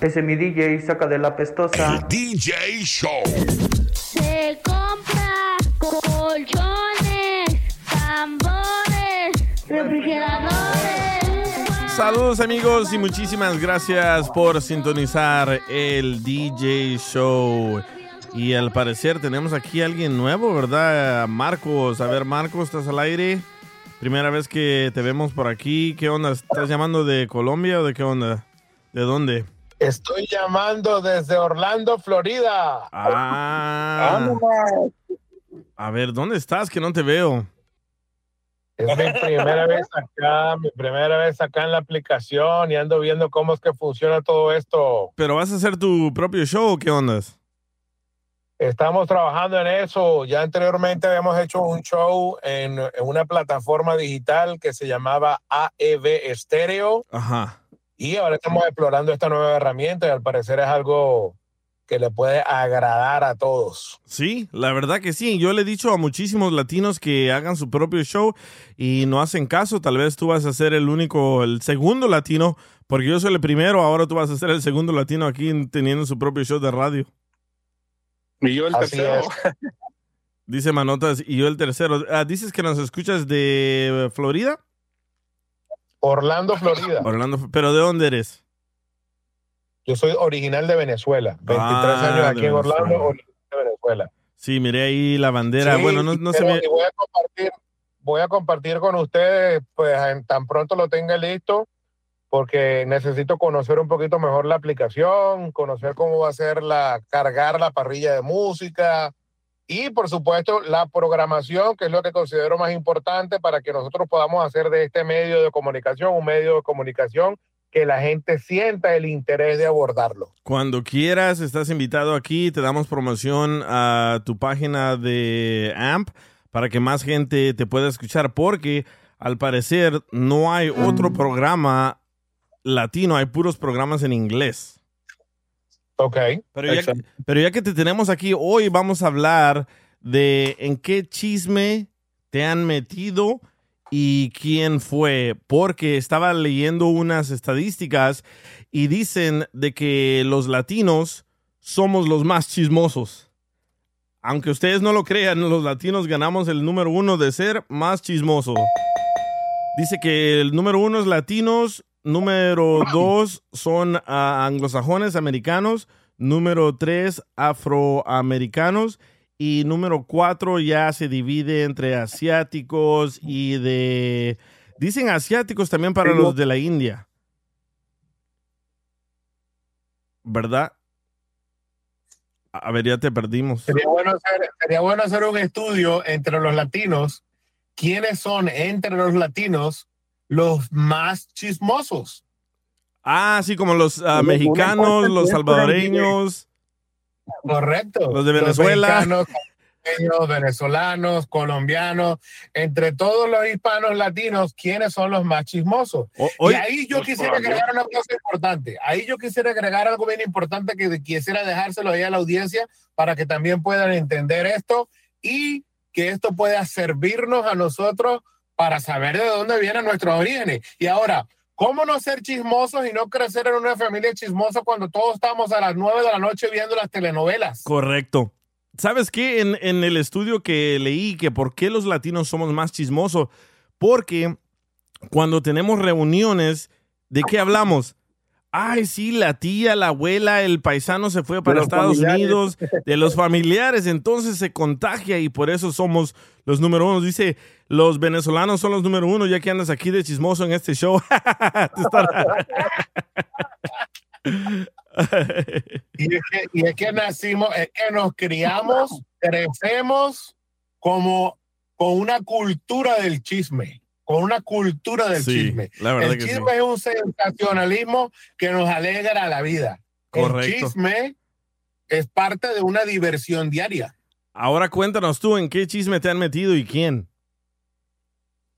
Ese mi DJ saca de la pestosa. DJ Show. Se compra colchones, tambores, refrigeradores. Saludos amigos y muchísimas gracias por sintonizar el DJ Show. Y al parecer tenemos aquí a alguien nuevo, ¿verdad? Marcos. A ver, Marcos, ¿estás al aire? Primera vez que te vemos por aquí. ¿Qué onda? ¿Estás llamando de Colombia o de qué onda? ¿De dónde? Estoy llamando desde Orlando, Florida. Ah. A ver, ¿dónde estás? Que no te veo. Es mi primera vez acá, mi primera vez acá en la aplicación y ando viendo cómo es que funciona todo esto. ¿Pero vas a hacer tu propio show o qué ondas? Estamos trabajando en eso. Ya anteriormente habíamos hecho un show en, en una plataforma digital que se llamaba AEV Stereo. Ajá. Y ahora estamos explorando esta nueva herramienta y al parecer es algo que le puede agradar a todos. Sí, la verdad que sí. Yo le he dicho a muchísimos latinos que hagan su propio show y no hacen caso. Tal vez tú vas a ser el único, el segundo latino, porque yo soy el primero, ahora tú vas a ser el segundo latino aquí teniendo su propio show de radio. Y yo el Así tercero. es. Dice Manotas, y yo el tercero. Ah, ¿Dices que nos escuchas de Florida? Orlando, Florida. Orlando, ¿pero de dónde eres? Yo soy original de Venezuela. 23 Ah, años aquí en Orlando, original de Venezuela. Sí, miré ahí la bandera. Sí, bueno, no, no se me... voy a compartir, voy a compartir con ustedes, pues en- tan pronto lo tenga listo, porque necesito conocer un poquito mejor la aplicación, conocer cómo va a ser la cargar la parrilla de música y por supuesto la programación, que es lo que considero más importante para que nosotros podamos hacer de este medio de comunicación un medio de comunicación que la gente sienta el interés de abordarlo. Cuando quieras, estás invitado aquí. Te damos promoción a tu página de AMP para que más gente te pueda escuchar, porque al parecer no hay otro programa latino, hay puros programas en inglés. Ok. Pero ya, pero ya que te tenemos aquí, hoy vamos a hablar de en qué chisme te han metido y quién fue, porque estaba leyendo unas estadísticas y dicen de que los latinos somos los más chismosos. Aunque ustedes no lo crean, los latinos ganamos el número uno de ser más chismoso. Dice que el número uno es latinos, número dos son ah, anglosajones americanos, número tres afroamericanos y número cuatro ya se divide entre asiáticos y de... Dicen asiáticos también para los de la India. ¿Verdad? A ver, ya te perdimos. Sería bueno, hacer, sería bueno hacer un estudio entre los latinos. ¿Quiénes son entre los latinos los más chismosos? Ah, sí, como los ah, mexicanos, los salvadoreños. Correcto. Los de Venezuela. mexicanos, salvadoreños, venezolanos, colombianos, entre todos los hispanos latinos, ¿quiénes son los más chismosos? O- hoy- y ahí yo los quisiera agregar una cosa importante. Ahí yo quisiera agregar algo bien importante que quisiera dejárselo ahí a la audiencia para que también puedan entender esto y que esto pueda servirnos a nosotros para saber de dónde vienen nuestros orígenes. Y ahora, ¿cómo no ser chismosos y no crecer en una familia chismosa cuando todos estamos a las nueve de la noche viendo las telenovelas? Correcto. ¿Sabes qué? En, en el estudio que leí que por qué los latinos somos más chismosos, porque cuando tenemos reuniones, ¿de qué hablamos? Ay, sí, la tía, la abuela, el paisano se fue para Estados familiares. Unidos, de los familiares, entonces se contagia y por eso somos los número uno. Dice, los venezolanos son los número uno, ya que andas aquí de chismoso en este show. Y es, que, y es que nacimos, es que nos criamos, crecemos como con una cultura del chisme, con una cultura del Sí, chisme. la El que sí. chisme es un sensacionalismo que nos alegra la vida. Correcto. El chisme es parte de una diversión diaria. Ahora cuéntanos tú, ¿en qué chisme te han metido y quién?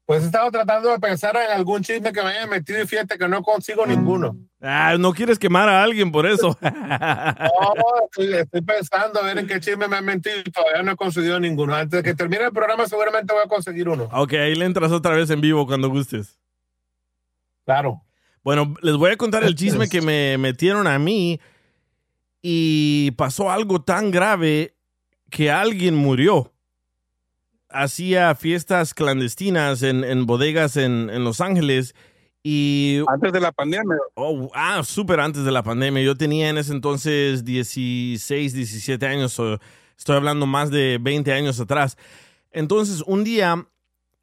Pues he estado tratando de pensar en algún chisme que me haya metido y fíjate que no consigo ninguno. Ah, no quieres quemar a alguien por eso. No, estoy, estoy pensando a ver en qué chisme me han mentido y todavía no he conseguido ninguno. Antes de que termine el programa seguramente voy a conseguir uno. ok, ahí le entras otra vez en vivo cuando gustes. Claro. Bueno, les voy a contar el chisme que me metieron a mí y pasó algo tan grave que alguien murió. Hacía fiestas clandestinas en, en bodegas en, en Los Ángeles y... Antes de la pandemia. oh, ah, súper antes de la pandemia. Yo tenía en ese entonces 16, 17 años. so, estoy hablando más de 20 años atrás. Entonces, un día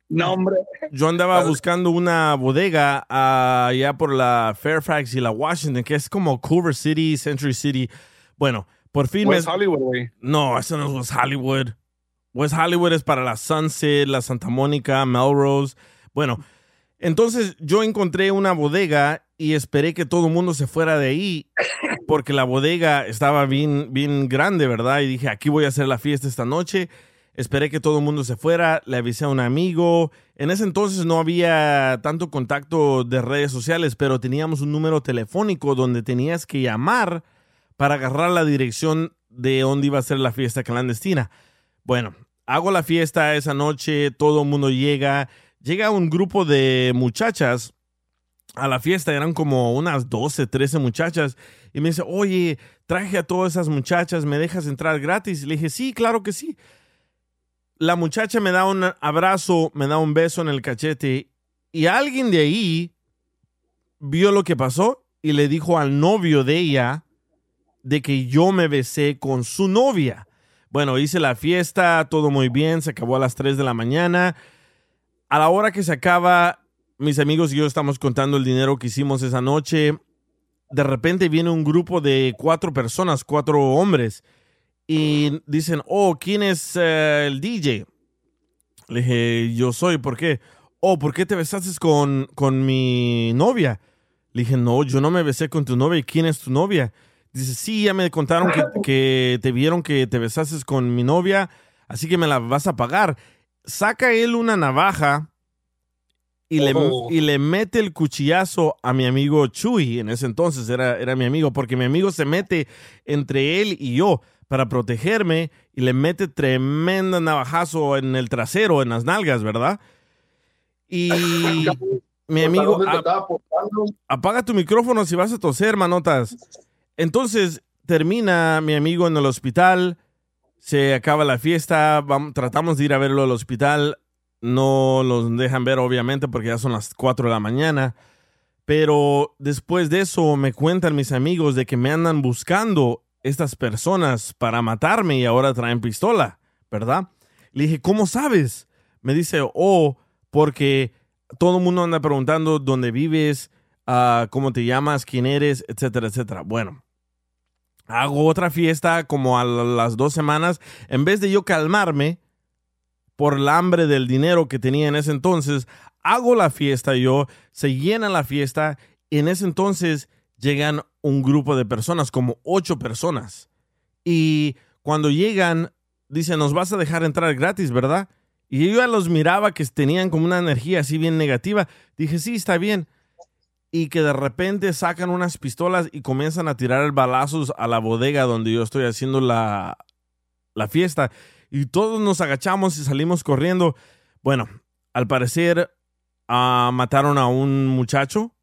No, hombre. yo andaba buscando una bodega allá por la Fairfax y la Washington, que es como Culver City, Century City. Bueno, por fin me... West Hollywood, güey. No, eso no es West Hollywood. West Hollywood es para la Sunset, la Santa Mónica, Melrose. Bueno, entonces yo encontré una bodega y esperé que todo el mundo se fuera de ahí porque la bodega estaba bien, bien grande, ¿verdad? Y dije, aquí voy a hacer la fiesta esta noche. Esperé que todo el mundo se fuera, le avisé a un amigo. En ese entonces no había tanto contacto de redes sociales, pero teníamos un número telefónico donde tenías que llamar para agarrar la dirección de dónde iba a ser la fiesta clandestina. Bueno, hago la fiesta esa noche, todo el mundo llega, llega un grupo de muchachas a la fiesta, eran como unas 12, 13 muchachas, y me dice, oye, traje a todas esas muchachas, ¿me dejas entrar gratis? Le dije, sí, claro que sí. La muchacha me da un abrazo, me da un beso en el cachete, y alguien de ahí vio lo que pasó y le dijo al novio de ella de que yo me besé con su novia. Bueno, hice la fiesta, todo muy bien, se acabó a las 3 de la mañana. A la hora que se acaba, mis amigos y yo estamos contando el dinero que hicimos esa noche. De repente viene un grupo de cuatro personas, cuatro hombres, y dicen, oh, ¿quién es eh, el DJ? Le dije, yo soy, ¿por qué? Oh, ¿por qué te besaste con, con mi novia? Le dije, no, yo no me besé con tu novia. ¿Y quién es tu novia? Dice, sí, ya me contaron que, que te vieron que te besaste con mi novia, así que me la vas a pagar. Saca él una navaja y, le, Oh. y le mete el cuchillazo a mi amigo Chuy. En ese entonces era, era mi amigo, porque mi amigo se mete entre él y yo para protegerme y le mete tremenda navajazo en el trasero, en las nalgas, ¿verdad? Y mi amigo... a- apaga tu micrófono si vas a toser, manotas. Entonces termina mi amigo en el hospital, se acaba la fiesta, vam- tratamos de ir a verlo al hospital, no los dejan ver obviamente porque ya son las 4 de la mañana, pero después de eso me cuentan mis amigos de que me andan buscando estas personas para matarme y ahora traen pistola, ¿verdad? Le dije, ¿cómo sabes? Me dice, oh, porque todo el mundo anda preguntando dónde vives, ah, cómo te llamas, quién eres, etcétera, etcétera. Bueno, hago otra fiesta como a la- las dos semanas. En vez de yo calmarme por el hambre del dinero que tenía en ese entonces, hago la fiesta yo, se llena la fiesta y en ese entonces llegan un grupo de personas, como ocho personas. Y cuando llegan, dicen, nos vas a dejar entrar gratis, ¿verdad? Y yo ya los miraba que tenían como una energía así bien negativa. Dije, sí, está bien. Y que de repente sacan unas pistolas y comienzan a tirar balazos a la bodega donde yo estoy haciendo la, la fiesta. Y todos nos agachamos y salimos corriendo. Bueno, al parecer ah, mataron a un muchacho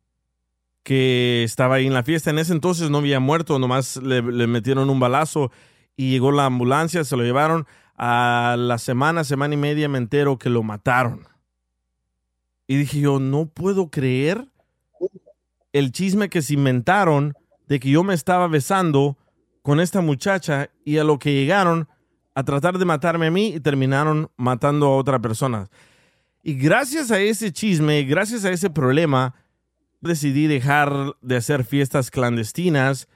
que estaba ahí en la fiesta. En ese entonces no había muerto, nomás le, le metieron un balazo y llegó la ambulancia, se lo llevaron. A la semana, semana y media me entero que lo mataron. Y dije yo, no puedo creer el chisme que se inventaron de que yo me estaba besando con esta muchacha y a lo que llegaron a tratar de matarme a mí y terminaron matando a otra persona. Y gracias a ese chisme, gracias a ese problema, decidí dejar de hacer fiestas clandestinas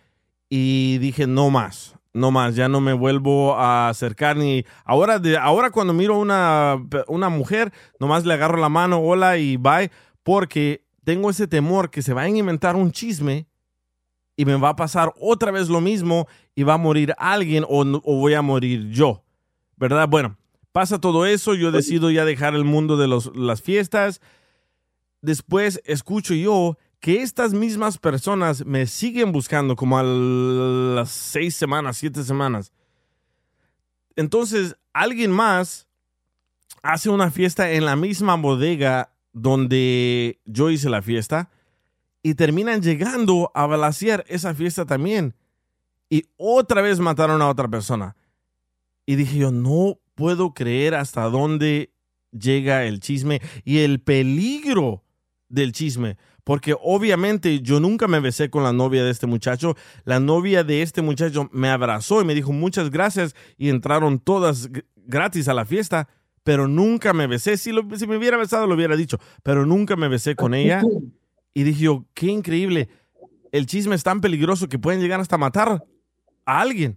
y dije no más, no más, ya no me vuelvo a acercar ni ahora de ahora cuando miro una una mujer, nomás le agarro la mano, hola y bye, porque tengo ese temor que se va a inventar un chisme y me va a pasar otra vez lo mismo y va a morir alguien o, o voy a morir yo. ¿Verdad? Bueno, pasa todo eso, yo decido ya dejar el mundo de los, las fiestas. Después escucho yo que estas mismas personas me siguen buscando como a las seis semanas, siete semanas. Entonces, alguien más hace una fiesta en la misma bodega donde yo hice la fiesta y terminan llegando a balasear esa fiesta también. Y otra vez mataron a otra persona. Y dije yo, no puedo creer hasta dónde llega el chisme y el peligro del chisme. Porque obviamente yo nunca me besé con la novia de este muchacho. La novia de este muchacho me abrazó y me dijo muchas gracias y entraron todas gratis a la fiesta, pero nunca me besé. Si, lo, si me hubiera besado lo hubiera dicho, pero nunca me besé con ella. Y dije yo, qué increíble. El chisme es tan peligroso que pueden llegar hasta matar a alguien.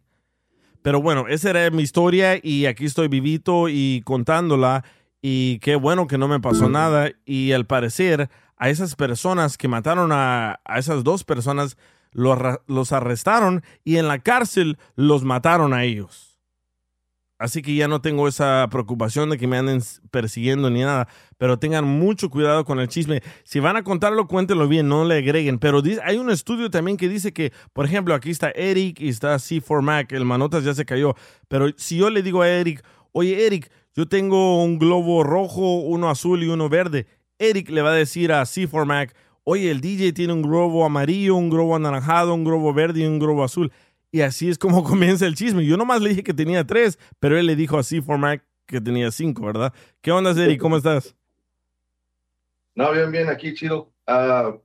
Pero bueno, esa era mi historia y aquí estoy vivito y contándola. Y qué bueno que no me pasó nada. Y al parecer, a esas personas que mataron a, a esas dos personas, los, los arrestaron y en la cárcel los mataron a ellos. Así que ya no tengo esa preocupación de que me anden persiguiendo ni nada. Pero tengan mucho cuidado con el chisme. Si van a contarlo, cuéntenlo bien, no le agreguen. Pero hay un estudio también que dice que, por ejemplo, aquí está Eric y está C4 Mac. El manotas ya se cayó. Pero si yo le digo a Eric, oye Eric, yo tengo un globo rojo, uno azul y uno verde. Eric le va a decir a C4 Mac, oye, el DJ tiene un globo amarillo, un globo anaranjado, un globo verde y un globo azul. Y así es como comienza el chisme. Yo nomás le dije que tenía tres, pero él le dijo así for Mac que tenía cinco, ¿verdad? ¿Qué onda, Seri? ¿Cómo estás? No, bien, bien, aquí chido. Uh,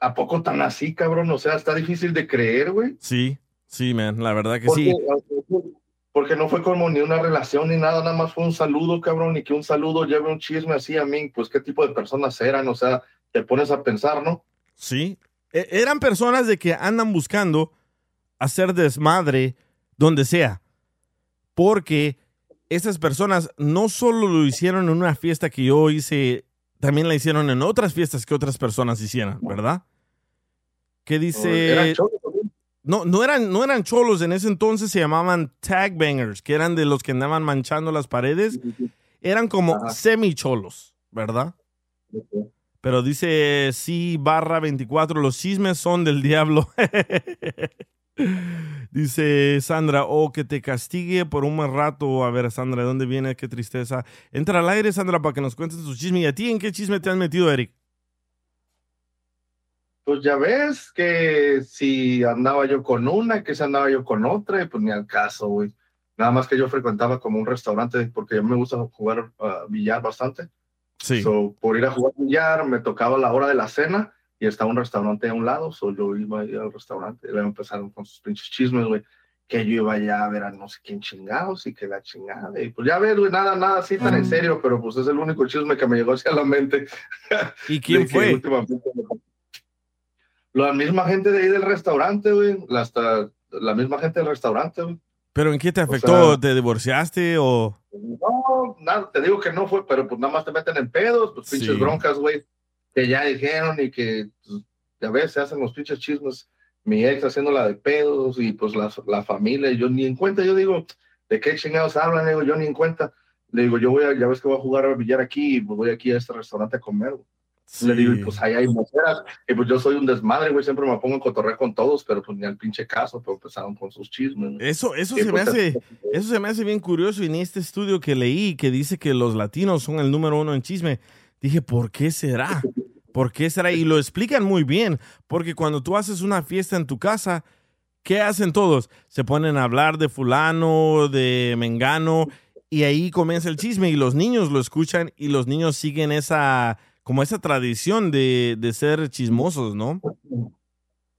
¿A poco tan así, cabrón? O sea, está difícil de creer, güey. Sí, sí, man, la verdad que porque, sí. Porque no fue como ni una relación ni nada, nada más fue un saludo, cabrón, y que un saludo lleve un chisme así a mí, pues qué tipo de personas eran, o sea, te pones a pensar, ¿no? Sí, e eran personas de que andan buscando hacer desmadre donde sea. Porque esas personas no solo lo hicieron en una fiesta que yo hice, también la hicieron en otras fiestas que otras personas hicieron, ¿verdad? Que dice... No, no eran, no eran cholos, en ese entonces se llamaban tag bangers, que eran de los que andaban manchando las paredes. Eran como semi cholos, ¿verdad? Pero dice sí barra 24, los chismes son del diablo. Dice Sandra, o oh, que te castigue por un buen rato. A ver, Sandra, ¿de dónde viene? Qué tristeza. Entra al aire, Sandra, para que nos cuentes tu chisme. ¿Y a ti en qué chisme te has metido, Eric? Pues ya ves que si andaba yo con una, que si andaba yo con otra, y pues ni al caso, güey. Nada más que yo frecuentaba como un restaurante porque a mí me gusta jugar uh, billar bastante. Sí. So, por ir a jugar billar me tocaba la hora de la cena y estaba un restaurante a un lado, so yo iba a ir al restaurante, y luego empezaron con sus pinches chismes, güey, que yo iba ya a ver a no sé quién chingados y que la chingada, y pues ya ves, güey, nada, nada así tan en serio, pero pues es el único chisme que me llegó hacia la mente. ¿Y quién fue? La misma gente de ahí del restaurante, güey, hasta la misma gente del restaurante, güey. ¿Pero en qué te afectó? O sea, ¿Te divorciaste o...? No, nada, te digo que no fue, pero pues nada más te meten en pedos, pues pinches Sí. broncas, güey que ya dijeron y que pues, ya ves, se hacen los pinches chismes. Mi ex haciendo la de pedos y pues la, la familia, y yo ni en cuenta, yo digo, ¿de qué chingados hablan? Digo, yo ni en cuenta. Le digo, yo voy a, ya ves que voy a jugar a billar aquí y pues voy aquí a este restaurante a comer. güey. Le digo, y pues ahí hay moceras. Y pues yo soy un desmadre, güey, siempre me pongo a cotorrear con todos, pero pues ni al pinche caso, pero empezaron con sus chismes. Eso, eso, Y, se me pues, hace, eso se me hace bien curioso. Y en este estudio que leí, que dice que los latinos son el número uno en chisme, dije, ¿por qué será? ¿Por qué será? Y lo explican muy bien, porque cuando tú haces una fiesta en tu casa, ¿qué hacen todos? Se ponen a hablar de fulano, de mengano, y ahí comienza el chisme y los niños lo escuchan y los niños siguen esa como esa tradición de, de ser chismosos, ¿no?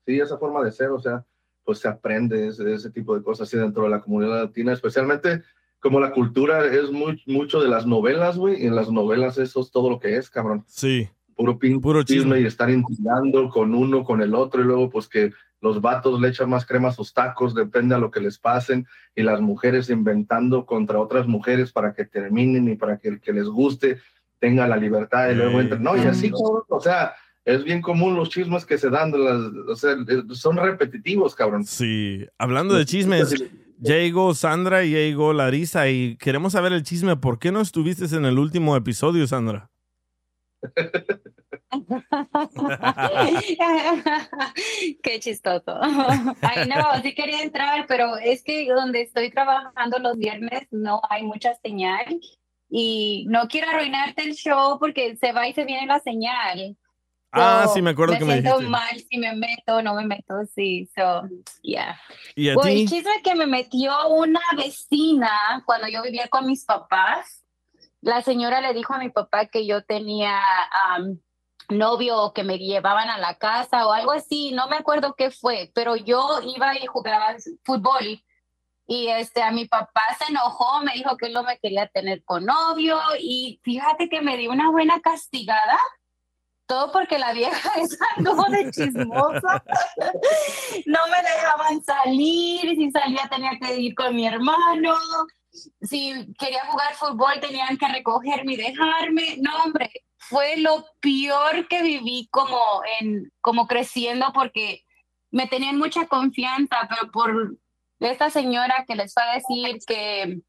Sí, esa forma de ser, o sea, pues se aprende ese, ese tipo de cosas así dentro de la comunidad latina, especialmente como la cultura es muy, mucho de las novelas, güey, y en las novelas eso es todo lo que es, cabrón. Sí. Puro pin, Puro chisme y estar intrigando con uno, con el otro, y luego pues que los vatos le echan más crema a sus tacos, depende a lo que les pasen, y las mujeres inventando contra otras mujeres para que terminen y para que el que les guste tenga la libertad y luego entren. No, y así, cabrón, o sea, es bien común los chismes que se dan, de las, o sea, eh, son repetitivos, cabrón. Sí. Hablando de chismes, ya llegó Sandra y ya llegó Larisa y queremos saber el chisme. ¿Por qué no estuviste en el último episodio, Sandra? Qué chistoso. Ay, no, sí quería entrar, pero es que donde estoy trabajando los viernes no hay mucha señal y no quiero arruinarte el show porque se va y se viene la señal. Ah, So, sí, me acuerdo que me siento dijiste. mal si me meto, no me meto, sí, so, yeah. ¿Y a Bueno, ti? el chisme que me metió una vecina cuando yo vivía con mis papás. La señora le dijo a mi papá que yo tenía novio o que me llevaban a la casa o algo así, no me acuerdo qué fue, pero yo iba y jugaba fútbol y este a mi papá se enojó, me dijo que él no me quería tener con novio y fíjate que me dio una buena castigada. Todo porque la vieja esa anduvo de chismosa. no me dejaban salir, si salía tenía que ir con mi hermano, si quería jugar fútbol tenían que recogerme y dejarme. No, hombre, fue lo peor que viví como en como creciendo porque me tenían mucha confianza, pero por esta señora que les fue a decir que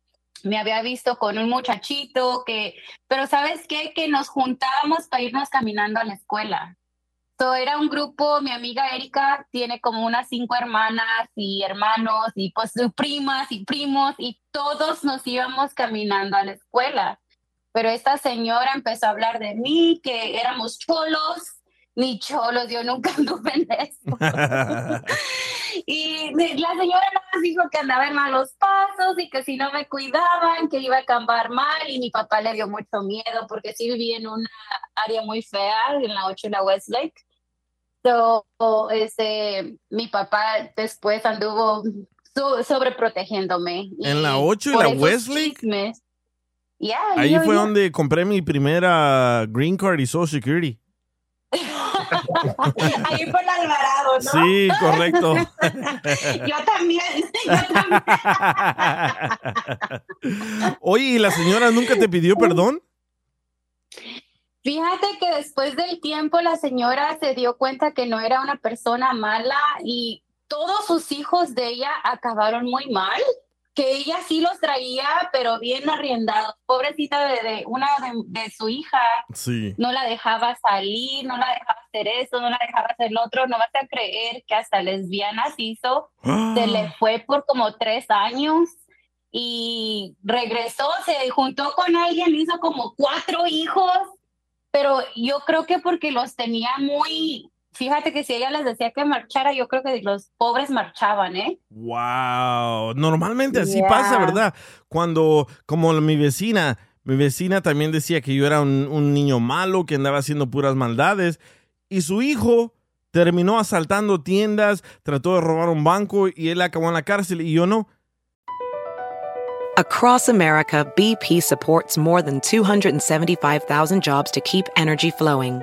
me había visto con un muchachito que, pero sabes qué, que nos juntábamos para irnos caminando a la escuela. So, era un grupo, mi amiga Erika tiene como unas cinco hermanas y hermanos y pues primas y primos y todos nos íbamos caminando a la escuela. Pero esta señora empezó a hablar de mí, que éramos cholos, ni cholos, yo nunca anduve en eso. Y la señora nada más dijo que andaba en malos pasos y que si no me cuidaban, que iba a acabar mal. Y mi papá le dio mucho miedo porque sí vivía en una área muy fea, en la 8 y la Westlake. So, este, mi papá después anduvo so- sobreprotegiéndome. ¿En la 8 y la Westlake? chismes- Yeah, Ahí yo- fue yo- donde compré mi primera green card y social security. Ahí por el Alvarado, ¿no? Sí, correcto. yo también. Yo también. Oye, ¿y la señora nunca te pidió perdón? Fíjate que después del tiempo la señora se dio cuenta que no era una persona mala y todos sus hijos de ella acabaron muy mal, que ella sí los traía, pero bien arriendados. Pobrecita de, de una de, de su hija, Sí. no la dejaba salir, no la dejaba hacer eso, no la dejaba hacer lo otro. No vas a creer que hasta lesbianas hizo. Se le fue por como tres años y regresó, se juntó con alguien, hizo como cuatro hijos, pero yo creo que porque los tenía muy, fíjate que si ella les decía que marchara, yo creo que los pobres marchaban, ¿eh? Wow. Normalmente así Yeah. pasa, ¿verdad? Cuando, como mi vecina, mi vecina también decía que yo era un, un niño malo, que andaba haciendo puras maldades, y su hijo terminó asaltando tiendas, trató de robar un banco y él acabó en la cárcel y yo no. Across America, BP supports more than 275,000 jobs to keep energy flowing.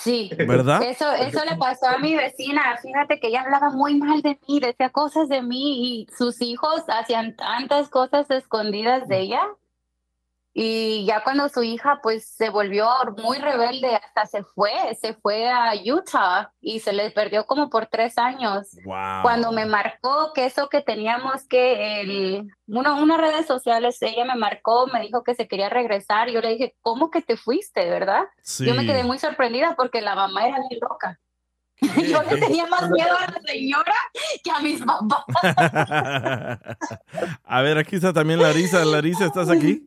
Sí. ¿Verdad? Eso, eso le pasó a mi vecina. Fíjate que ella hablaba muy mal de mí, decía cosas de mí y sus hijos hacían tantas cosas escondidas de ella. Y ya cuando su hija pues se volvió muy rebelde, hasta se fue, se fue a Utah y se le perdió como por tres años. Wow. Cuando me marcó que eso que teníamos que, el, uno, unas redes sociales, ella me marcó, me dijo que se quería regresar. Yo le dije, ¿cómo que te fuiste, verdad? Sí. Yo me quedé muy sorprendida porque la mamá era muy loca. Yo le tenía más miedo a la señora que a mis papás. a ver, aquí está también Larisa. Larisa, ¿estás aquí?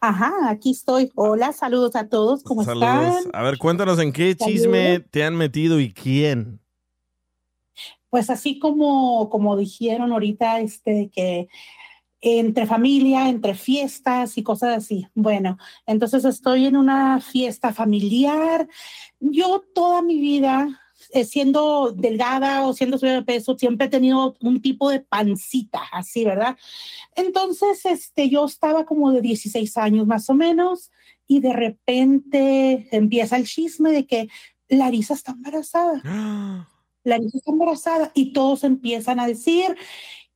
Ajá, aquí estoy. Hola, saludos a todos. ¿Cómo Saludos. están? A ver, cuéntanos en qué chisme te han metido y quién. Pues así como, como dijeron ahorita, este, que entre familia, entre fiestas y cosas así. Bueno, entonces estoy en una fiesta familiar. Yo toda mi vida, eh, siendo delgada o siendo subida de peso, siempre he tenido un tipo de pancita, así, ¿verdad? Entonces, este, yo estaba como de 16 años más o menos y de repente empieza el chisme de que Larisa está embarazada. Larisa está embarazada y todos empiezan a decir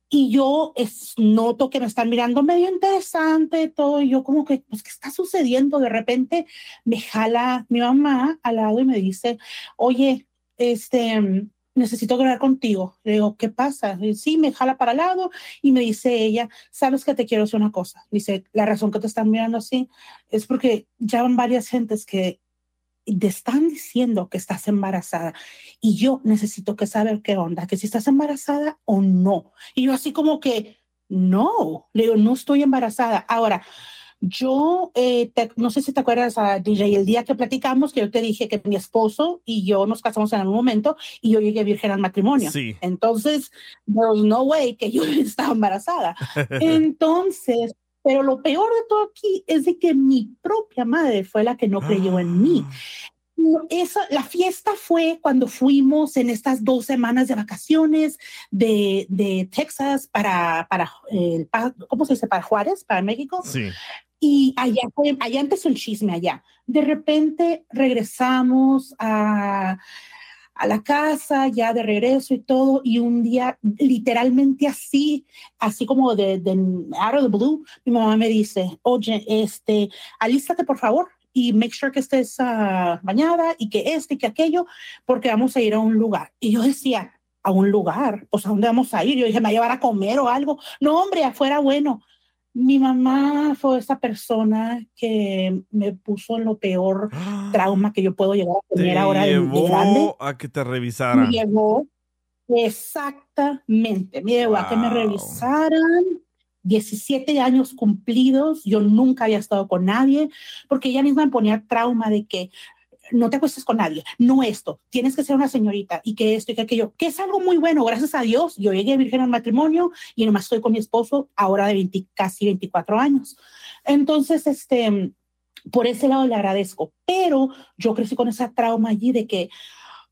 y yo es, noto que me están mirando medio interesante todo y yo como que pues qué está sucediendo de repente me jala mi mamá al lado y me dice oye este necesito hablar contigo le digo qué pasa y sí me jala para el lado y me dice ella sabes que te quiero decir una cosa dice la razón que te están mirando así es porque ya van varias gentes que te están diciendo que estás embarazada y yo necesito que saber qué onda, que si estás embarazada o no. Y yo así como que, no, le digo, no estoy embarazada. Ahora, yo eh, te- no sé si te acuerdas, a DJ, el día que platicamos, que yo te dije que mi esposo y yo nos casamos en algún momento y yo llegué virgen al matrimonio. Sí. Entonces, there's no way que yo estaba embarazada. Entonces, pero lo peor de todo aquí es de que mi propia madre fue la que no creyó en mí. No, Esa, la fiesta fue cuando fuimos en estas dos semanas de vacaciones de, de Texas para, para el, pa- ¿cómo se dice? Para Juárez, para México. Sí. Y allá fue, allá empezó el chisme allá. De repente regresamos a, a la casa, ya de regreso y todo, y un día, literalmente así, así como de, de out of the blue, mi mamá me dice, oye, este, alístate por favor y make sure que estés ah, bañada y que este y que aquello, porque vamos a ir a un lugar. Y yo decía, a un lugar, pues a dónde vamos a ir. Yo dije, me va a llevar a comer o algo. No, hombre, afuera, bueno. Mi mamá fue esa persona que me puso en lo peor trauma que yo puedo llegar a Te tener ahora de, de grande. a que te revisaran. Me llevó exactamente, me llevó a que me Wow. revisaran. 17 años cumplidos, yo nunca había estado con nadie, porque ella misma me ponía trauma de que no te acuestes con nadie, no esto, tienes que ser una señorita y que esto y que aquello, que es algo muy bueno, gracias a Dios, yo llegué virgen al matrimonio y nomás estoy con mi esposo ahora de 20 casi 24 años. Entonces, este, por ese lado le agradezco, pero yo crecí con esa trauma allí de que,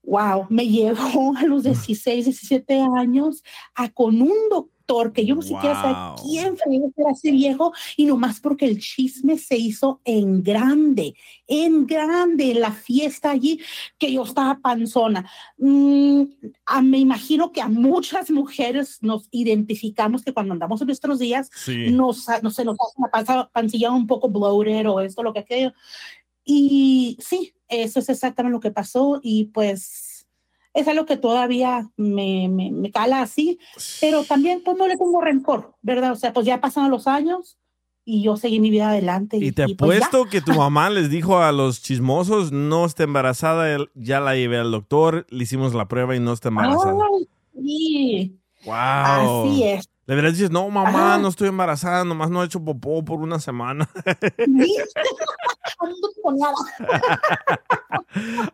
wow, me llevó a los 16, 17 años a con un doctor que yo no siquiera Wow. sé quién fue era ese viejo y nomás porque el chisme se hizo en grande, en grande, en la fiesta allí, que yo estaba panzona. Mm, a- me imagino que a muchas mujeres nos identificamos que cuando andamos en nuestros días Sí. nos, no se nos hace la panza- pancilla un poco bloated o esto, lo que aquello. Y sí, eso es exactamente lo que pasó y pues es algo que todavía me, me, me cala así, pero también pues no le tengo rencor, ¿verdad? O sea, pues ya pasaron los años y yo seguí mi vida adelante. Y te pues, ya. apuesto que tu mamá les dijo a los chismosos, no está embarazada, ya la llevé al doctor, le hicimos la prueba y no está embarazada. Ay, sí, wow. así es. Le verás dices, no, mamá, Ajá. no estoy embarazada, nomás no he hecho popó por una semana.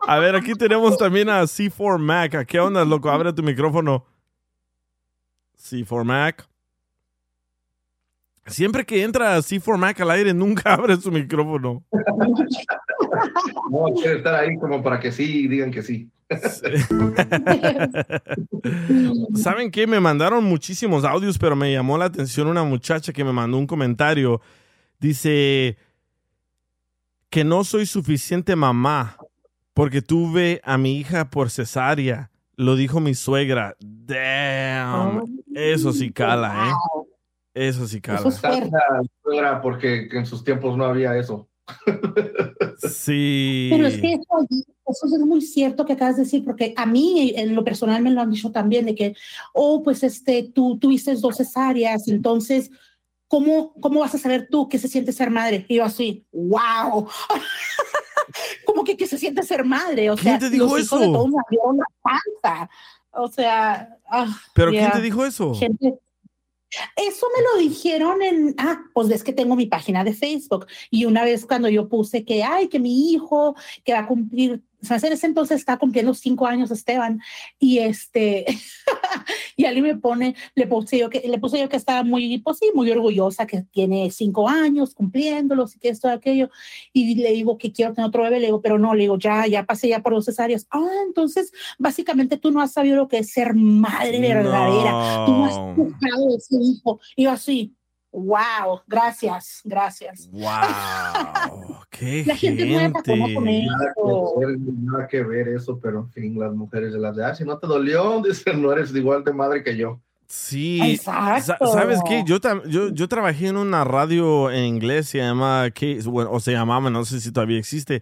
A ver, aquí tenemos también a C4 Mac. ¿Qué onda, loco? Abre tu micrófono. C4 Mac. Siempre que entra C4 Mac al aire, nunca abre su micrófono. No, quiere estar ahí como para que sí digan que sí. ¿Saben qué? Me mandaron muchísimos audios, pero me llamó la atención una muchacha que me mandó un comentario. Dice que no soy suficiente mamá porque tuve a mi hija por cesárea. Lo dijo mi suegra. Damn. Eso sí cala, ¿eh? Eso sí cala. Eso es suegra, porque en sus tiempos no había eso. Sí. Pero es que eso, eso es muy cierto que acabas de decir, porque a mí en lo personal me lo han dicho también, de que, oh, pues este, tú tuviste dos cesáreas, entonces, ¿cómo, ¿cómo vas a saber tú qué se siente ser madre? Y yo así, wow. ¿Cómo que qué se siente ser madre? O ¿Quién sea, te dijo los hijos de eso? me abrieron la panza. O sea, ah, ¿Pero quién yeah. te dijo eso? Gente- Eso me lo dijeron en, ah, pues ves que tengo mi página de Facebook. Y una vez cuando yo puse que, ay, que mi hijo que va a cumplir, o sea, en ese entonces está cumpliendo cinco años Esteban y este, y alguien me pone, le puse yo que, le puse yo que estaba muy, pues sí, muy orgullosa que tiene cinco años cumpliéndolos y que esto aquello y le digo que quiero tener otro bebé, le digo, pero no, le digo, ya, ya pasé ya por dos cesáreas. Ah, entonces básicamente tú no has sabido lo que es ser madre verdadera. Tú no has No. buscado ese hijo. Y yo así, wow, gracias, gracias. Wow. Qué La gente nueva, ¿cómo gente. Nada eso? que, ver, nada que ver eso, pero en fin, las mujeres de las de, ah, si no te dolió, dicen, no eres igual de madre que yo. Sí. Exacto. Sa- ¿Sabes qué? Yo, yo, yo trabajé en una radio en inglés, se llama, K- bueno, o se llamaba, no sé si todavía existe,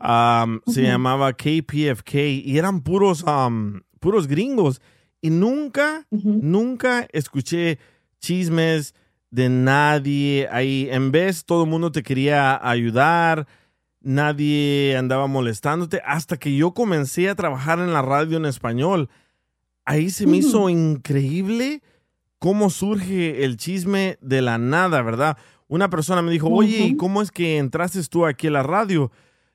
um, se Ujú. llamaba KPFK y eran puros, um, puros gringos. Y nunca, Ujú. nunca escuché chismes de nadie ahí. En vez, todo el mundo te quería ayudar, nadie andaba molestándote, hasta que yo comencé a trabajar en la radio en español. Ahí se me hizo increíble cómo surge el chisme de la nada, ¿verdad? Una persona me dijo, oye, ¿y cómo es que entraste tú aquí a la radio?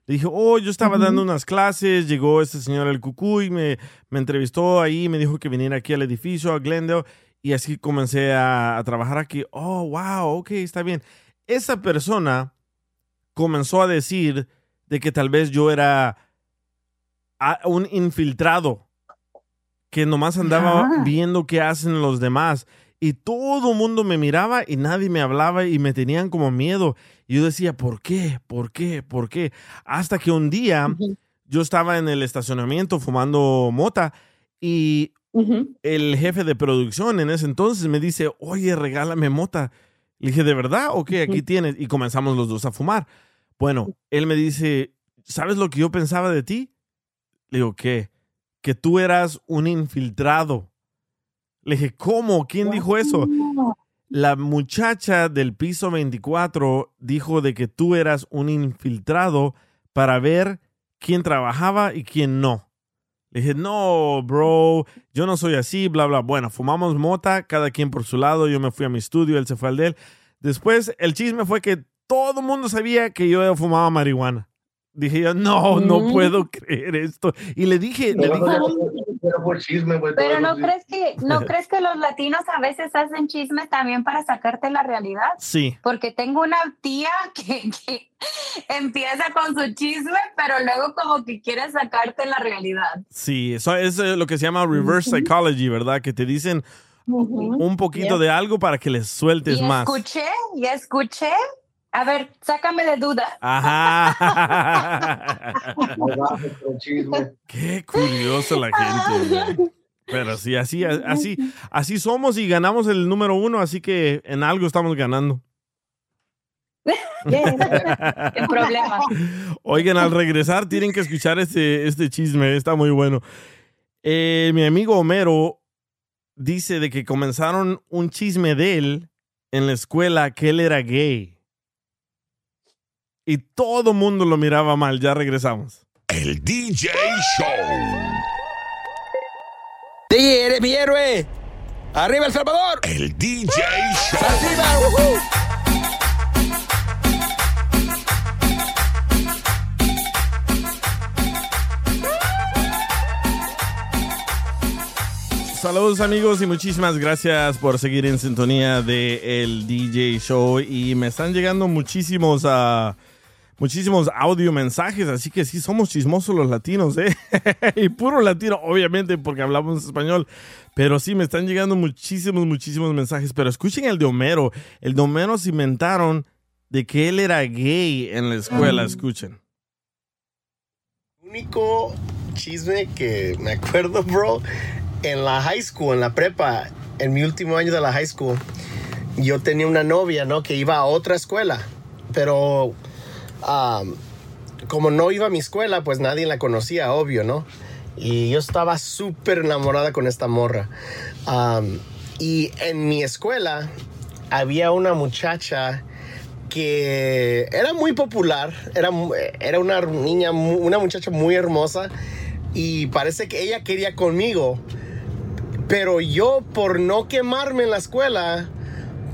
Le dije, oh, yo estaba dando unas clases, llegó este señor el Cucuy, me, me entrevistó ahí, me dijo que viniera aquí al edificio, a Glendale, y así comencé a, a trabajar aquí. Oh, wow, ok, está bien. Esa persona comenzó a decir de que tal vez yo era a- un infiltrado, que nomás andaba viendo qué hacen los demás. Y todo el mundo me miraba y nadie me hablaba y me tenían como miedo. Y yo decía, ¿por qué? ¿Por qué? ¿Por qué? Hasta que un día yo estaba en el estacionamiento fumando mota y El jefe de producción en ese entonces me dice, oye, regálame mota. Le dije, ¿de verdad? Ok, aquí tienes. Y comenzamos los dos a fumar. Bueno, él me dice, ¿sabes lo que yo pensaba de ti? Le digo, ¿qué? Que tú eras un infiltrado. Le dije, ¿cómo? ¿Quién dijo eso? La muchacha del piso 24 dijo de que tú eras un infiltrado para ver quién trabajaba y quién no. Le dije, no, bro, yo no soy así, bla, bla. Bueno, fumamos mota, cada quien por su lado, yo me fui a mi estudio, él se fue al de él. Después, el chisme fue que todo el mundo sabía que yo fumaba marihuana. Dije yo, no, no Mm. puedo creer esto. Y le dije, le dije, pero fue chisme, güey. Pero no crees que no crees que los latinos a veces hacen chismes también para sacarte la realidad, sí, porque tengo una tía que, que empieza con su chisme, pero luego como que quiere sacarte la realidad. sí, eso es eh, lo que se llama reverse psychology, ¿verdad? Que te dicen un poquito Yeah. de algo para que les sueltes Y más. escuché, y escuché. A ver, sácame de duda. Ajá. Qué curioso la gente. güey. Pero sí, así, así, así somos y ganamos el número uno, así que en algo estamos ganando. El problema. Oigan, al regresar tienen que escuchar este, este chisme, está muy bueno. Eh, mi amigo Homero dice de que comenzaron un chisme de él en la escuela que él era gay. Y todo mundo lo miraba mal, ya regresamos. El DJ Show. DJ, eres mi héroe. Arriba El Salvador. El DJ Show. Arriba. Saludos amigos y muchísimas gracias por seguir en sintonía de el DJ Show y me están llegando muchísimos ah, muchísimos audio mensajes, así que sí somos chismosos los latinos, ¿eh? y puro latino, obviamente, porque hablamos español, pero sí me están llegando muchísimos, muchísimos mensajes, pero escuchen el de Homero, el de Homero se inventaron de que él era gay en la escuela, escuchen. único chisme que me acuerdo, bro, en la high school, en la prepa, en mi último año de la high school, yo tenía una novia, ¿no? Que iba a otra escuela, pero como no iba a mi escuela, pues nadie la conocía, obvio, ¿no? Y yo estaba súper enamorada con esta morra. Y en mi escuela había una muchacha que era muy popular, era, era una niña, una muchacha muy hermosa y parece que ella quería conmigo, pero yo por no quemarme en la escuela,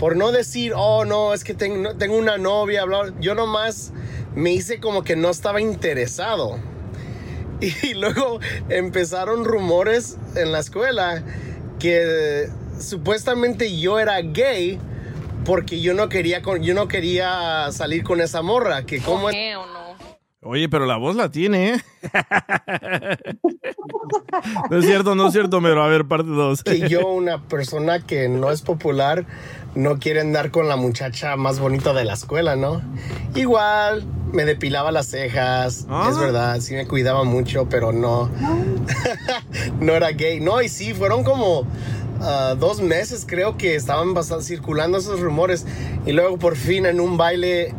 por no decir, oh no, es que tengo, tengo una novia, bla, yo nomás me hice como que no estaba interesado. Y luego empezaron rumores en la escuela que supuestamente yo era gay porque yo no quería con, yo no quería salir con esa morra, que como es Oye, pero la voz la tiene, ¿eh? no es cierto, no es cierto, pero a ver, parte dos. que yo, una persona que no es popular, no quiere andar con la muchacha más bonita de la escuela, ¿no? Igual me depilaba las cejas, es verdad, sí me cuidaba mucho, pero no, no era gay. No, y sí, fueron como ah, dos meses, creo que estaban bastante circulando esos rumores. Y luego por fin en un baile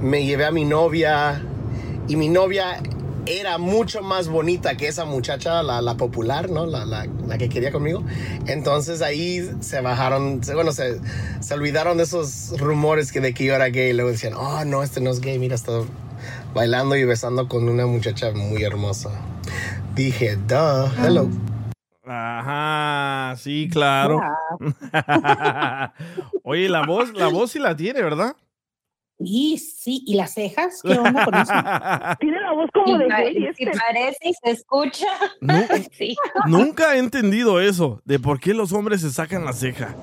me llevé a mi novia y mi novia era mucho más bonita que esa muchacha, la, la popular, ¿no? La, la- la que quería conmigo. Entonces ahí se bajaron, se- bueno, se, se olvidaron de esos rumores que de que yo era gay. Y luego decían, oh, no, este no es gay, mira, está bailando y besando con una muchacha muy hermosa. Dije, duh, hello. Ajá, sí, claro. Oye, la voz, la voz sí la tiene, ¿verdad? Sí, sí, y las cejas, ¿qué onda con eso? Tiene la voz como de gay. Si parece y se escucha. No. sí. Nunca he entendido eso, de por qué los hombres se sacan la ceja.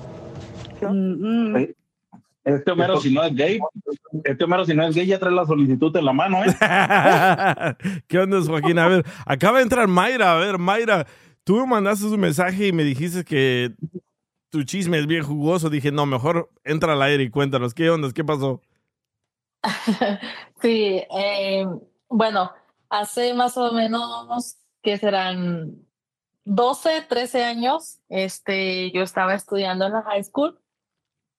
Este Homero, si no es gay, este Homero, si no es gay, ya trae la solicitud en la mano, ¿eh? ¿Qué onda, Joaquín? A ver, acaba de entrar Mayra. A ver, Mayra, tú me mandaste un mensaje y me dijiste que tu chisme es bien jugoso. Dije, no, mejor entra al aire y cuéntanos. ¿Qué onda? ¿Qué pasó? Sí, eh, bueno, hace más o menos que serán 12, 13 años, este, yo estaba estudiando en la high school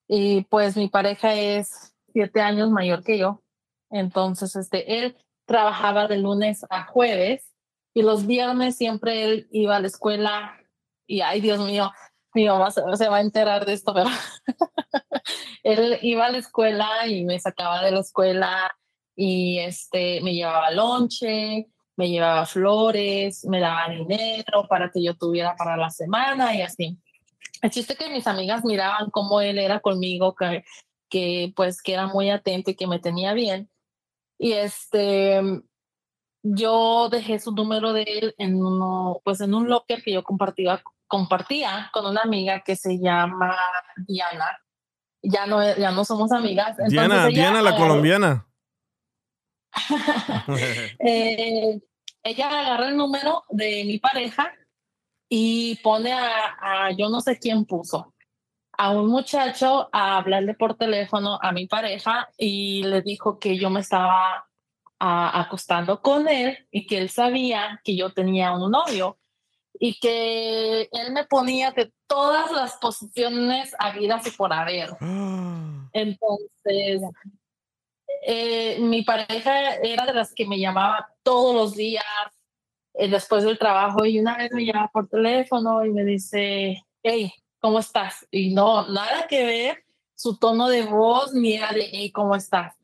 y pues mi pareja es siete años mayor que yo. Entonces, este, él trabajaba de lunes a jueves y los viernes siempre él iba a la escuela y, ay, Dios mío, mi mamá se, va a enterar de esto, pero él iba a la escuela y me sacaba de la escuela y este me llevaba lonche, me llevaba flores, me daba dinero para que yo tuviera para la semana y así. El chiste que mis amigas miraban cómo él era conmigo, que, que pues que era muy atento y que me tenía bien. Y este yo dejé su número de él en uno, pues en un locker que yo compartía, compartía con una amiga que se llama Diana. Ya no, ya no somos amigas. Entonces Diana, ella Diana la colombiana. eh, ella agarra el número de mi pareja y pone a, a yo no sé quién puso a un muchacho a hablarle por teléfono a mi pareja y le dijo que yo me estaba acostando con él y que él sabía que yo tenía un novio y que él me ponía de todas las posiciones habidas y por haber. Entonces, eh, mi pareja era de las que me llamaba todos los días eh, después del trabajo y una vez me llama por teléfono y me dice, hey, ¿cómo estás? Y no, nada que ver su tono de voz ni era de, hey, ¿cómo estás?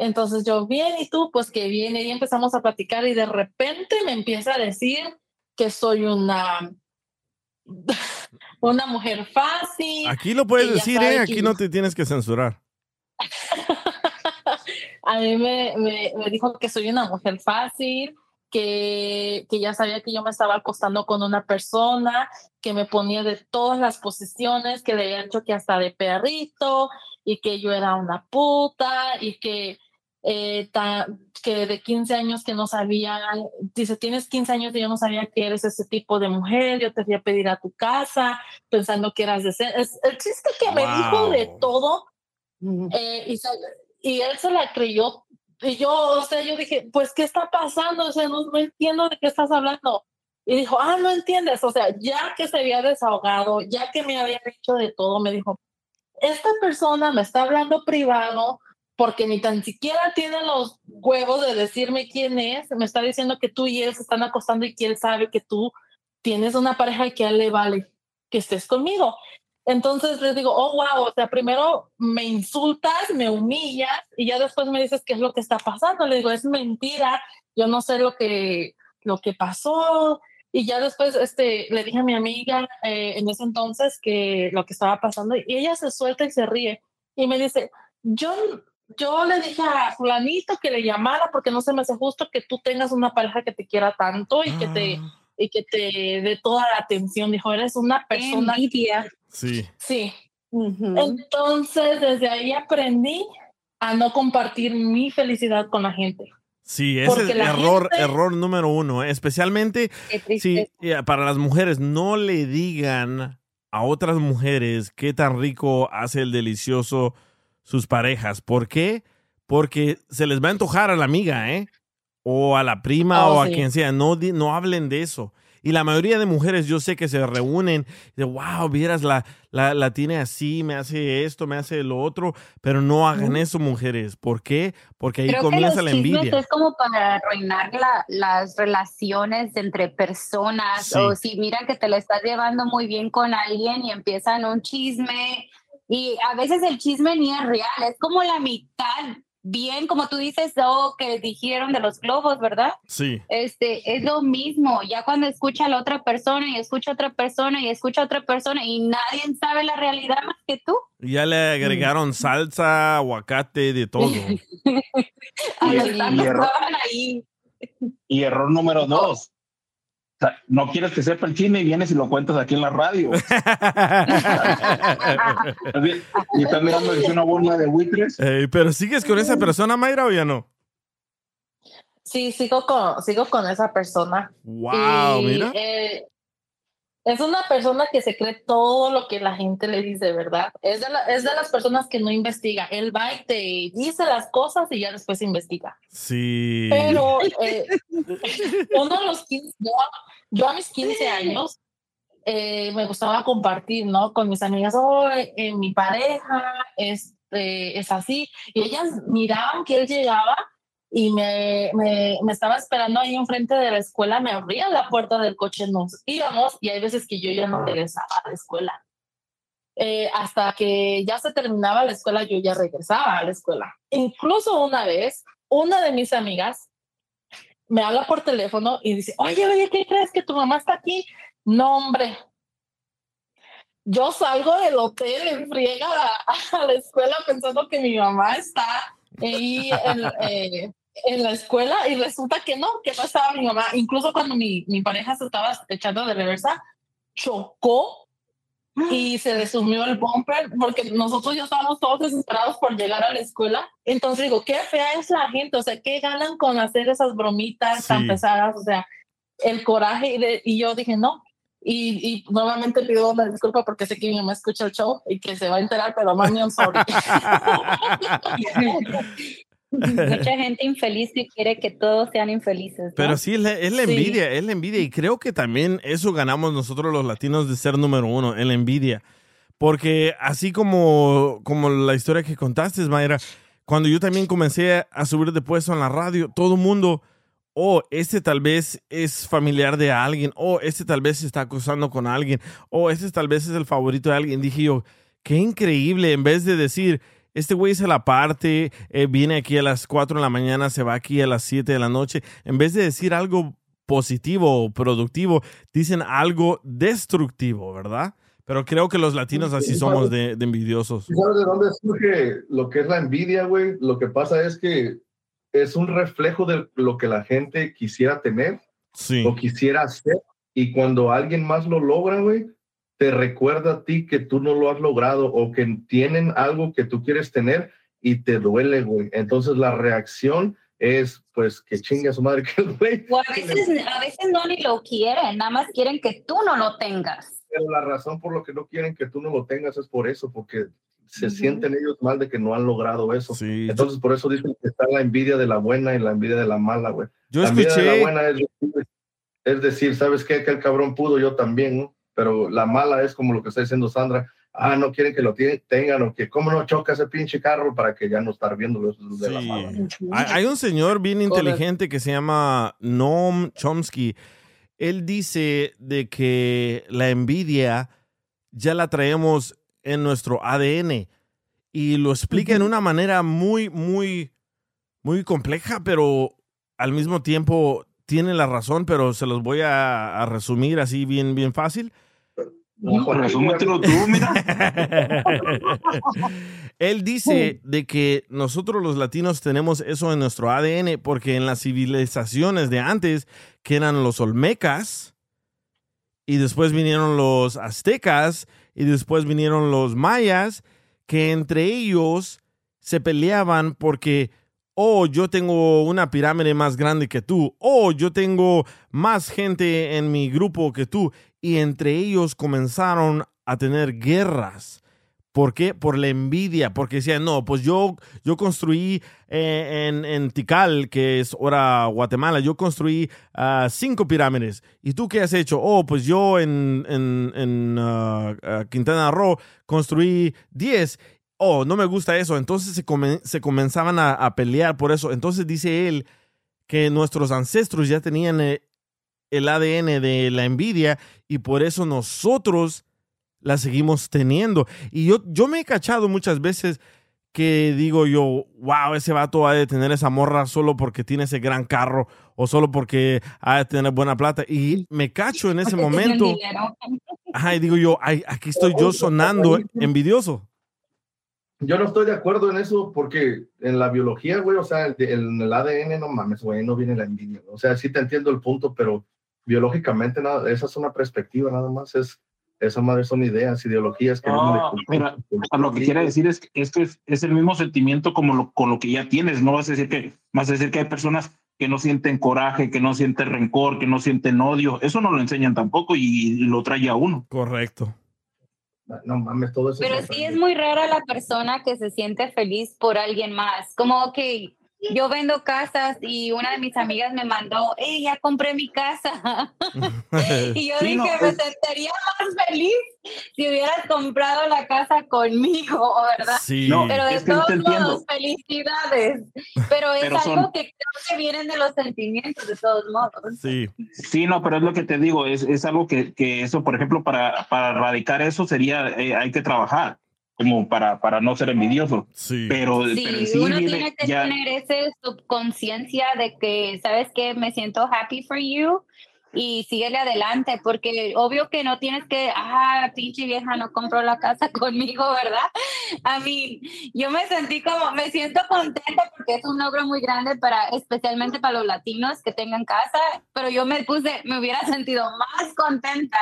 Entonces yo, bien, ¿y tú? Pues que viene y empezamos a platicar y de repente me empieza a decir que soy una, una mujer fácil. Aquí lo puedes decir, ¿eh? Aquí no te tienes que censurar. a mí me, me, me dijo que soy una mujer fácil, que, que ya sabía que yo me estaba acostando con una persona, que me ponía de todas las posiciones, que le había hecho que hasta de perrito, y que yo era una puta, y que, eh, ta- que de 15 años que no sabía, dice, tienes 15 años y yo no sabía que eres ese tipo de mujer, yo te fui a pedir a tu casa pensando que eras de... el chiste que me dijo de todo eh, y, y él se la creyó y yo, o sea, yo dije, pues, ¿qué está pasando? O sea, no, no entiendo de qué estás hablando. Y dijo, ah, no entiendes. O sea, ya que se había desahogado, ya que me había dicho de todo, me dijo, esta persona me está hablando privado porque ni tan siquiera tiene los huevos de decirme quién es. Me está diciendo que tú y él se están acostando y que él sabe que tú tienes una pareja que a él le vale que estés conmigo. Entonces les digo, oh, wow, o sea, primero me insultas, me humillas y ya después me dices qué es lo que está pasando. Le digo, es mentira, yo no sé lo que, lo que pasó. Y ya después este, le dije a mi amiga eh, en ese entonces que lo que estaba pasando y ella se suelta y se ríe y me dice, yo, yo le dije a fulanito que le llamara porque no se me hace justo que tú tengas una pareja que te quiera tanto y que te y que te dé toda la atención. Dijo, eres una persona. Envidia. Sí. Sí. Entonces, desde ahí aprendí a no compartir mi felicidad con la gente. Sí, ese es error, gente- error número uno. ¿eh? Especialmente sí, eh, para las mujeres, no le digan a otras mujeres qué tan rico hace el delicioso sus parejas. ¿Por qué? Porque se les va a antojar a la amiga, ¿eh? O a la prima Oh, o a sí. quien sea. No, no hablen de eso. Y la mayoría de mujeres yo sé que se reúnen de, wow, vieras, la, la, la tiene así, me hace esto, me hace lo otro, pero no hagan eso, mujeres. ¿Por qué? Porque ahí Creo que los comienza la envidia. es como para arruinar la- las relaciones entre personas Sí. o si miran que te la estás llevando muy bien con alguien y empiezan un chisme y a veces el chisme ni es real, es como la mitad bien, como tú dices, oh, que dijeron de los globos, ¿verdad? Sí. Este, es lo mismo, ya cuando escucha a la otra persona y escucha a otra persona y escucha a otra persona y nadie sabe la realidad más que tú. Ya le agregaron salsa, aguacate, de todo. A Y- los y error- ahí. Y error número dos. Sea, no quieres que sepa el chisme y vienes y lo cuentas aquí en la radio. y estás mirando que es una bomba de buitres. Pero sigues con esa persona, Mayra, o ya no? Sí, sigo con, sigo con esa persona. Wow, Y, mira. eh, es una persona que se cree todo lo que la gente le dice, ¿verdad? Es de, la- es de las personas que no investiga. Él va y te dice las cosas y ya después investiga. Sí. Pero eh, uno de los 15, yo, a mis 15 años eh, me gustaba compartir, ¿no? Con mis amigas, oh, eh, mi pareja este, es así. Y ellas miraban que él llegaba y me, me, me estaba esperando ahí enfrente de la escuela, me abría la puerta del coche, nos íbamos y hay veces que yo ya no regresaba a la escuela. Eh, hasta que ya se terminaba la escuela, yo ya regresaba a la escuela. Incluso una vez, una de mis amigas me habla por teléfono y dice, oye, oye, ¿qué crees que tu mamá está aquí? No, hombre. Yo salgo del hotel en friega a, a la escuela pensando que mi mamá está ahí en, eh, en la escuela y resulta que no, que no estaba mi mamá. Incluso cuando mi, mi pareja se estaba echando de reversa, chocó y se le sumió el bumper porque nosotros ya estábamos todos desesperados por llegar a la escuela. Entonces digo, qué fea es la gente, o sea, qué ganan con hacer esas bromitas tan Sí. pesadas, o sea, el coraje y, de- y yo dije, no. Y, y nuevamente pido una disculpa porque sé que mi mamá escucha el show y que se va a enterar, pero mami, I'm sorry. Mucha gente infeliz que quiere que todos sean infelices. ¿no? Pero sí, es la, es la Sí. envidia, es la envidia. Y creo que también eso ganamos nosotros los latinos de ser número uno, en la envidia. Porque así como, como la historia que contaste, Mayra, cuando yo también comencé a subir de puesto en la radio, todo el mundo, oh, este tal vez es familiar de alguien, oh, este tal vez se está acusando con alguien, oh, este tal vez es el favorito de alguien. Dije yo, qué increíble, en vez de decir, este güey se la parte, eh, viene aquí a las 4 de la mañana, se va aquí a las 7 de la noche. En vez de decir algo positivo o productivo, dicen algo destructivo, ¿verdad? Pero creo que los latinos así somos de, de envidiosos. ¿Y ¿Sabes de dónde surge lo que es la envidia, güey? Lo que pasa es que es un reflejo de lo que la gente quisiera tener Sí. o quisiera hacer. Y cuando alguien más lo logra, güey, te recuerda a ti que tú no lo has logrado o que tienen algo que tú quieres tener y te duele, güey. Entonces la reacción es, pues, que chingue a su madre que el güey. O a veces, a veces no ni lo quieren, nada más quieren que tú no lo tengas. Pero la razón por lo que no quieren que tú no lo tengas es por eso, porque se sienten ellos mal de que no han logrado eso. Entonces, por eso dicen que está la envidia de la buena y la envidia de la mala, güey. Yo la envidia de la escuché- buena es, decir- es decir, ¿sabes qué? Que el cabrón pudo, yo también, ¿no? Pero la mala es como lo que está diciendo Sandra. Ah, no quieren que lo tengan o que cómo no choca ese pinche carro para que ya no estar viéndolo. Eso es de la mala. Hay, hay un señor bien inteligente que se llama Noam Chomsky. Él dice de que la envidia ya la traemos en nuestro ADN y lo explica en una manera muy, muy, muy compleja, pero al mismo tiempo tiene la razón, pero se los voy a, a resumir así bien, bien fácil. Resúmetelo tú, mira. Él dice de que nosotros los latinos tenemos eso en nuestro ADN porque en las civilizaciones de antes, que eran los olmecas, y después vinieron los aztecas, y después vinieron los mayas, que entre ellos se peleaban porque, oh, yo tengo una pirámide más grande que tú, oh, yo tengo más gente en mi grupo que tú, y entre ellos comenzaron a tener guerras. ¿Por qué? Por la envidia, porque decían, no, pues yo, yo construí eh, en, en Tikal, que es ahora Guatemala, yo construí ah, cinco pirámides. ¿Y tú qué has hecho? Oh, pues yo en, en, en ah, Quintana Roo construí diez. Oh, no me gusta eso. Entonces se, comen- se comenzaban a, a pelear por eso. Entonces dice él que nuestros ancestros ya tenían eh, el ADN de la envidia y por eso nosotros la seguimos teniendo. Y yo, yo me he cachado muchas veces que digo yo, wow, ese vato ha de tener esa morra solo porque tiene ese gran carro o solo porque ha de tener buena plata. Y me cacho en ese momento. Ajá, y digo yo, ay, aquí estoy yo sonando envidioso. Yo no estoy de acuerdo en eso porque en la biología, güey, o sea, el- en el ADN, no mames, güey, no viene la envidia. O sea, sí te entiendo el punto, pero biológicamente nada, esa es una perspectiva nada más, es, esa madre son ideas, ideologías que vienen de No, cultura. mira, a lo que quiere decir es que esto es, es el mismo sentimiento como lo, con lo que ya tienes. No vas a decir que vas a decir que hay personas que no sienten coraje, que no sienten rencor, que no sienten odio. Eso no lo enseñan tampoco y, y lo trae a uno. Correcto. No mames, todo eso. Pero sí es muy rara la persona que se siente feliz por alguien más. Como que yo vendo casas y una de mis amigas me mandó, hey, ya compré mi casa. y yo Sí, dije, no, me pues- sentiría más feliz si hubieras comprado la casa conmigo, ¿verdad? Sí. No, Pero de es todos modos, felicidades. Pero es Pero algo son- que creo que vienen de los sentimientos, de todos modos. Sí. Sí, no, pero es lo que te digo, es, es algo que, que eso, por ejemplo, para, para erradicar eso sería, eh, hay que trabajar, como para, para no ser envidioso. Sí. Pero, Sí, pero sí uno viene tiene que ya- tener ese subconsciencia de que, ¿sabes qué? Me siento happy for you y síguele adelante, porque obvio que no tienes que, ah, pinche vieja no compró la casa conmigo, ¿verdad? A mí, yo me sentí como, me siento contenta porque es un logro muy grande para, especialmente para los latinos que tengan casa, pero yo me puse, me hubiera sentido más contenta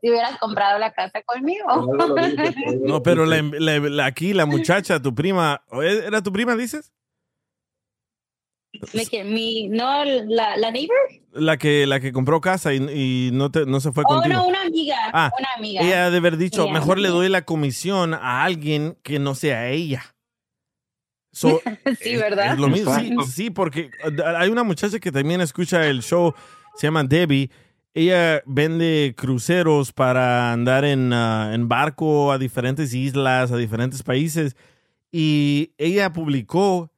si hubieras comprado la casa conmigo. No, pero la- la- la- aquí la muchacha, tu prima, ¿era tu prima, dices? Mi, no, la, la neighbor. La que, la que compró casa y, y no, te, no se fue Oh, contigo. no, una amiga. Ah, una amiga. Ella ha de haber dicho, Yeah. mejor le doy la comisión a alguien que no sea ella. So, sí, ¿verdad? Es lo mismo. Sí, sí, porque hay una muchacha que también escucha el show, se llama Debbie. Ella vende cruceros para andar en, ah, en barco a diferentes islas, a diferentes países. Y ella publicó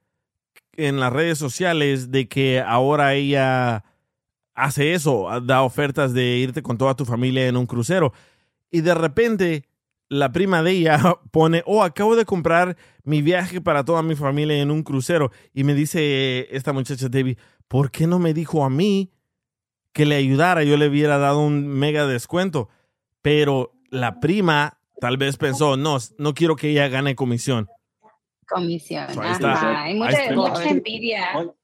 en las redes sociales de que ahora ella hace eso, da ofertas de irte con toda tu familia en un crucero. Y de repente la prima de ella pone, oh, acabo de comprar mi viaje para toda mi familia en un crucero. Y me dice esta muchacha Debbie, ¿por qué no me dijo a mí que le ayudara? Yo le hubiera dado un mega descuento. Pero la prima tal vez pensó, no, no quiero que ella gane comisión. Comisión. Ahí está. Ajá. Hay mucha, mucha envidia.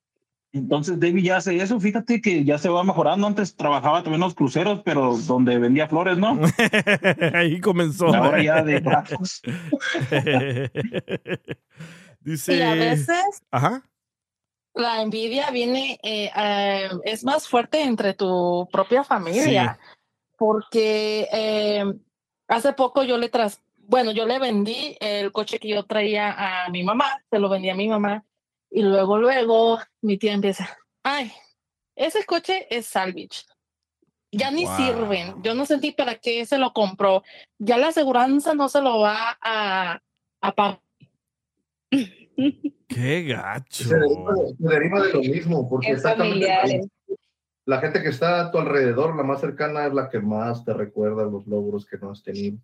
Entonces David ya hace eso, fíjate que ya se va mejorando. Antes trabajaba también en los cruceros, pero donde vendía flores, ¿no? Ahí comenzó. Ahora ya de brazos. Dice. Y a veces Ajá. la envidia viene, eh, eh, es más fuerte entre tu propia familia, porque eh, hace poco yo le tras, bueno, yo le vendí el coche que yo traía a mi mamá, se lo vendí a mi mamá y luego, luego mi tía empieza, ay, ese coche es salvage. Ya ni Wow. sirven. Yo no sentí para qué se lo compró. Ya la aseguranza no se lo va a, a pagar. Qué gacho. Se deriva, se deriva de lo mismo, porque Es exactamente familiar. la gente que está a tu alrededor, la más cercana, es la que más te recuerda los logros que no has tenido.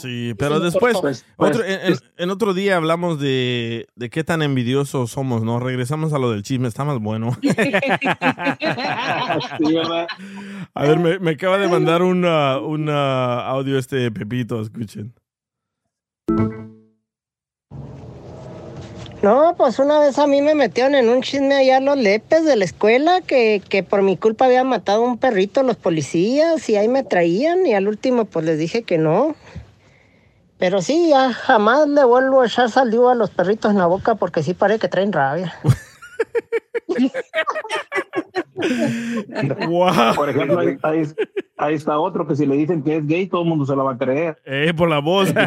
Sí, pero después, otro, en, en- en otro día hablamos de, de qué tan envidiosos somos, ¿no? Regresamos a lo del chisme, está más bueno. A ver, me, me acaba de mandar una, una audio este Pepito, escuchen. No, pues una vez a mí me metieron en un chisme allá los lepes de la escuela que, que por mi culpa había matado a un perrito los policías y ahí me traían y al último pues les dije que no. Pero sí, ya jamás le vuelvo a echar saliva a los perritos en la boca porque sí parece que traen rabia. Por ejemplo, ahí, ahí- ahí está otro que si le dicen que es gay, todo el mundo se la va a creer. Eh, por la voz.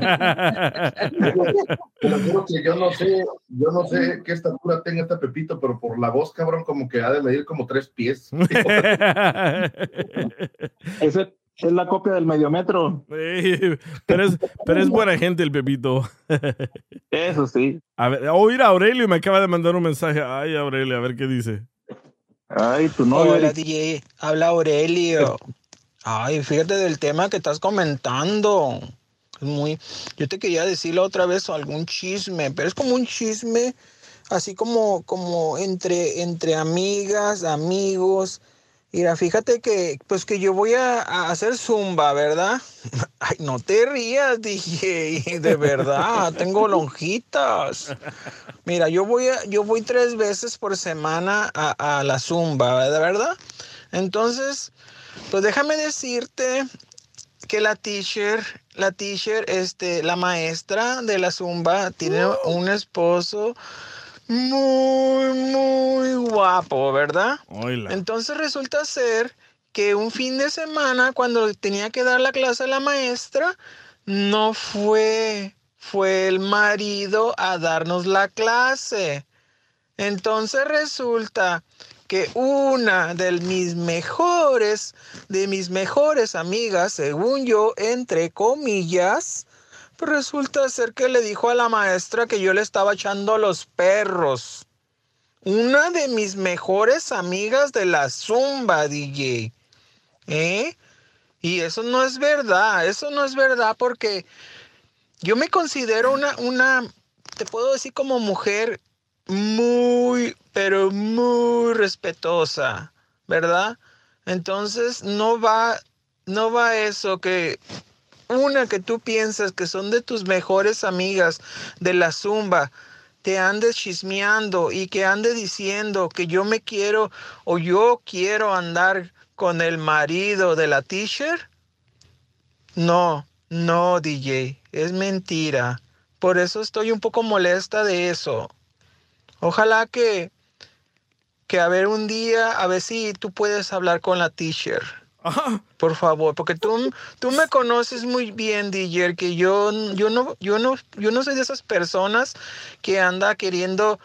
Yo no sé, yo no sé qué estatura tenga este Pepito, pero por la voz, cabrón, como que ha de medir como tres pies. Ese es la copia del mediometro. Eh, pero, es, pero es buena gente el Pepito. Eso sí. A ver, oír a Aurelio me acaba de mandar un mensaje. Ay, Aurelio, a ver qué dice. Ay, tu Hola, DJ. Habla Aurelio. Ay, fíjate del tema que estás comentando. Es muy. Yo te quería decirle otra vez algún chisme, pero es como un chisme así como, como entre, entre amigas, amigos. Mira, fíjate que, pues que yo voy a, a hacer zumba, ¿verdad? Ay, no te rías, DJ, de verdad, tengo lonjitas. Mira, yo voy, a, yo voy tres veces por semana a, a la zumba, ¿de verdad? Entonces, pues déjame decirte que la teacher, la teacher, este, la maestra de la zumba tiene un esposo muy, muy guapo, ¿verdad? Entonces resulta ser que un fin de semana, cuando tenía que dar la clase a la maestra, no fue, fue el marido a darnos la clase. Entonces resulta que una de mis mejores, de mis mejores amigas, según yo, entre comillas, pues resulta ser que le dijo a la maestra que yo le estaba echando los perros. Una de mis mejores amigas de la zumba, DJ. ¿Eh? Y eso no es verdad, eso no es verdad porque yo me considero una, una, te puedo decir como mujer muy, pero muy respetuosa, ¿verdad? Entonces no va, no va eso que una que tú piensas que son de tus mejores amigas de la zumba, te ande chismeando y que ande diciendo que yo me quiero o yo quiero andar con el marido de la teacher. No, no, DJ, es mentira. Por eso estoy un poco molesta de eso. Ojalá que, que a ver un día, a ver si tú puedes hablar con la teacher. Por favor, porque tú, tú me conoces muy bien, DJ, que yo, yo, no, yo, no, yo no soy de esas personas que anda queriendo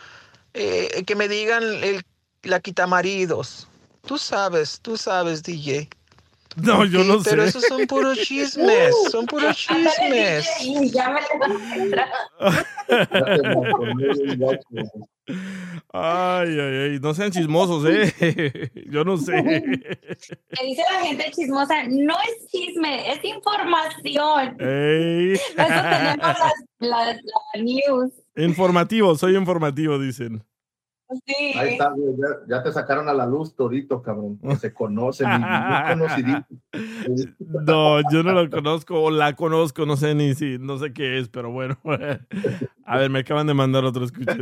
eh, que me digan el, la quitamaridos. Tú sabes, tú sabes, DJ. No, yo no Pero sé. esos son puros chismes, son puros chismes. Ya me Ay, ay, ay. No sean chismosos, ¿eh? Yo no sé. Me dice la gente chismosa, no es chisme, es información. Ey. Eso tenemos las, las- la news. Informativo, soy informativo, dicen. Sí. Ahí está, güey, ya, ya te sacaron a la luz todito, cabrón. que se conocen, y muy conocidito. No, yo no lo conozco o la conozco, no sé ni si, no sé qué es, pero bueno. A ver, me acaban de mandar otro escuchen.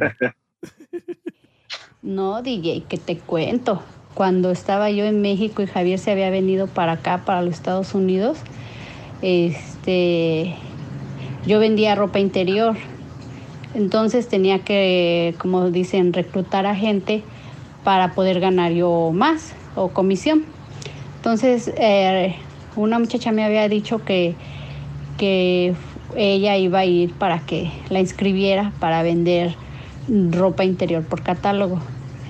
No, DJ, que te cuento. Cuando estaba yo en México y Javier se había venido para acá, para los Estados Unidos, este, yo vendía ropa interior. Entonces tenía que, como dicen, reclutar a gente para poder ganar yo más o comisión. Entonces, eh, una muchacha me había dicho que, que ella iba a ir para que la inscribiera para vender ropa interior por catálogo.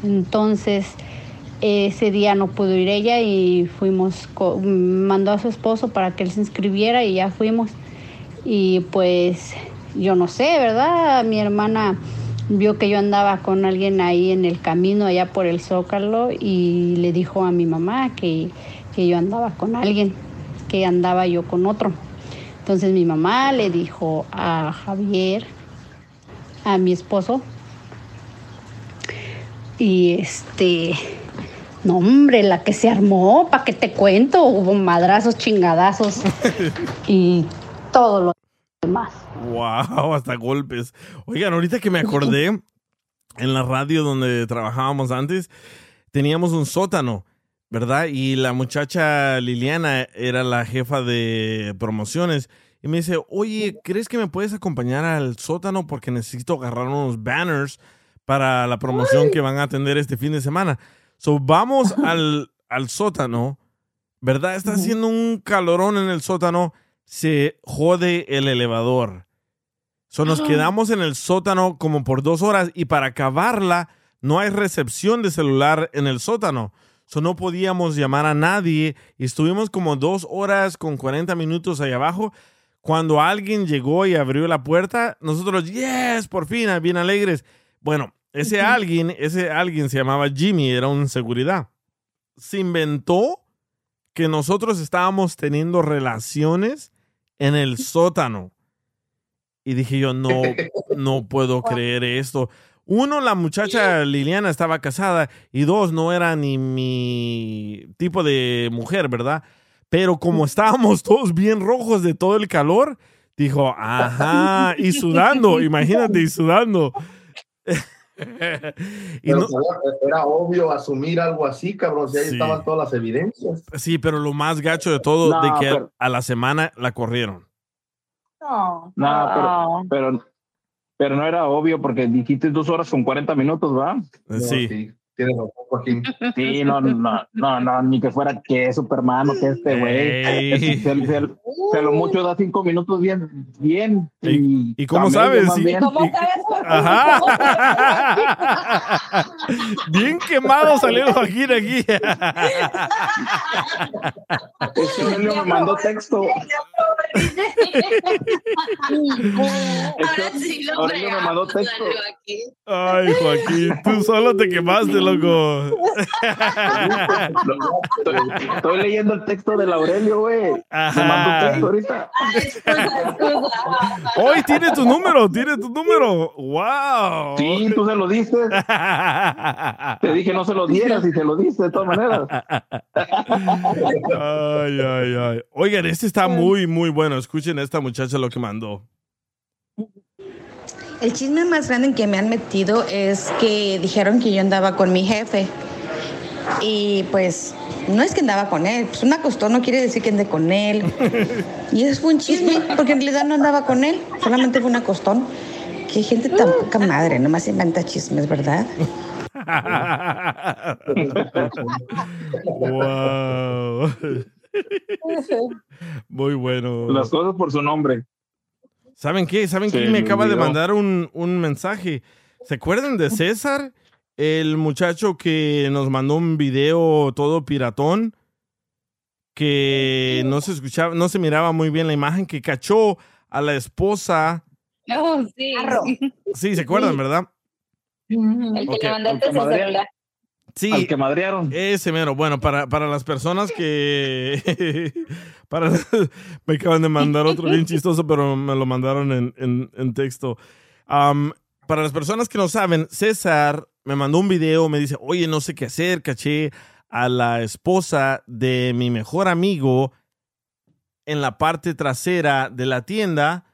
Entonces, ese día no pudo ir ella y fuimos, mandó a su esposo para que él se inscribiera y ya fuimos. Y pues yo no sé, ¿verdad? Mi hermana vio que yo andaba con alguien ahí en el camino allá por el Zócalo y le dijo a mi mamá que, que yo andaba con alguien, que andaba yo con otro. Entonces mi mamá le dijo a Javier, a mi esposo, y este, no hombre, la que se armó, ¿para qué te cuento? Hubo madrazos, chingadazos y todo lo demás. Wow, hasta golpes. Oigan, ahorita que me acordé, en la radio donde trabajábamos antes, teníamos un sótano, ¿verdad? Y la muchacha Liliana era la jefa de promociones. Y me dice, oye, ¿crees que me puedes acompañar al sótano? Porque necesito agarrar unos banners para la promoción que van a atender este fin de semana. So, vamos al, al sótano, ¿verdad? Está haciendo un calorón en el sótano, se jode el elevador. So, nos quedamos en el sótano como por dos horas y para acabarla no hay recepción de celular en el sótano. So, no podíamos llamar a nadie y estuvimos como dos horas con 40 minutos ahí abajo. Cuando alguien llegó y abrió la puerta, nosotros, yes, por fin, bien alegres. Bueno, ese alguien, ese alguien se llamaba Jimmy, era un seguridad. Se inventó que nosotros estábamos teniendo relaciones en el sótano. Y dije yo, no, no puedo creer esto. Uno, la muchacha Liliana estaba casada y dos, no era ni mi tipo de mujer, ¿verdad? Pero como estábamos todos bien rojos de todo el calor, dijo, ajá, y sudando, imagínate, y sudando. y Pero no- era obvio asumir algo así, cabrón, si ahí Sí. estaban todas las evidencias. sí, pero lo más gacho de todo, No, de que pero- a la semana la corrieron. No, No, pero, pero, pero no era obvio porque dijiste dos horas con 40 minutos, ¿va? Eh, sí. Tienes razón, Joaquín. Sí, no, no, no, no, ni que fuera que Superman o que este güey. Se, se- se lo mucho da cinco minutos bien, bien. ¿Y, y cómo sabes? Sí. bien. ¿Cómo Ajá. Bien quemado salió Joaquín aquí. Es que Aurelio me mandó texto. Ahora sí lo Aurelio me mandó texto. Ay, Joaquín, tú solo te quemaste, loco. Estoy, leyendo el texto del Aurelio, güey. Me mandó texto ahorita. Hoy tiene tu número, tiene tu número. ¡Wow! Sí, tú se lo diste. Te dije no se lo dieras y se lo diste de todas maneras. Ay, ay, ay. Oigan, este está muy, muy bueno. Escuchen a esta muchacha lo que mandó. El chisme más grande en que me han metido es que dijeron que yo andaba con mi jefe. Y pues no es que andaba con él, pues un acostón no quiere decir que ande con él. Y eso fue un chisme, porque en realidad no andaba con él, solamente fue un acostón. Que gente tan poca madre, nomás inventa chismes, ¿verdad? wow. Muy bueno. Las cosas por su nombre. ¿Saben qué? ¿Saben quién me acaba de mandar un, un mensaje? ¿Se acuerdan de César? El muchacho que nos mandó un video todo piratón, que no se escuchaba, no se miraba muy bien la imagen, que cachó a la esposa. Oh, sí. Sí, ¿se acuerdan, verdad? El que le mandaste celular. Sí. Al que madrearon. Ese mero. Bueno, para, para las personas que. para, me acaban de mandar otro bien chistoso, pero me lo mandaron en, en- en texto. Para las personas que no saben, César me mandó un video, me dice, oye, no sé qué hacer, caché a la esposa de mi mejor amigo en la parte trasera de la tienda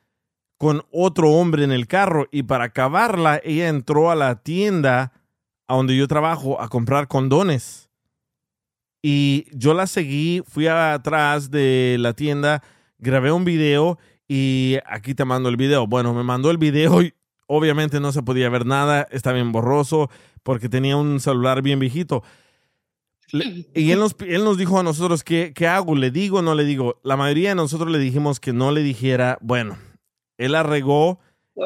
con otro hombre en el carro y para acabarla, ella entró a la tienda a donde yo trabajo a comprar condones. Y yo la seguí, fui atrás de la tienda, grabé un video y aquí te mando el video. Bueno, me mandó el video y obviamente no se podía ver nada, está bien borroso porque tenía un celular bien viejito. Y él nos, él nos dijo a nosotros, ¿qué, ¿qué hago? ¿Le digo o no le digo? La mayoría de nosotros le dijimos que no le dijera, bueno, él la regó.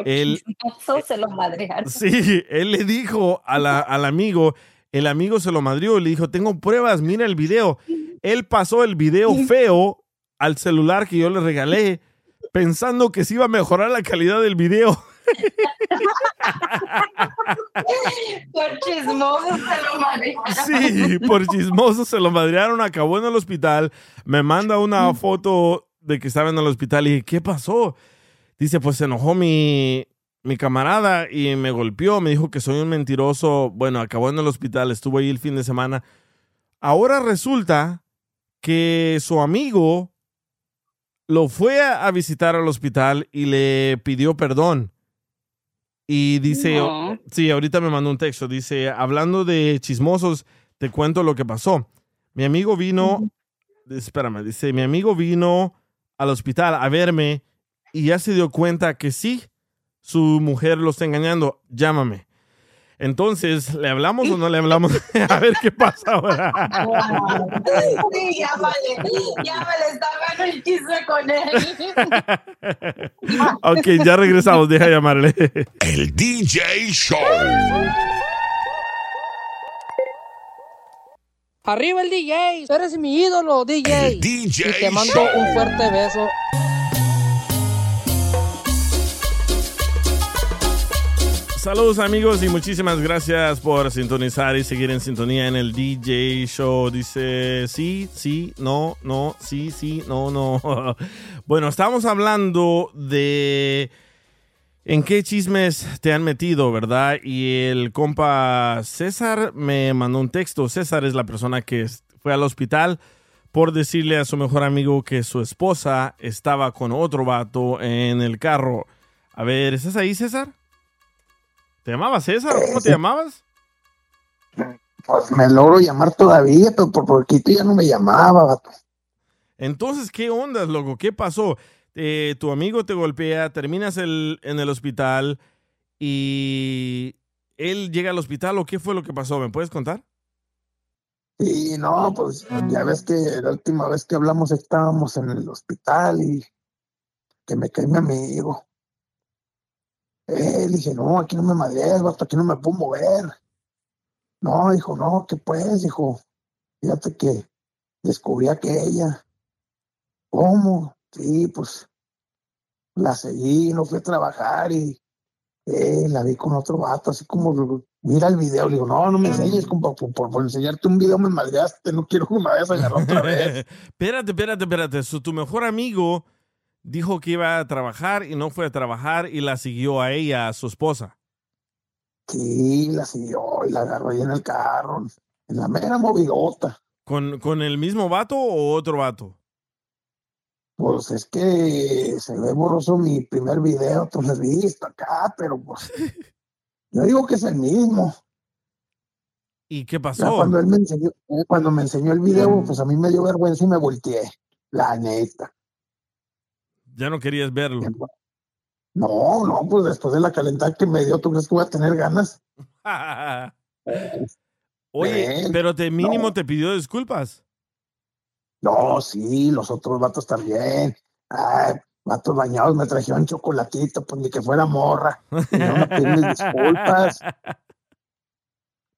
Él, se lo madrearon. Sí, él le dijo a la- al amigo, el amigo se lo madrió y le dijo, tengo pruebas, mira el video. Él pasó el video feo al celular que yo le regalé, pensando que se iba a mejorar la calidad del video. Por chismoso se lo madrearon. Sí, por chismoso se lo madrearon, acabó en el hospital, me manda una foto de que estaba en el hospital y dije, ¿qué pasó? Dice, pues se enojó mi, mi camarada y me golpeó, me dijo que soy un mentiroso. Bueno, acabó en el hospital, estuvo ahí el fin de semana. Ahora resulta que su amigo lo fue a visitar al hospital y le pidió perdón. Y dice, No. sí, ahorita me mandó un texto, dice, hablando de chismosos, te cuento lo que pasó. Mi amigo vino, espérame, dice, mi amigo vino al hospital a verme y ya se dio cuenta que sí, su mujer lo está engañando, llámame. Entonces, ¿le hablamos o no le hablamos? a ver qué pasa ahora. Sí, llámale, llámale, está bueno el chisme con él. ok, ya regresamos, deja llamarle. El DJ Show. Arriba el DJ, eres mi ídolo, DJ. El DJ y te mando Show. un fuerte beso. Saludos amigos y muchísimas gracias por sintonizar y seguir en sintonía en el DJ Show. Dice sí, sí, no, no, sí, sí, no, no. Bueno, estamos hablando de en qué chismes te han metido, ¿verdad? Y el compa César me mandó un texto. César es la persona que fue al hospital por decirle a su mejor amigo que su esposa estaba con otro vato en el carro. A ver, ¿estás ahí, César? ¿Te llamabas César? o ¿Cómo te llamabas? Pues me logro llamar todavía, pero por poquito ya no me llamaba, vato. Entonces, ¿qué ondas, loco? ¿Qué pasó? Eh, tu amigo te golpea, terminas el- en el hospital y él llega al hospital o qué fue lo que pasó? ¿Me puedes contar? Y no, pues ya ves que la última vez que hablamos estábamos en el hospital y que me cae mi amigo. Eh, dije, no, aquí no me madrees, vato, aquí no me puedo mover. No, dijo, no, ¿qué pues? Dijo, fíjate que descubrí aquella. ¿Cómo? Sí, pues la seguí, no fui a trabajar y eh, la vi con otro vato, así como, mira el video. Le digo, no, no me enseñes, compa, por, por, enseñarte un video me madreaste, no quiero que me vayas agarrar otra vez. espérate, espérate, espérate. Su- tu mejor amigo dijo que iba a trabajar y no fue a trabajar y la siguió a ella, a su esposa. Sí, la siguió y la agarró ahí en el carro, en la mera movidota. ¿Con, con el mismo vato o otro vato? Pues es que se ve borroso mi primer video, tú lo has visto acá, pero pues yo digo que es el mismo. ¿Y qué Ya pasó? cuando él me enseñó, eh, cuando me enseñó el video, pues a mí me dio vergüenza y me volteé, la neta. Ya no querías verlo. No, no, pues después de la calentada que me dio, ¿tú crees que voy a tener ganas? Oye, pero te mínimo te pidió disculpas. No, sí, los otros vatos también. Ay, vatos bañados me trajeron chocolatito, pues ni que fuera morra. Vinieron a pedirme disculpas.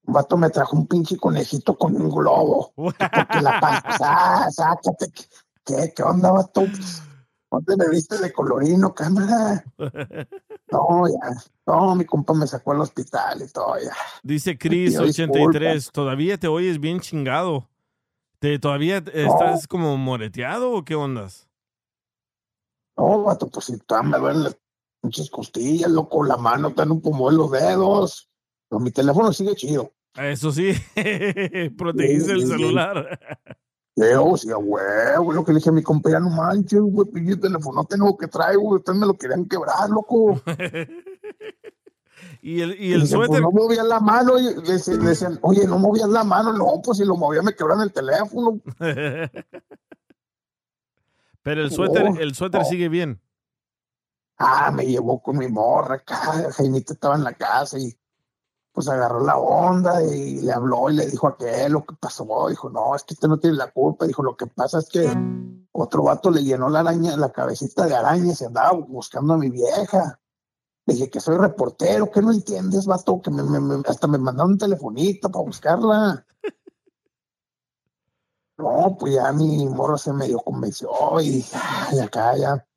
Un vato me trajo un pinche conejito con un globo. que Porque la panza, sácate. ¿Qué, qué, qué onda, vato? ¿Dónde me viste de colorino, cámara? No, ya. No, mi compa me sacó al hospital y todo, ya. Dice pidió Chris83, disculpas. todavía te oyes bien chingado. ¿Te, ¿Todavía estás como moreteado o qué ondas? No, vato, pues si me duelen las pinches costillas, loco, la mano, te un pomo en los dedos. Pero mi teléfono sigue chido. Eso sí, protegiste el Sí, sí. Yo, sí, a huevo, lo que le dije a mi compa, ya no manches, güey, pinche teléfono tengo que traigo, güey, ustedes me lo querían quebrar, loco. y el, y Y el pues, suéter. no movían la mano, y le dec- le decían, oye, no movías la mano, no, pues si lo movía me quebran el teléfono. Pero el suéter, Oh, el suéter oh. sigue bien. Ah, me llevó con mi morra acá, Jaimita estaba en la casa y pues agarró la onda y le habló y le dijo a aquel lo que pasó. Dijo, no, es que usted no tiene la culpa. Dijo, lo que pasa es que otro vato le llenó la araña, la cabecita de araña y se andaba buscando a mi vieja. Le dije que soy reportero, que no entiendes, vato, que me, hasta me mandaron un telefonito para buscarla. No, pues ya mi morro se medio convenció y, ay, acá ya.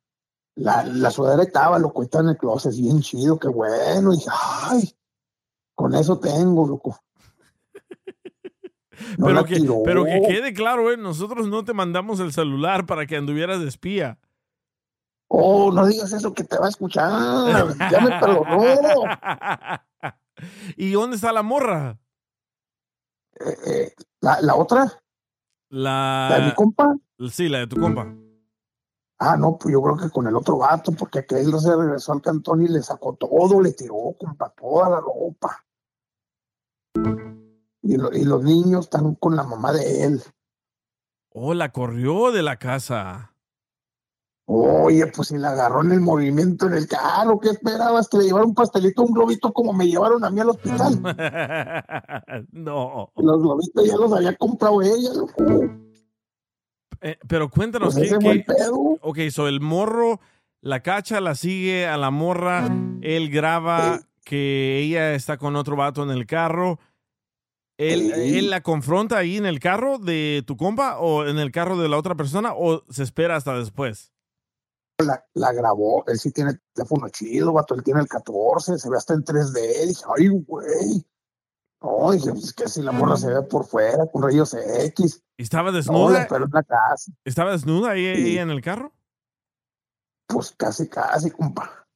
La, la sudadera estaba, loco, está en el closet, bien chido, qué bueno. Y ay, con eso tengo, loco. No pero, que, tiró. pero que quede claro, ¿eh? nosotros no te mandamos el celular para que anduvieras de espía. Oh, no digas eso que te va a escuchar. Ya me perdonó. ¿Y dónde está la morra? Eh, ¿La, la otra? La... ¿La de mi compa? Sí, la de tu compa. Ah, no, pues yo creo que con el otro vato, porque aquel no se regresó al cantón y le sacó todo, le tiró, compa, toda la ropa. Y, lo- y los niños están con la mamá de él. Oh, la corrió de la casa. Oye, pues si la agarró en el movimiento en el carro, ¿qué esperabas? Que le llevara un pastelito, un globito como me llevaron a mí al hospital. no. Los globitos ya los había comprado ella, loco. Eh, pero cuéntanos, Pues ¿qué. Ok, so el morro, la cacha la sigue a la morra, él graba que ella está con otro vato en el carro. ¿Él, ¿Él la confronta ahí en el carro de tu compa o en el carro de la otra persona o se espera hasta después? La, la grabó, él sí tiene teléfono chido, vato, él tiene el 14, se ve hasta en 3D. Dije, ay, güey. No, dije, pues es que si la morra se ve por fuera con rayos X. ¿Estaba desnuda? la- pero en la casa. ¿Estaba desnuda ahí, ella en el carro? Pues casi, casi, compa.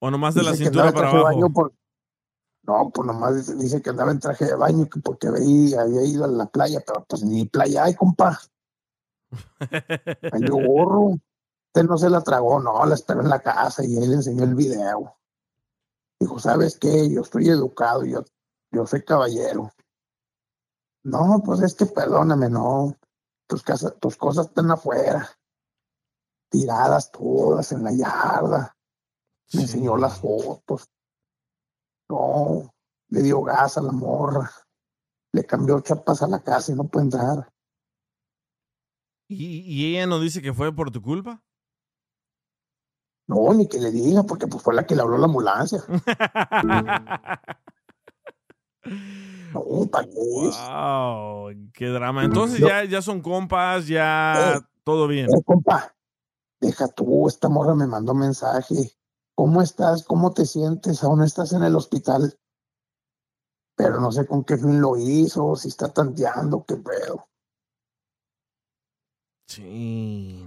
¿O nomás de la Dice cintura para abajo? por- No, pues nomás dice, que andaba en traje de baño que porque veía, había ido a la playa, pero pues ni playa hay, compa. Ay, gorro. Usted no se la tragó, no, la esperó en la casa y él le enseñó el video. Dijo, ¿sabes qué? Yo estoy educado, yo, yo soy caballero. No, pues es que perdóname, no. Tus, casa- tus cosas están afuera. Tiradas todas en la yarda. Me enseñó las fotos. No, le dio gas a la morra. Le cambió chapas a la casa y no puede entrar. ¿Y, y ella no dice que fue por tu culpa? No, ni que le diga, porque pues fue la que le habló la ambulancia. No, ¿para qué? Wow, qué drama. Entonces ya, ya son compas, ya todo bien. Eh, compa, deja tú, esta morra me mandó mensaje. ¿Cómo estás? ¿Cómo te sientes? Aún estás en el hospital. Pero no sé con qué fin lo hizo, si está tanteando, qué pedo. Sí.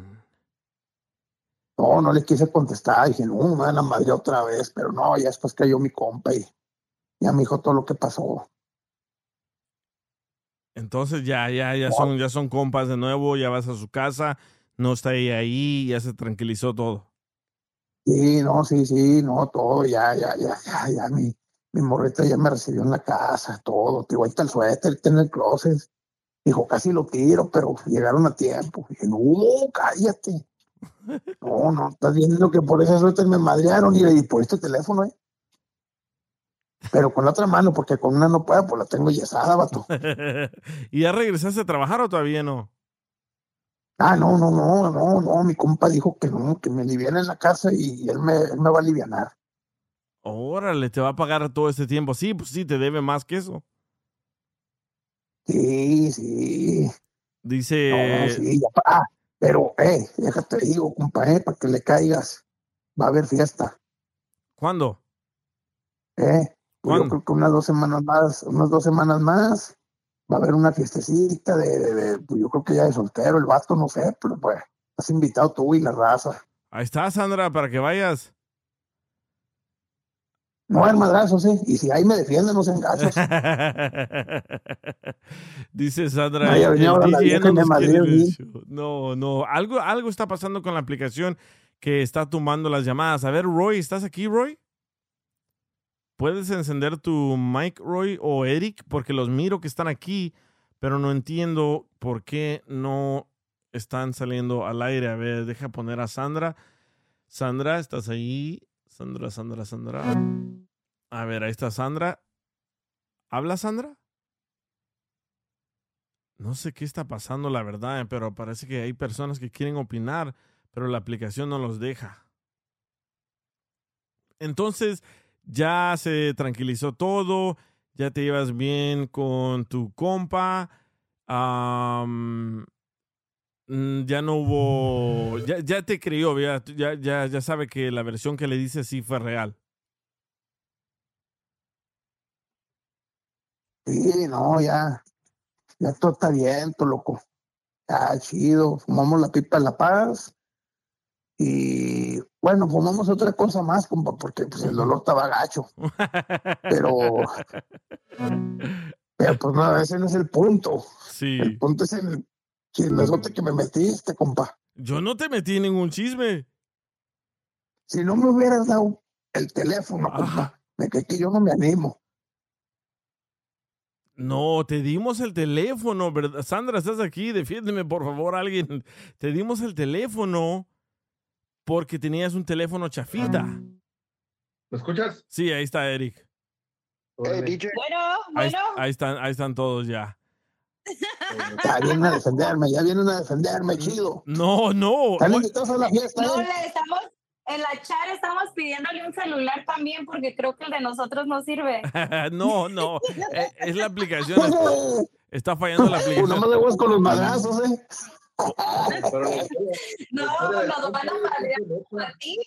No, no le quise contestar. Dije, no, me van a madre otra vez. Pero no, ya después cayó mi compa y ya me dijo todo lo que pasó. Entonces ya, ya, ya son, ya son compas de nuevo, ya vas a su casa, no está ella ahí, ya se tranquilizó todo. Sí, no, sí, sí, no, todo, ya, ya, ya, ya, ya, mi, mi morrita ya me recibió en la casa, todo, tío, ahí está el suéter, está en el closet. Dijo, casi lo tiro, pero llegaron a tiempo. Dije, no, cállate. No, no, estás viendo que por ese suéter me madrearon y, y por este teléfono, ¿eh? Pero con la otra mano, porque con una no puedo, pues la tengo yesada, vato. ¿Y ya regresaste a trabajar o todavía no? Ah, no, no, no, no, no, mi compa dijo que no, que me aliviara en la casa y él me, él me va a aliviar. Órale, te va a pagar todo este tiempo. Sí, pues sí, te debe más que eso. Sí, sí. Dice. No, sí, ya ah, pero, eh, déjate digo, compa, eh, para que le caigas. Va a haber fiesta, ¿Cuándo? eh. Pues ¿Cuándo? yo creo que unas dos semanas más, unas dos semanas más, va a haber una fiestecita de, de- de- pues yo creo que ya de soltero, el vato, no sé, pero pues, has invitado tú y la raza. Ahí está, Sandra, para que vayas. No hay madrazos, eh, y si ahí me defienden, no se engachos. Dice Sandra. DJ nos a. No, no. Algo, algo está pasando con la aplicación que está tumbando las llamadas. A ver, Roy, ¿estás aquí, Roy? ¿Puedes encender tu mic, Roy o Eric? Porque los miro que están aquí, pero no entiendo por qué no están saliendo al aire. A ver, deja poner a Sandra. Sandra, ¿estás ahí? Sandra, Sandra, Sandra. A ver, ahí está Sandra. ¿Habla Sandra? No sé qué está pasando, la verdad, pero parece que hay personas que quieren opinar, pero la aplicación no los deja. Entonces, ya se tranquilizó todo, ya te llevas bien con tu compa, mm, ya no hubo, ya, te creyó, ya, ya, ya, sabe que la versión que le dice sí fue real. Sí, no, ya, ya todo está bien, todo loco. Ya, chido, fumamos la pipa de la paz. Y bueno, fumamos otra cosa más, compa, porque pues el dolor estaba gacho. Pero, pero pues no, ese no es el punto. Sí. El punto es el chismesote que me metiste, compa. Yo no te metí en ningún chisme. Si no me hubieras dado el teléfono, compa, me cae que yo no me animo. No, te dimos el teléfono, ¿verdad? Sandra, estás aquí, defiéndeme por favor, alguien. Te dimos el teléfono porque tenías un teléfono chafita. ¿Me escuchas? Sí, ahí está Eric. Bueno, bueno. ahí están, ahí están todos ya. Ya vienen a defenderme, ya vienen a defenderme, chido. No, no. Están invitados a la fiesta, No, ¿eh? le estamos, en la chat estamos pidiéndole un celular también porque creo que el de nosotros no sirve. no, no. eh, Es la aplicación. Está, está fallando la Pues aplicación. nomás de huevos con los madrazos, ¿eh? No, van a madrear a ti.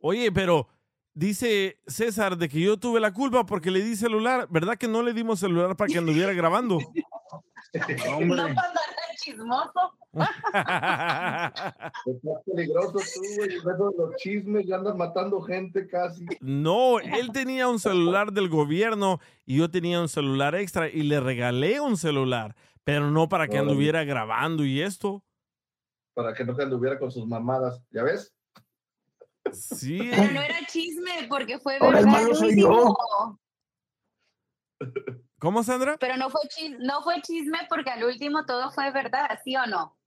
Oye, pero dice César de que yo tuve la culpa porque le di celular. ¿Verdad que no le dimos celular para que anduviera grabando? No chismoso. Estás peligroso tú, güey. Los chismes ya andas matando gente casi. No, él tenía un celular del gobierno y yo tenía un celular extra y le regalé un celular, pero no para que anduviera grabando y esto. Para que no anduviera con sus mamadas. ¿Ya ves? Sí. Pero no era chisme porque fue Ahora el verdad. malo el soy último. ¿Cómo, Sandra? Pero no fue, chis- no fue chisme porque al último todo fue verdad, ¿sí o no?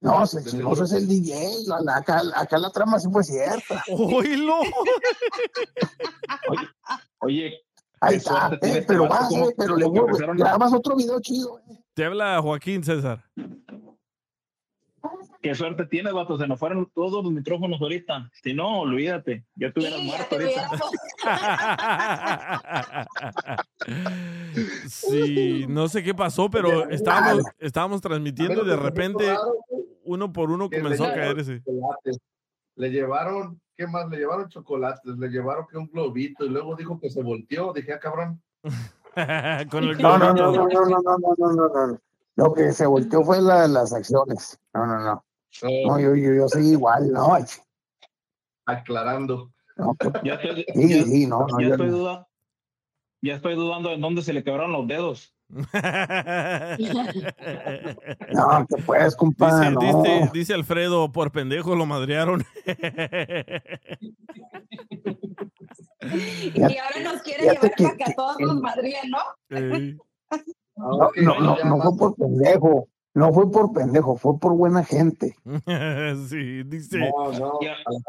No, el chismoso es el DJ. la- acá, acá la trama sí fue cierta. ¡Oílo! Oye, Ahí está, eh, tiene este pero vato, vas, como- eh, pero le como que vuelvo- empezaron a- grabas otro video chido. eh. Te habla Joaquín César. Qué suerte tienes, vato. Se nos fueron todos los micrófonos ahorita. Si no, olvídate. Ya estuviera muerto ahorita. Sí, no sé qué pasó, pero estábamos, estábamos transmitiendo y de repente uno por uno comenzó a caerse. Le llevaron, ¿qué más? Le llevaron chocolates, le llevaron que un globito y luego dijo que se volteó. Dije, ah, cabrón. Con el No, no, no, no, no, no, no, no, no, no. Lo que se volteó fue la- las acciones. No, no, no. No, yo, yo, yo soy igual, no. Aclarando. no, que- Ya estoy, Sí, ya- sí, no, no, ya yo estoy no. dudando. Ya estoy dudando en dónde se le quebraron los dedos. No, que puedes, compa, Dice, no. dice, dice Alfredo, por pendejo lo madrearon. Y ahora nos quiere llevar que- para que a todos nos madríen, ¿no? No, no, no, no fue por pendejo. No fue por pendejo, fue por buena gente. sí, dice. No, no.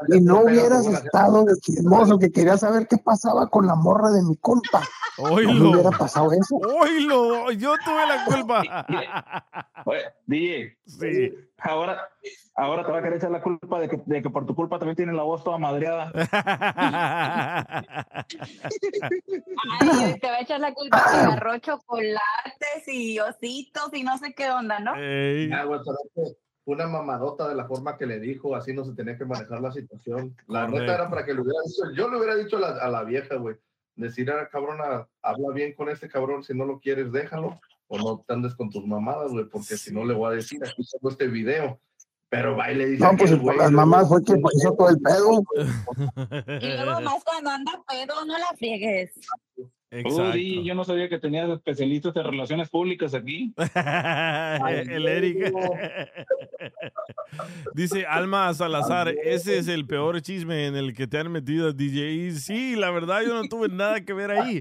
Y no hubieras estado de chismoso que quería saber qué pasaba con la morra de mi compa. No hubiera pasado eso. Oílo, yo tuve la culpa. Oye, DJ, Sí. Ahora, ahora te va a querer echar la culpa de que, de que por tu culpa también tiene la voz toda madreada. Ay, te va a echar la culpa que agarró chocolates y ositos y no sé qué onda, ¿no? Una mamadota de la forma que le dijo, así no se tenía que manejar la situación. La Correcto. neta era para que le hubiera dicho, yo le hubiera dicho a la, a la vieja, güey, decir, ah, cabrona, habla bien con este cabrón, si no lo quieres, déjalo, o no te andes con tus mamadas, güey, porque si no le voy a decir, aquí tengo este video. Pero va y le dice, No, pues por las mamás fue que hizo todo el pedo. Y luego más cuando anda pedo, no la friegues. Exacto. Uy, yo no sabía que tenías especialistas en relaciones públicas aquí. el Eric. Dice Alma Salazar, ese es el peor chisme en el que te han metido DJ. Sí, la verdad yo no tuve nada que ver ahí.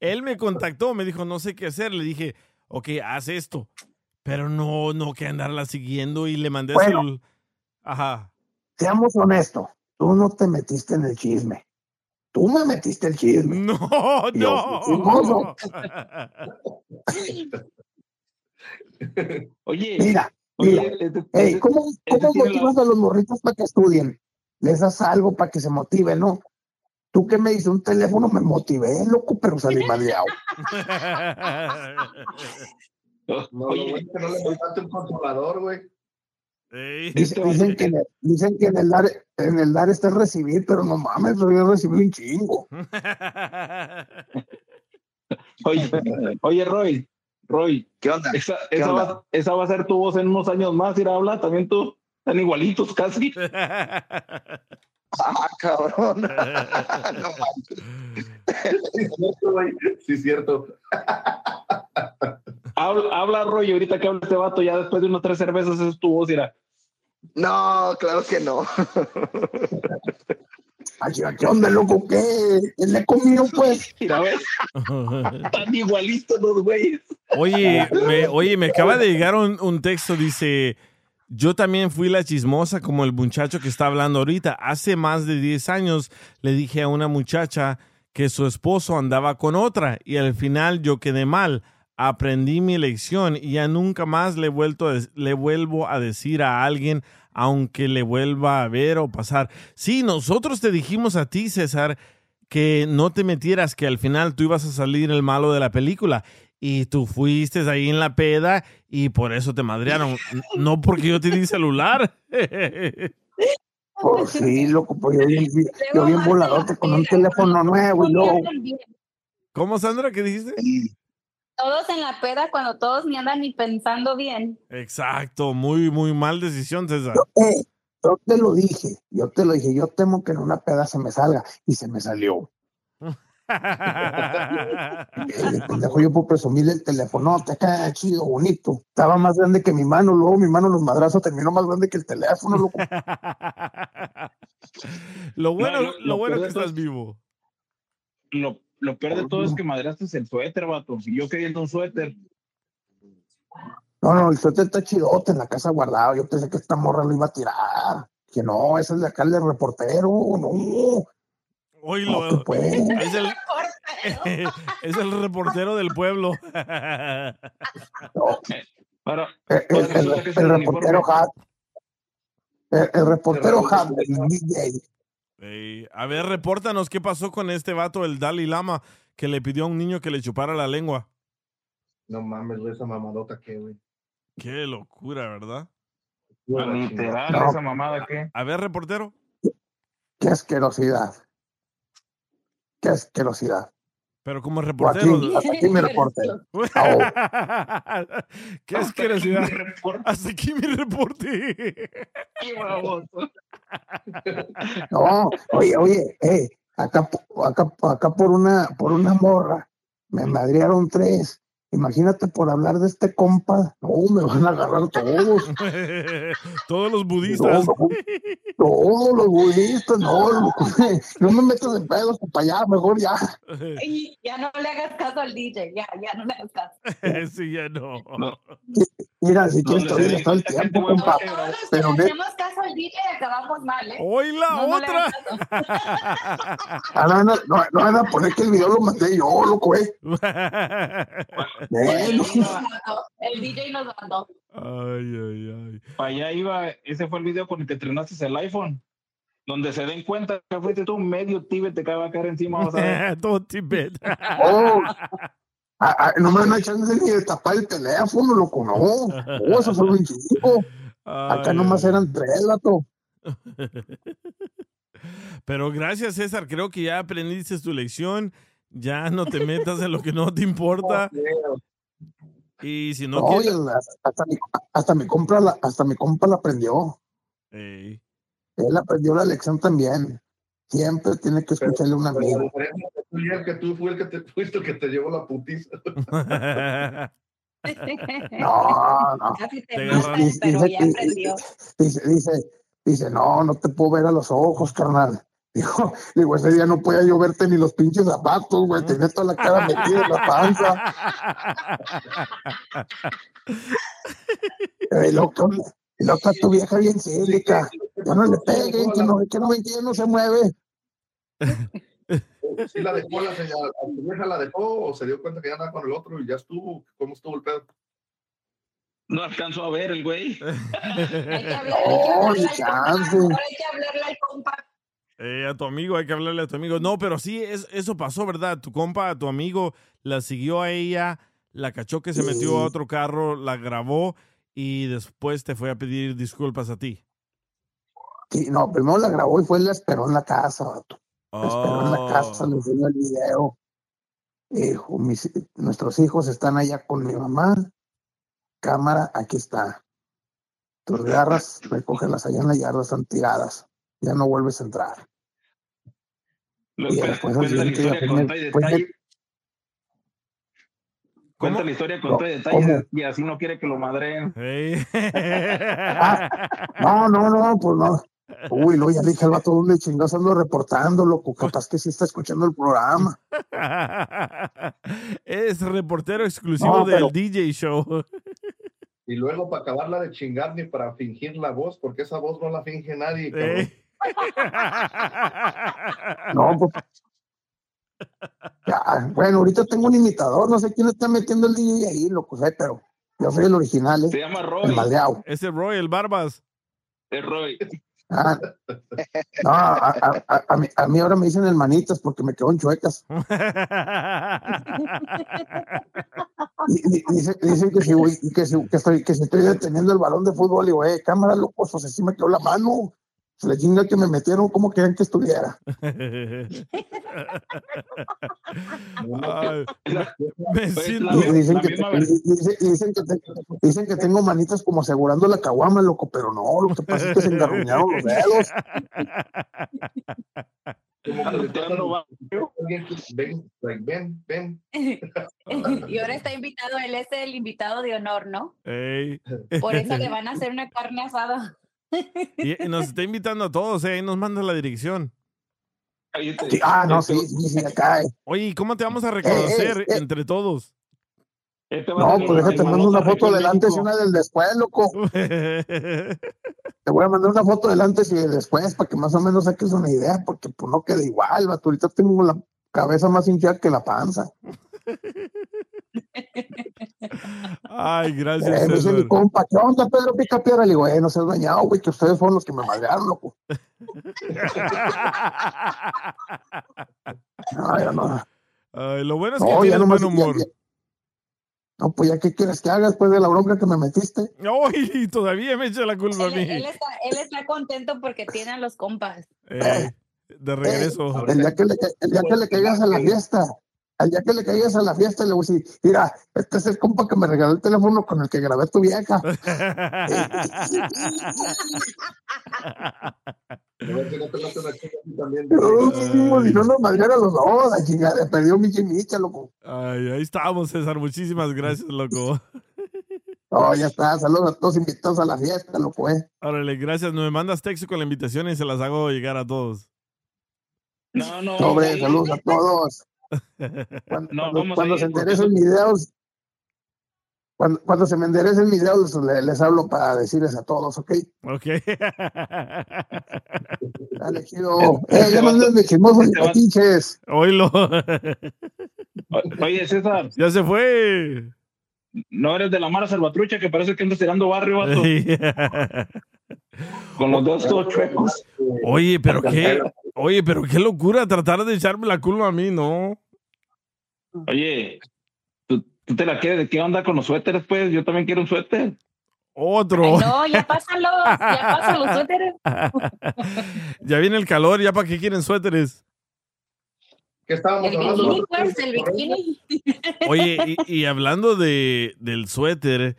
Él me contactó, me dijo, no sé qué hacer. Le dije, ok, haz esto. Pero no, no que andarla siguiendo y le mandé Bueno. celu- Ajá. Seamos honestos, tú no te metiste en el chisme. Tú me metiste el chisme. No, no. Oye, Mira, mira. Ey, este- ¿cómo, cómo motivas a los morritos para que estudien? Les das algo para que se motiven, ¿no? Tú que me dices un teléfono, me motivé, loco, pero salí madreado. No, lo bueno es que no le mandaste un controlador, güey. Dice- dicen, que en el, dicen que en el dar, en el dar está el recibir, pero no mames, yo recibí un chingo. Oye, oye, Roy, Roy, ¿qué onda? Esa, ¿Qué esa onda? Va, esa va a ser tu voz en unos años más, ir a hablar, también tú, están igualitos casi. Ah, cabrón. No manches. Sí, cierto. Habla, habla Roy, ahorita que habla este vato, ya después de unas tres cervezas, es tu voz, irá. No, claro que no. Ay, ¿Qué onda, loco? ¿Qué? ¿Qué le comió, pues? Mira, ves, están igualitos los güeyes. Oye, me, oye, me acaba de llegar un, un texto, dice, yo también fui la chismosa como el muchacho que está hablando ahorita. Hace más de 10 años le dije a una muchacha que su esposo andaba con otra y al final yo quedé mal. Aprendí mi lección y ya nunca más le, vuelto a le vuelvo a decir a alguien aunque le vuelva a ver o pasar. Sí, nosotros te dijimos a ti, César, que no te metieras, que al final tú ibas a salir el malo de la película. Y tú fuiste ahí en la peda y por eso te madrearon. No porque yo te di celular. Pues sí, loco, pues yo bien, yo bien voladote con un teléfono nuevo y luego. ¿Cómo, Sandra? ¿Qué dijiste? Todos en la peda cuando todos ni andan ni pensando bien. Exacto, muy, muy mal decisión, César. Eh, yo te lo dije, yo te lo dije, yo temo que en una peda se me salga y se me salió. El pendejo yo por presumir el teléfono, te cae chido, bonito. Estaba más grande que mi mano, luego mi mano los madrazos terminó más grande que el teléfono, loco. Lo bueno, No, lo- lo, lo bueno es que estás vivo. Lo, lo peor de todo es que madreaste el suéter, vato. Y yo queriendo un suéter. No, no, el suéter está chidote en la casa guardado. Yo pensé que esta morra lo iba a tirar. Que no, ese es de acá el de reportero, no. Oílo. No, pues. es, el, es el reportero del pueblo. Ahora, El, el- el- el reportero Hat. El, el reportero Hat del DJ. A ver, repórtanos qué pasó con este vato, el Dalai Lama, que le pidió a un niño que le chupara la lengua. No mames, esa mamadota que, güey. Qué locura, ¿verdad? Literal, No. esa mamada que. A ver, reportero. Qué asquerosidad. Qué asquerosidad. Pero como reportero. hasta aquí mi reporte. Qué asquerosidad. Hasta aquí mi reporte. No, oye, oye, eh, acá, po- acá, acá por una, por una morra, me madrearon tres. Imagínate por hablar de este compa, no, me van a agarrar todos. Todos los budistas. No, no, todos los budistas, no, loco, no me metas en pedos para allá, mejor ya. Y ya no le hagas caso al DJ, ya, ya no le hagas caso. sí, ya no. Mira, si quieres todavía está el tiempo, compa. Pero Si ne- hacemos caso al DJ, acabamos mal, ¿eh? ¡Hoy la No, no le otra! ah, no, no, no, no van a poner que el video lo mandé yo, loco, eh. Bueno. El DJ nos mandó. Ay, ay, ay. Para allá iba, ese fue el video con el que estrenaste el iPhone. Donde se den cuenta que fuiste tú medio Tíbet te acaba a caer encima. Vas a ver. Todo Tibet. Oh, ah, ah, no me dan a chance ni de tapar el teléfono, loco, no. Oh, eso fue 25. Acá Ay, nomás eran tres, lato. Pero gracias, César. Creo que ya aprendiste tu lección. Ya no te metas en lo que no te importa. Y si no No, quieres. hasta mi, hasta mi compra la, hasta mi compa la aprendió. Ey. Él aprendió la lección también. Siempre tiene que escucharle a un Pero la amigo. diferencia que tú y el que tú fue el que te fuiste el que te llevó la putiza. No, no. Casi te matan, agarran. pero ya Dice- aprendió. Dice, dice, dice, no, no te puedo ver a los ojos, carnal. Digo, digo, ese día no podía yo verte ni los pinches zapatos, güey. Tenía toda la cara metida en la panza. Y loca tu vieja bien cínica. Ya no le peguen, que no, que no que no se mueve. ¿Sí la dejó la señora? ¿A tu vieja la dejó o se dio cuenta que ya andaba con el otro y ya estuvo? ¿Cómo estuvo el pedo? No alcanzó a ver el güey. Que que hablarle hay que hablarle al compa. Eh, a tu amigo, hay que hablarle a tu amigo. No, pero sí, es, eso pasó, ¿verdad? Tu compa, tu amigo, la siguió a ella, la cachó que se metió a otro carro, la grabó y después te fue a pedir disculpas a ti. Sí, no, primero la grabó y fue y la esperó en la casa, vato. La esperó en la casa, le enseñó el video. Dijo, mis- nuestros hijos están allá con mi mamá. Cámara, aquí está. Tus garras, recógelas allá en la yarda, están tiradas. Ya no vuelves a entrar. Lo- Y cu- después al Cuenta la siguiente día y. Cuenta la historia con No, todo y detalle y así no quiere que lo madreen. No, no, no, pues no. Uy, luego ya le dije al vato, ¿dónde chingados ando reportando, loco? Capaz que sí está escuchando el programa. es reportero exclusivo No, del pero- DJ Show. Y luego para acabarla de chingar ni para fingir la voz, porque esa voz no la finge nadie. Eh. No, pues. Ya, bueno, ahorita tengo un imitador, no sé quién está metiendo el DJ ahí, loco, sé, pero yo soy el original, ¿eh? Se llama El Roy. maleado. Ese Roy, el Barbas. Es Roy. Ah, no, a, a- a- a mí, a mí ahora me dicen el manitas porque me quedo en chuecas. Dicen, dicen que, si, voy- que, si, que, estoy, que si estoy deteniendo el balón de fútbol, y güey, cámara, loco, pues así me quedó la mano. Le chinga que me metieron, como querían que estuviera? Ay, me siento- Y dicen, que, y- y dicen, y dicen que te- dicen que tengo manitas como asegurando la caguama, loco, pero no, lo que pasa es que se engarruñaron los dedos. Ven, ven, ven. y ahora está invitado, él es el invitado de honor, ¿no? Ey. Por eso le van a hacer una carne asada. Y y nos está invitando a todos, ¿eh? Ahí nos manda la dirección. Sí, ah, no, sí, sí, sí, acá. eh. Oye, ¿y cómo te vamos a reconocer eh, eh. entre todos? No, pues déjate, mando una foto del antes y una del después, loco. Te voy a mandar una foto del antes y del después para que más o menos saques una idea, porque pues no queda igual, vato. Ahorita tengo la cabeza más hinchada que la panza. Ay, Eh, gracias, me dice mi César. compa, ¿qué onda, Pedro Pica Piedra? Le digo, eh, no seas dañado, güey, que ustedes fueron los que me madrearon, loco. No, ya no. Ay, lo bueno es que No, nomás- buen humor. ya- No, pues ya, ¿qué quieres que haga después de la bronca que me metiste? Ay, todavía me echa la culpa a mí. él está, él está contento porque tiene a los compas. Eh, de regreso. El día que le, el día que le caigas a la fiesta, el día que le caigas a la fiesta, le voy a decir, mira, este es el compa que me regaló el teléfono con el que grabé a tu vieja. No si nos madrearon los dos, la chingada, perdió mi chimicha, loco. Ay, ahí estamos, César. Muchísimas gracias, loco. No, ya está, saludos a todos invitados a la fiesta, loco, eh. Órale, gracias. Me mandas texto con la invitación y se las hago llegar a todos. No, no. Sobre, saludos a todos. Cuando, No, cuando- vamos a cuando ir se enderecen mis videos, cuando, cuando se me enderecen mis videos, les, les hablo para decirles a todos, ¿ok? Ok. Dale, chido. Eh, ya no de chismosos Este metiches. Oílo. Oye, César, Ya se fue. No eres de la Mara Salvatrucha que parece que andas tirando barrio, vato. Con los dedos todos chuecos. Oye, pero qué, oye, pero qué locura tratar de echarme la culpa a mí, ¿no? Oye, ¿tú, tú te la quieres de qué onda con los suéteres, pues? Yo también quiero un suéter. Otro. No, ya pásalo, ya pásalo, los suéteres. ya viene el calor, ya para qué quieren suéteres. ¿Qué estábamos El hablando? bikini, pues, el bikini. Oye, y, y hablando de, del suéter,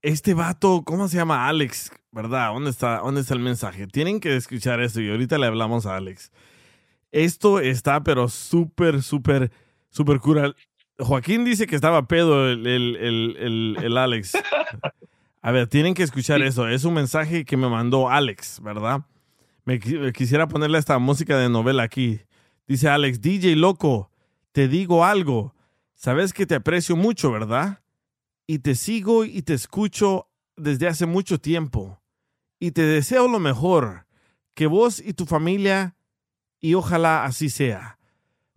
este vato, ¿cómo se llama? Alex, ¿verdad? ¿Dónde está, ¿Dónde está el mensaje? Tienen que escuchar esto y ahorita le hablamos a Alex. Esto está, pero súper, súper, súper cura. Joaquín dice que estaba pedo el, el, el, el- el Alex. A ver, tienen que escuchar eso. Es un mensaje que me mandó Alex, ¿verdad? Me quisiera ponerle esta música de novela aquí. Dice Alex, DJ loco, te digo algo. Sabes que te aprecio mucho, ¿verdad? Y te sigo y te escucho desde hace mucho tiempo. Y te deseo lo mejor. Que vos y tu familia, y ojalá así sea,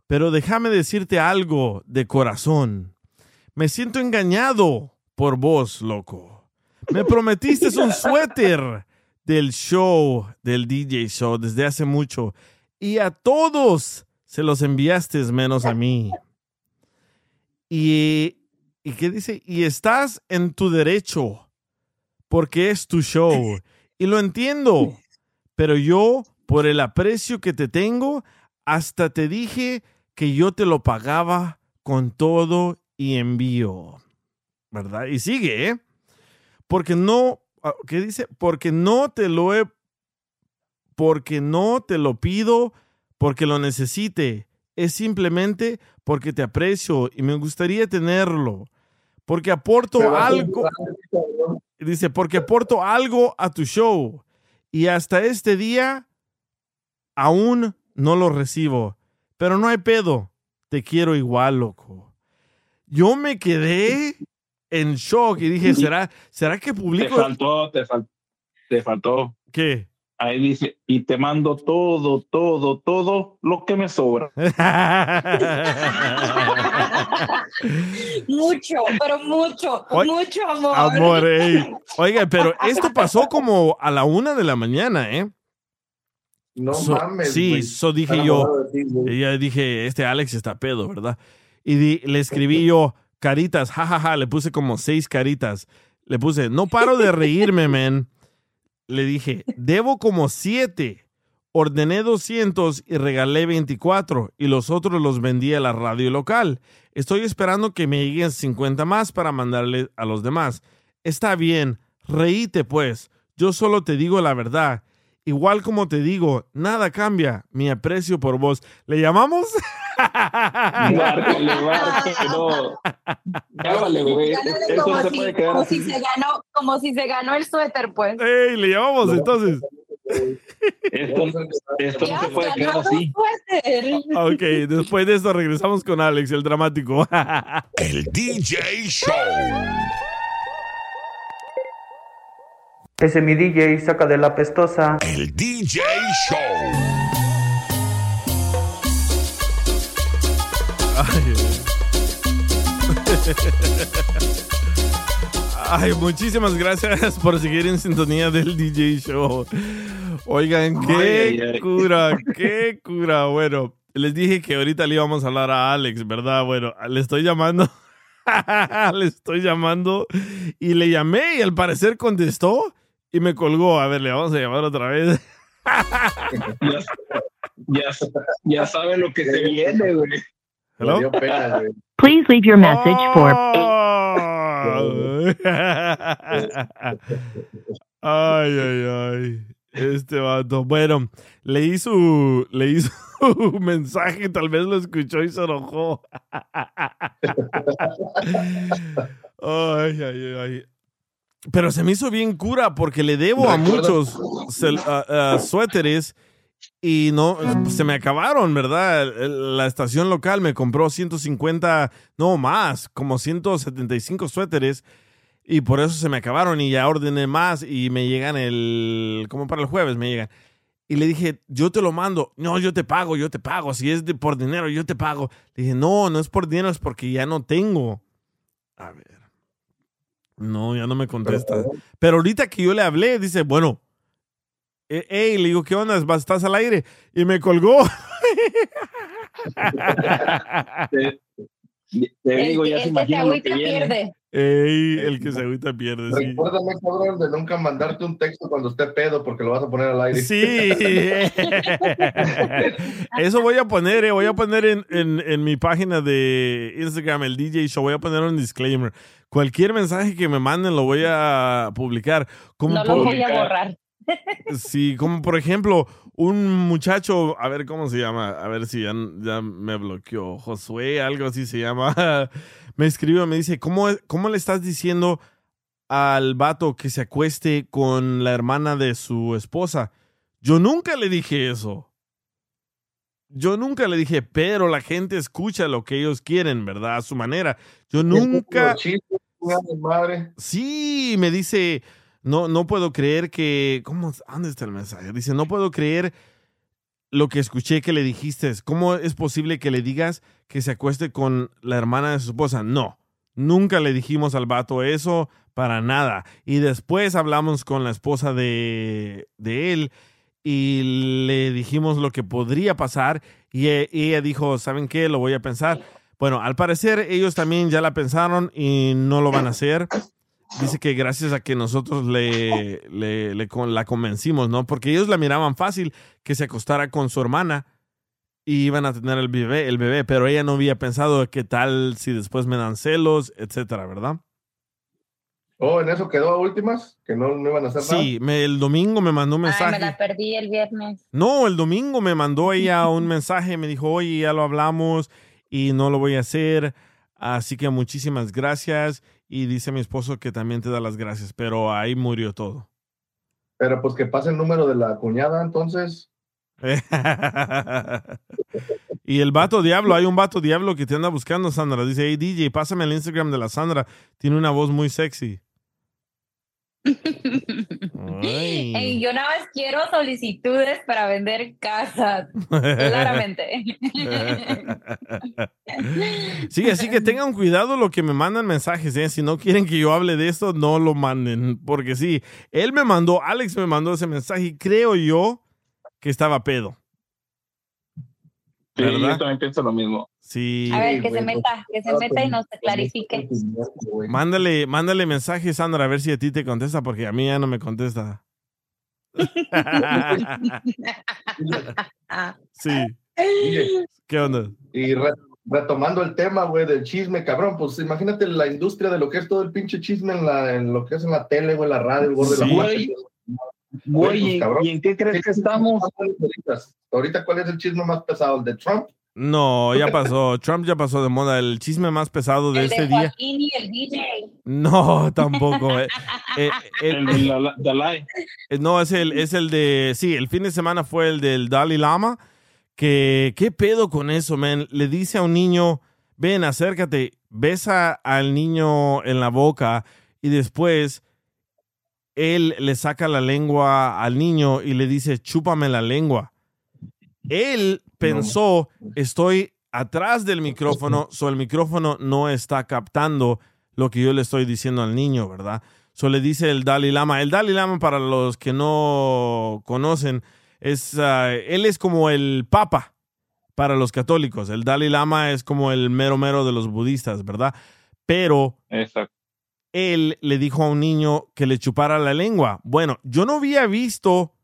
Pero déjame decirte algo de corazón. Me siento engañado por vos, loco. Me prometiste un suéter del show, del DJ show, desde hace mucho. Y a todos se los enviaste menos a mí. Y, ¿y qué dice? Y estás en tu derecho, porque es tu show. Y lo entiendo, pero yo, por el aprecio que te tengo, hasta te dije que yo te lo pagaba con todo y envío. ¿Verdad? Y sigue, ¿eh? Porque no, ah, ¿qué dice? Porque no te lo he, porque no te lo pido porque lo necesite. Es simplemente porque te aprecio y me gustaría tenerlo. Porque aporto algo. Dice, porque aporto algo a tu show. Y hasta este día aún no lo recibo. Pero no hay pedo. Te quiero igual, loco. Yo me quedé en shock y dije, ¿será, ¿será que Te publico? faltó, te, fal- te faltó. ¿Qué? Ahí dice, y te mando todo, todo, todo lo que me sobra. Mucho, pero mucho, mucho amor. Amor, ey. Oiga, pero esto pasó como a la una de la mañana, ¿eh? No So- mames. Sí, güey. so dije yo, y ya dije, este Alex está pedo, ¿verdad? Y di- le escribí yo, caritas, jajaja, le puse como seis caritas. Le puse, no paro de reírme, man. Le dije, debo como siete. Ordené 200 y regalé 24 y los otros los vendí a la radio local. Estoy esperando que me lleguen 50 más para mandarle a los demás. Está bien, reíte pues. Yo solo te digo la verdad. Igual como te digo, nada cambia. Mi aprecio por vos. ¿Le llamamos? Márcale, márcale, no. Llámale, güey. Eso como, se si, puede quedar como así. si se ganó, como si se ganó el suéter, pues. ¡Ey! Le llamamos entonces. Esto, esto no se puede quedar así. Suéter. Ok, después de esto regresamos con Alex, el dramático. El DJ Show. Ese mi DJ saca de la pestosa. El DJ Show. Ay, muchísimas gracias por seguir en sintonía del DJ Show. Oigan, qué Ay, ay, ay. cura, qué cura. Bueno, les dije que ahorita le íbamos a hablar a Alex, ¿verdad? Bueno, le estoy llamando. le estoy llamando y le llamé y al parecer contestó y me colgó. A ver, le vamos a llamar otra vez. Ya, ya, ya sabe lo que se viene, güey. ¿Hello? Please leave your message for Ay, ay, ay. Este vato. Bueno, leí su, leí su mensaje, tal vez lo escuchó y se enojó. Ay, ay, ay. Pero se me hizo bien cura porque le debo a muchos a- a suéteres y no, se me acabaron, ¿verdad? La estación local me compró 150, no más, como 175 suéteres y por eso se me acabaron y ya ordené más y me llegan el, como para el jueves me llegan. Y le dije, yo te lo mando. No, yo te pago, yo te pago. Si es de por dinero, yo te pago. Le dije, no, no es por dinero, es porque ya no tengo. A ver. No, ya no me contesta. Pero ahorita que yo le hablé, dice, bueno, eh, hey, le digo, ¿qué onda? ¿Vas- ¿Estás al aire? Y me colgó. Te digo, ya se imagina lo que viene. Ey, el que se agüita pierde, sí. Recuérdame, cabrón, de nunca mandarte un texto cuando esté pedo porque lo vas a poner al aire. Sí. Eso voy a poner, eh, voy a poner en, en- en mi página de Instagram, el DJ Show, voy a poner un disclaimer. Cualquier mensaje que me manden lo voy a publicar. Como No lo voy a borrar. Sí, como por ejemplo, un muchacho, a ver cómo se llama, a ver si ya, ya me bloqueó, Josué, algo así se llama, me escribió, me dice, ¿cómo, ¿cómo le estás diciendo al vato que se acueste con la hermana de su esposa? Yo nunca le dije eso. Yo nunca le dije, pero la gente escucha lo que ellos quieren, ¿verdad? A su manera. Yo nunca... Madre. Sí, me dice, no, no puedo creer que, ¿cómo? ¿Dónde está el mensaje? Dice, no puedo creer lo que escuché que le dijiste. ¿Cómo es posible que le digas que se acueste con la hermana de su esposa? No, nunca le dijimos al vato eso para nada. Y después hablamos con la esposa de, de él y le dijimos lo que podría pasar y e- y ella dijo, ¿saben qué? Lo voy a pensar. Bueno, al parecer ellos también ya la pensaron y no lo van a hacer. Dice que gracias a que nosotros le, le- le con- la convencimos, ¿no? Porque ellos la miraban fácil que se acostara con su hermana y iban a tener el bebé, el bebé, pero ella no había pensado qué tal si después me dan celos, etcétera, ¿verdad? Oh, en eso quedó a últimas, que no, no iban a hacer nada. Sí, me- el domingo me mandó un Ay, mensaje. me la perdí el viernes. No, el domingo me mandó ella un mensaje, me dijo, oye, ya lo hablamos y no lo voy a hacer, así que muchísimas gracias. Y dice mi esposo que también te da las gracias, pero ahí murió todo. Pero pues que pase el número de la cuñada, entonces. y el vato diablo, hay un vato diablo que te anda buscando, Sandra. Dice, hey DJ, pásame el Instagram de la Sandra. Tiene una voz muy sexy. Ay. Ey, yo nada más quiero solicitudes para vender casas. Claramente. Sí, así que tengan cuidado lo que me mandan mensajes, ¿eh? Si no quieren que yo hable de esto, no lo manden. Porque sí, él me mandó, Alex me mandó ese mensaje y creo yo que estaba pedo. Sí, yo también pienso lo mismo. Sí. A ver, que se meta, que se meta y nos clarifique. Mándale, mándale mensaje, Sandra, a ver si a ti te contesta, porque a mí ya no me contesta. sí. ¿Qué onda? Y re- retomando el tema, güey, del chisme, cabrón, pues imagínate la industria de lo que es todo el pinche chisme en, la, en lo que es en la tele, güey, la radio, el gordo de la Sí. muerte. Güey, pues, ¿y en qué crees que estamos? Ahorita, ahorita, ¿cuál es el chisme más pesado? ¿El de Trump? No, ya pasó. Trump ya pasó de moda. El chisme más pesado de El este de día. Joaquín y el DJ. No, tampoco. eh. Eh, El de la- Dalai. Eh, No, es el, es el de. Sí, el fin de semana fue el del Dalai Lama. Que, ¿qué pedo con eso, man? Le dice a un niño: ven, acércate, besa al niño en la boca y después él le saca la lengua al niño y le dice: chúpame la lengua. Él pensó: estoy atrás del micrófono, so el micrófono no está captando lo que yo le estoy diciendo al niño, ¿verdad? So le dice el Dalai Lama. El Dalai Lama, para los que no conocen, es, ah, él es como el Papa para los católicos. El Dalai Lama es como el mero mero de los budistas, ¿verdad? Pero él le dijo a un niño que le chupara la lengua. Bueno, yo no había visto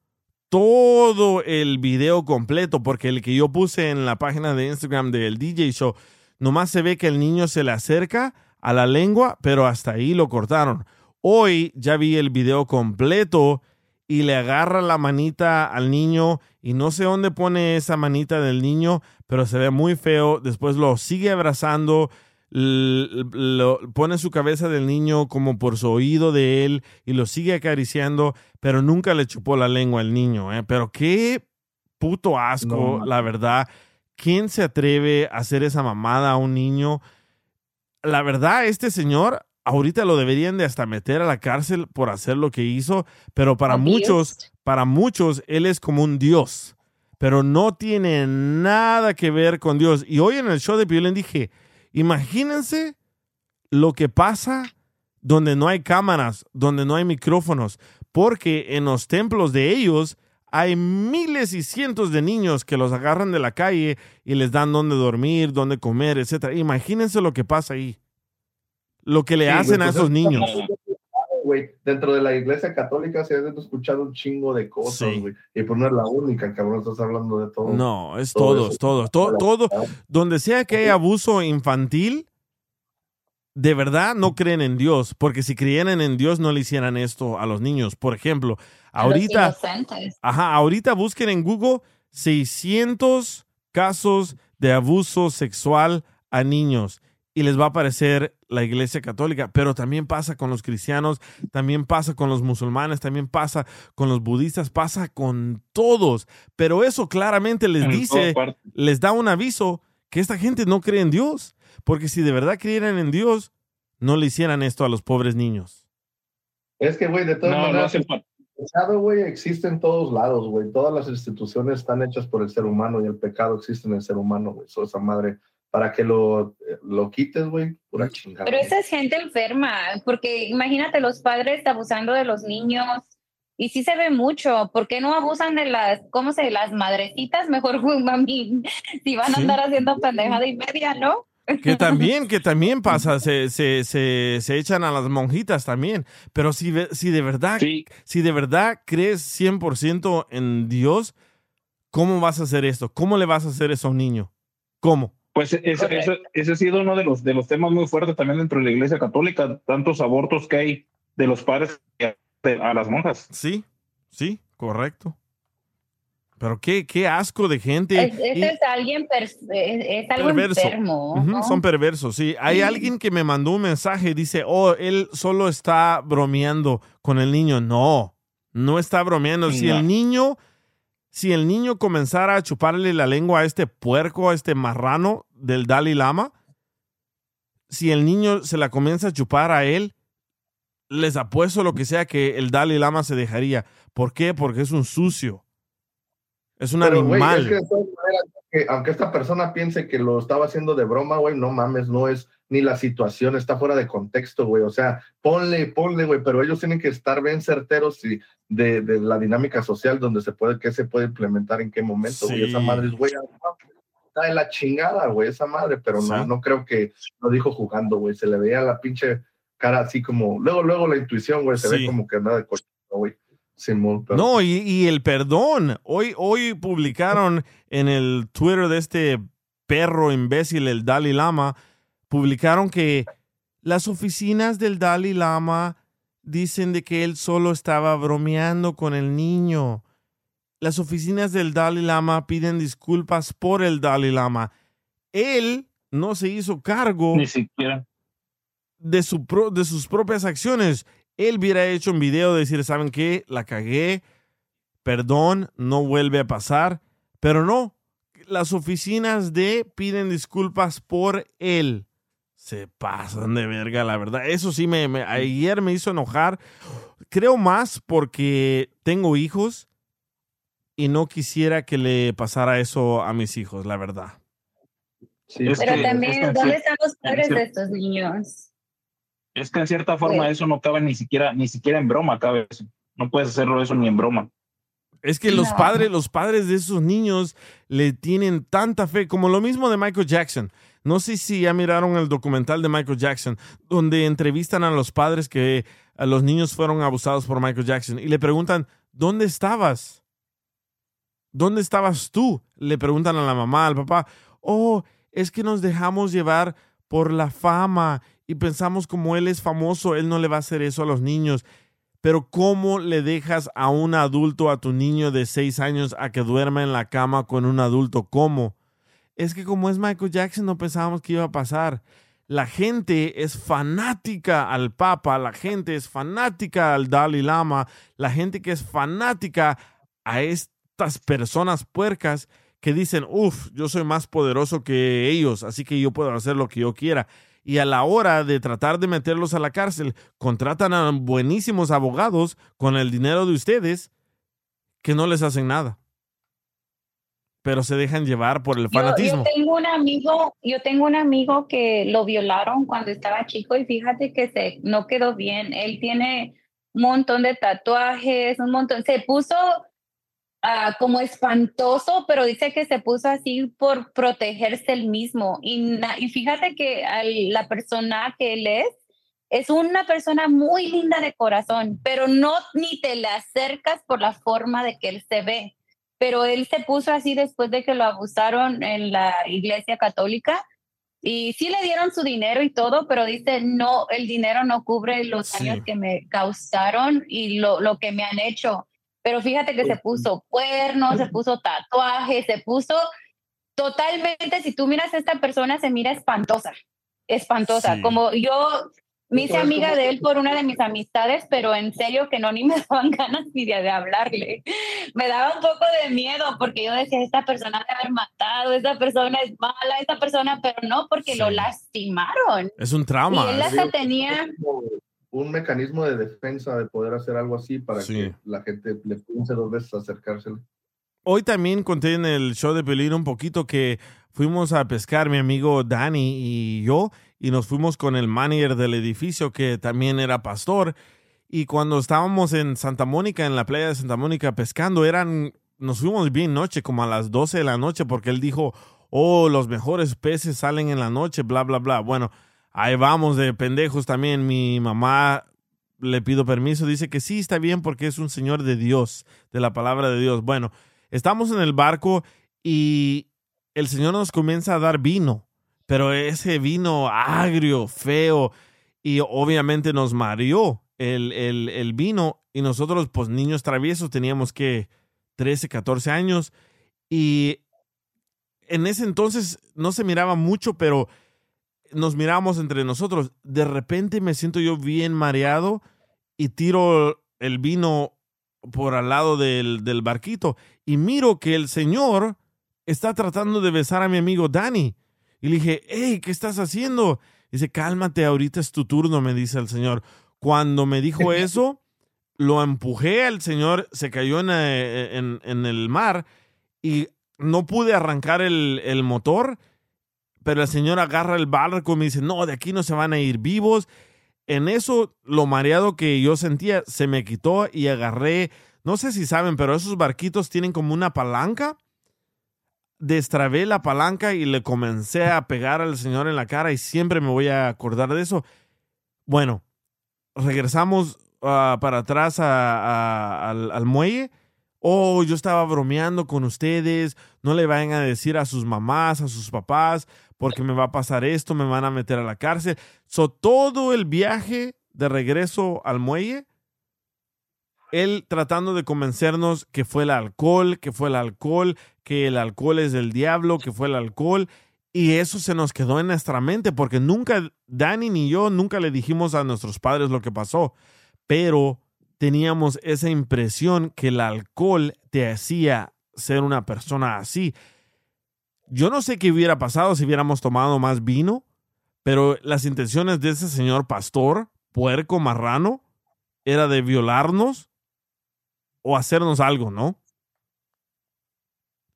todo el video completo porque el que yo puse en la página de Instagram del DJ Show, nomás se ve que el niño se le acerca a la lengua, pero hasta ahí lo cortaron. Hoy ya vi el video completo y le agarra la manita al niño y no sé dónde pone esa manita del niño, pero se ve muy feo. Después lo sigue abrazando, lo, pone su cabeza del niño como por su oído de él y lo sigue acariciando, pero nunca le chupó la lengua al niño. ¿eh? Pero qué puto asco, No, la verdad. ¿Quién se atreve a hacer esa mamada a un niño? La verdad, este señor ahorita lo deberían de hasta meter a la cárcel por hacer lo que hizo, pero para Abused. muchos, para muchos, él es como un dios, pero no tiene nada que ver con Dios. Y hoy en el show de Piolín dije, imagínense lo que pasa donde no hay cámaras, donde no hay micrófonos, porque en los templos de ellos hay miles y cientos de niños que los agarran de la calle y les dan dónde dormir, dónde comer, etcétera. Imagínense lo que pasa ahí. Lo que le Sí, hacen a pues esos es- niños. Güey, dentro de la iglesia católica se ha escuchado un chingo de cosas, Sí. güey. Y pues no es la única, cabrón, estás hablando de todo. No, es todo todos, eso. todos, to- todo. Donde sea que haya abuso infantil, de verdad no creen en Dios, porque si creyeran en Dios no le hicieran esto a los niños. Por ejemplo, ahorita, ajá, ahorita busquen en Google 600 casos de abuso sexual a niños y les va a aparecer la iglesia católica, pero también pasa con los cristianos, también pasa con los musulmanes, también pasa con los budistas, pasa con todos, pero eso claramente les En dice, les da un aviso que esta gente no cree en Dios, porque si de verdad creyeran en Dios, no le hicieran esto a los pobres niños. Es que, güey, de todas No, no maneras, hace falta. pecado, güey, existe en todos lados, güey. Todas las instituciones están hechas por el ser humano y el pecado existe en el ser humano, güey. So, esa madre, para que lo, lo quites, güey, pura chingada. Pero esa es gente enferma, porque imagínate los padres abusando de los niños. Y sí se ve mucho, ¿por qué no abusan de las, cómo se, las madrecitas? Mejor, mami, si van a Sí. andar haciendo pendejada y media, ¿no? Que también, que también pasa, se, se, se, se echan a las monjitas también. Pero si, ve- si de verdad, si de verdad crees 100% en Dios, ¿cómo vas a hacer esto? ¿Cómo le vas a hacer eso a un niño? ¿Cómo? Pues ese, ese, ese ha sido uno de los, de los temas muy fuertes también dentro de la iglesia católica, tantos abortos que hay de los padres a, las monjas. Sí, sí, correcto. Pero qué, qué asco de gente. Es, Y- es alguien, es, es algo perverso. enfermo. Son perversos, sí. Hay Sí. alguien que me mandó un mensaje, dice, oh, él solo está bromeando con el niño. No, no está bromeando. Si No. el niño, si el niño comenzara a chuparle la lengua a este puerco, a este marrano del Dalai Lama, si el niño se la comienza a chupar a él, les apuesto lo que sea que el Dalai Lama se dejaría. ¿Por qué? Porque es un sucio. Es un Pero, animal. es que que aunque esta persona piense que lo estaba haciendo de broma, güey, no mames, no es ni la situación, está fuera de contexto, güey. O sea, ponle, ponle, güey, pero ellos tienen que estar bien certeros y de, de la dinámica social donde se puede, qué se puede implementar en qué momento, güey. Sí. Esa madre es, güey, está de la chingada, güey, esa madre, pero no, Sí. no creo que lo dijo jugando, güey. Se le veía la pinche cara así como, luego, luego la intuición, güey, se Sí. ve como que nada de cochino, güey. Simón, pero- No, y, y el perdón. Hoy, hoy publicaron en el Twitter de este perro imbécil, el Dalai Lama, publicaron que las oficinas del Dalai Lama dicen de que él solo estaba bromeando con el niño. Las oficinas del Dalai Lama piden disculpas por el Dalai Lama. Él no se hizo cargo Ni siquiera. de, su pro- de sus propias acciones. Él hubiera hecho un video de decir, ¿saben qué? La cagué, perdón, no vuelve a pasar. Pero no, las oficinas de piden disculpas por él. Se pasan de verga, la verdad. Eso sí, me, me- ayer me hizo enojar. Creo más porque tengo hijos y no quisiera que le pasara eso a mis hijos, la verdad. Es Pero que- también, ¿dónde están los padres de estos niños? Es que en cierta forma Pues- eso no cabe ni siquiera, ni siquiera en broma cabe eso. No puedes hacerlo eso ni en broma. Es que los No. padres, los padres de esos niños le tienen tanta fe, como lo mismo de Michael Jackson. No sé si ya miraron el documental de Michael Jackson, donde entrevistan a los padres que a los niños fueron abusados por Michael Jackson y le preguntan, ¿dónde estabas? ¿Dónde estabas tú? Le preguntan a la mamá, al papá, oh, es que nos dejamos llevar por la fama y pensamos como él es famoso, él no le va a hacer eso a los niños. Pero ¿cómo le dejas a un adulto, a tu niño de seis años, a que duerma en la cama con un adulto? ¿Cómo? Es que como es Michael Jackson no pensábamos que iba a pasar. La gente es fanática al Papa, la gente es fanática al Dalai Lama, la gente que es fanática a estas personas puercas que dicen, uff, yo soy más poderoso que ellos, así que yo puedo hacer lo que yo quiera. Y a la hora de tratar de meterlos a la cárcel, contratan a buenísimos abogados con el dinero de ustedes que no les hacen nada. Pero se dejan llevar por el Yo, fanatismo. yo tengo un amigo, yo tengo un amigo que lo violaron cuando estaba chico y fíjate que se no quedó bien. Él tiene un montón de tatuajes, un montón. Se puso ah, como espantoso, pero dice que se puso así por protegerse él mismo. Y, y fíjate que al- la persona que él es es una persona muy linda de corazón, pero no ni te le acercas por la forma de que él se ve pero él se puso así después de que lo abusaron en la iglesia católica y sí le dieron su dinero y todo, pero dice, no, el dinero no cubre los Sí. daños que me causaron y lo, lo que me han hecho. Pero fíjate que se puso cuernos, se puso tatuajes, se puso totalmente, si tú miras a esta persona, se mira espantosa, espantosa. Sí. Como yo me hice amiga ¿cómo- de él por una de mis amistades, pero en serio que no, ni me daban ganas ni de, de hablarle. Me daba un poco de miedo porque yo decía, esta persona debe haber matado, esta persona es mala, esta persona, pero no, porque lo lastimaron. Es un Y trauma. él hasta tenía, un mecanismo de defensa de poder hacer algo así para Sí. que la gente le piense dos veces acercársele. Hoy también conté en el show de Pelín un poquito que fuimos a pescar mi amigo Dani y yo y nos fuimos con el manager del edificio que también era pastor y cuando estábamos en Santa Mónica, en la playa de Santa Mónica pescando, eran, nos fuimos bien noche, como a las 12 de la noche porque él dijo, oh, los mejores peces salen en la noche, bla, bla, bla. Bueno, ahí vamos de pendejos también. Mi mamá le pido permiso, dice que sí, está bien porque es un señor de Dios, de la palabra de Dios. Bueno, estamos en el barco y el señor nos comienza a dar vino, pero ese vino agrio, feo, y obviamente nos mareó el, el, el vino y nosotros, pues niños traviesos, teníamos que 13, 14 años y en ese entonces no se miraba mucho, pero nos mirábamos entre nosotros. De repente me siento yo bien mareado y tiro el vino por al lado del, del barquito y miro que el señor está tratando de besar a mi amigo Danny. Y le dije, hey, ¿qué estás haciendo? Dice, cálmate, ahorita es tu turno, me dice el señor. Cuando me dijo eso, lo empujé al señor, se cayó en, eh, en- en el mar y no pude arrancar el, el motor, pero el señor agarra el barco y me dice, no, de aquí no se van a ir vivos. En eso, lo mareado que yo sentía se me quitó y agarré, no sé si saben, pero esos barquitos tienen como una palanca. Destrabé la palanca y le comencé a pegar al señor en la cara y siempre me voy a acordar de eso. Bueno, regresamos ah, para atrás al, al muelle. Oh, yo estaba bromeando con ustedes. No le vayan a decir a sus mamás, a sus papás, porque me va a pasar esto, me van a meter a la cárcel. So, todo el viaje de regreso al muelle, él tratando de convencernos que fue el alcohol, que fue el alcohol, que el alcohol es del diablo, que fue el alcohol. Y eso se nos quedó en nuestra mente porque nunca, Dani ni yo, nunca le dijimos a nuestros padres lo que pasó. Pero teníamos esa impresión que el alcohol te hacía ser una persona así. Yo no sé qué hubiera pasado si hubiéramos tomado más vino, pero las intenciones de ese señor pastor, puerco marrano, era de violarnos o hacernos algo, ¿no?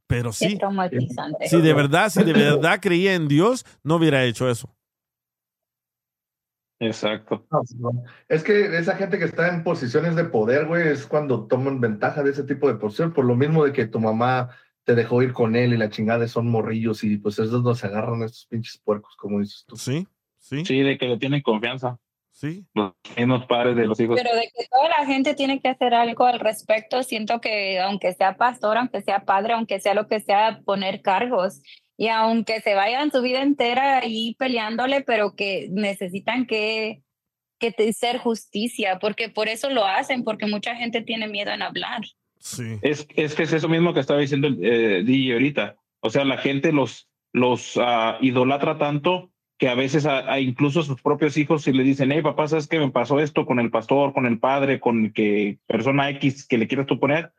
Pero sí, traumatizante. si de verdad, si de verdad creía en Dios, no hubiera hecho eso. Exacto. Es que esa gente que está en posiciones de poder, güey, es cuando toman ventaja de ese tipo de posición, por lo mismo de que tu mamá te dejó ir con él y la chingada son morrillos y pues esos no se agarran a estos pinches puercos, como dices tú. Sí, sí. Sí, de que le tienen confianza. Sí. Los mismos padres de los hijos. Pero de que toda la gente tiene que hacer algo al respecto, siento que aunque sea pastor, aunque sea padre, aunque sea lo que sea, poner cargos. Y aunque se vayan su vida entera ahí peleándole, pero que necesitan que, que te- ser justicia, porque por eso lo hacen, porque mucha gente tiene miedo en hablar. Es, es que es eso mismo que estaba diciendo eh, DJ ahorita. O sea, la gente los, los ah, idolatra tanto que a veces a, incluso sus propios hijos si le dicen, hey papá, ¿sabes qué me pasó esto con el pastor, con el padre, con que persona X que le quieras tú poner?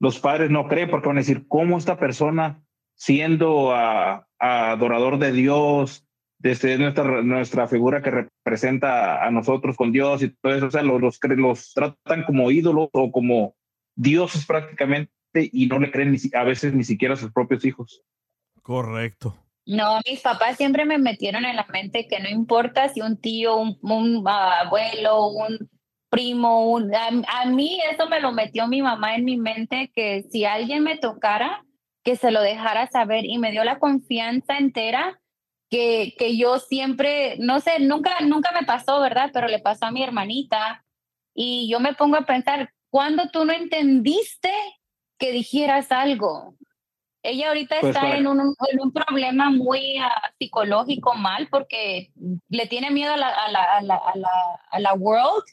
Los padres no creen porque van a decir, ¿cómo esta persona siendo ah, adorador de Dios, desde nuestra, nuestra figura que representa a nosotros con Dios y todo eso, o sea, los, los, los tratan como ídolos o como dioses prácticamente y no le creen ni a veces ni siquiera a sus propios hijos. Correcto. No, mis papás siempre me metieron en la mente que no importa si un tío, un, un, ah, abuelo, un primo, un, a, a mí eso me lo metió mi mamá en mi mente, que si alguien me tocara, que se lo dejara saber y me dio la confianza entera que, que yo siempre, no sé, nunca, nunca me pasó, ¿verdad? Pero le pasó a mi hermanita y yo me pongo a pensar, ¿cuándo tú no entendiste que dijeras algo? Ella ahorita Pues está para- en un, en un problema muy ah, psicológico mal porque le tiene miedo a la, a la, a la, a la, a la world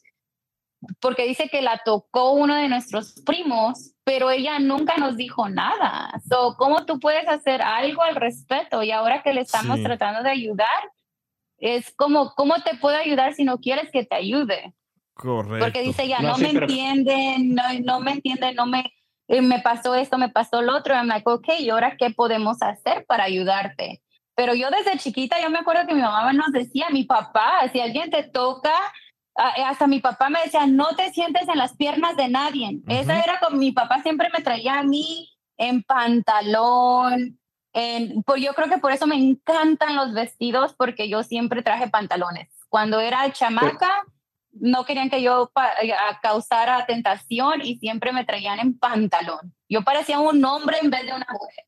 porque dice que la tocó uno de nuestros primos, pero ella nunca nos dijo nada. So, ¿Cómo tú puedes hacer algo al respecto? Y ahora que le estamos Sí. tratando de ayudar, es como, ¿cómo te puedo ayudar si no quieres que te ayude? Correcto. Porque dice ella, No, no, sí, me pero- entienden, no, no me entienden, no me, eh, me pasó esto, me pasó lo otro. I'm like, ok, ¿y ahora qué podemos hacer para ayudarte? Pero yo desde chiquita, yo me acuerdo que mi mamá nos decía, mi papá, si alguien te toca, a- hasta mi papá me decía, no te sientes en las piernas de nadie. Esa era como mi papá siempre me traía a mí en pantalón. En, pues yo creo que por eso me encantan los vestidos porque yo siempre traje pantalones. Cuando era chamaca, no querían que yo a- causara tentación y siempre me traían en pantalón. Yo parecía un hombre en vez de una mujer.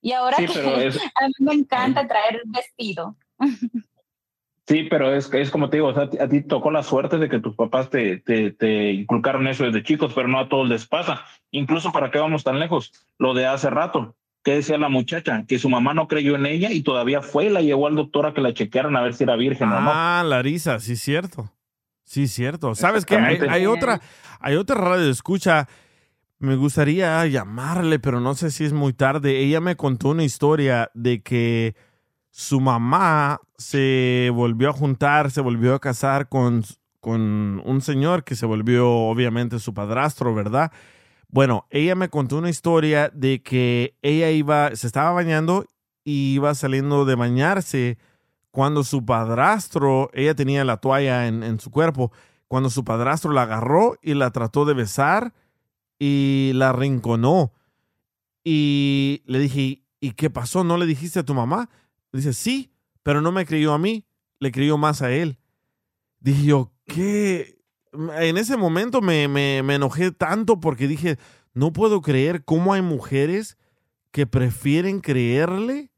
Y ahora Sí, que es- a mí me encanta traer vestido. Sí, pero es, es como te digo, o sea, a ti- tocó la suerte de que tus papás te, te, te inculcaron eso desde chicos, pero no a todos les pasa. Incluso para qué vamos tan lejos, lo de hace rato, que decía la muchacha, que su mamá no creyó en ella y todavía fue y la llevó al doctor a que la chequearan a ver si era virgen o no. Ah, Larisa, sí, cierto. Sí, cierto. ¿Sabes qué? Hay, otra, hay otra radio escucha. Me gustaría llamarle, pero no sé si es muy tarde. Ella me contó una historia de que su mamá se volvió a juntar, se volvió a casar con, con un señor que se volvió obviamente su padrastro, ¿verdad? Bueno, ella me contó una historia de que ella iba, se estaba bañando y iba saliendo de bañarse cuando su padrastro, ella tenía la toalla en, su cuerpo, cuando su padrastro la agarró y la trató de besar y la rinconó. Y le dije, ¿y qué pasó? ¿No le dijiste a tu mamá? Dice, sí, pero no me creyó a mí, le creyó más a él. Dije yo, ¿qué? En ese momento me, me, me enojé tanto porque dije, no puedo creer cómo hay mujeres que prefieren creerle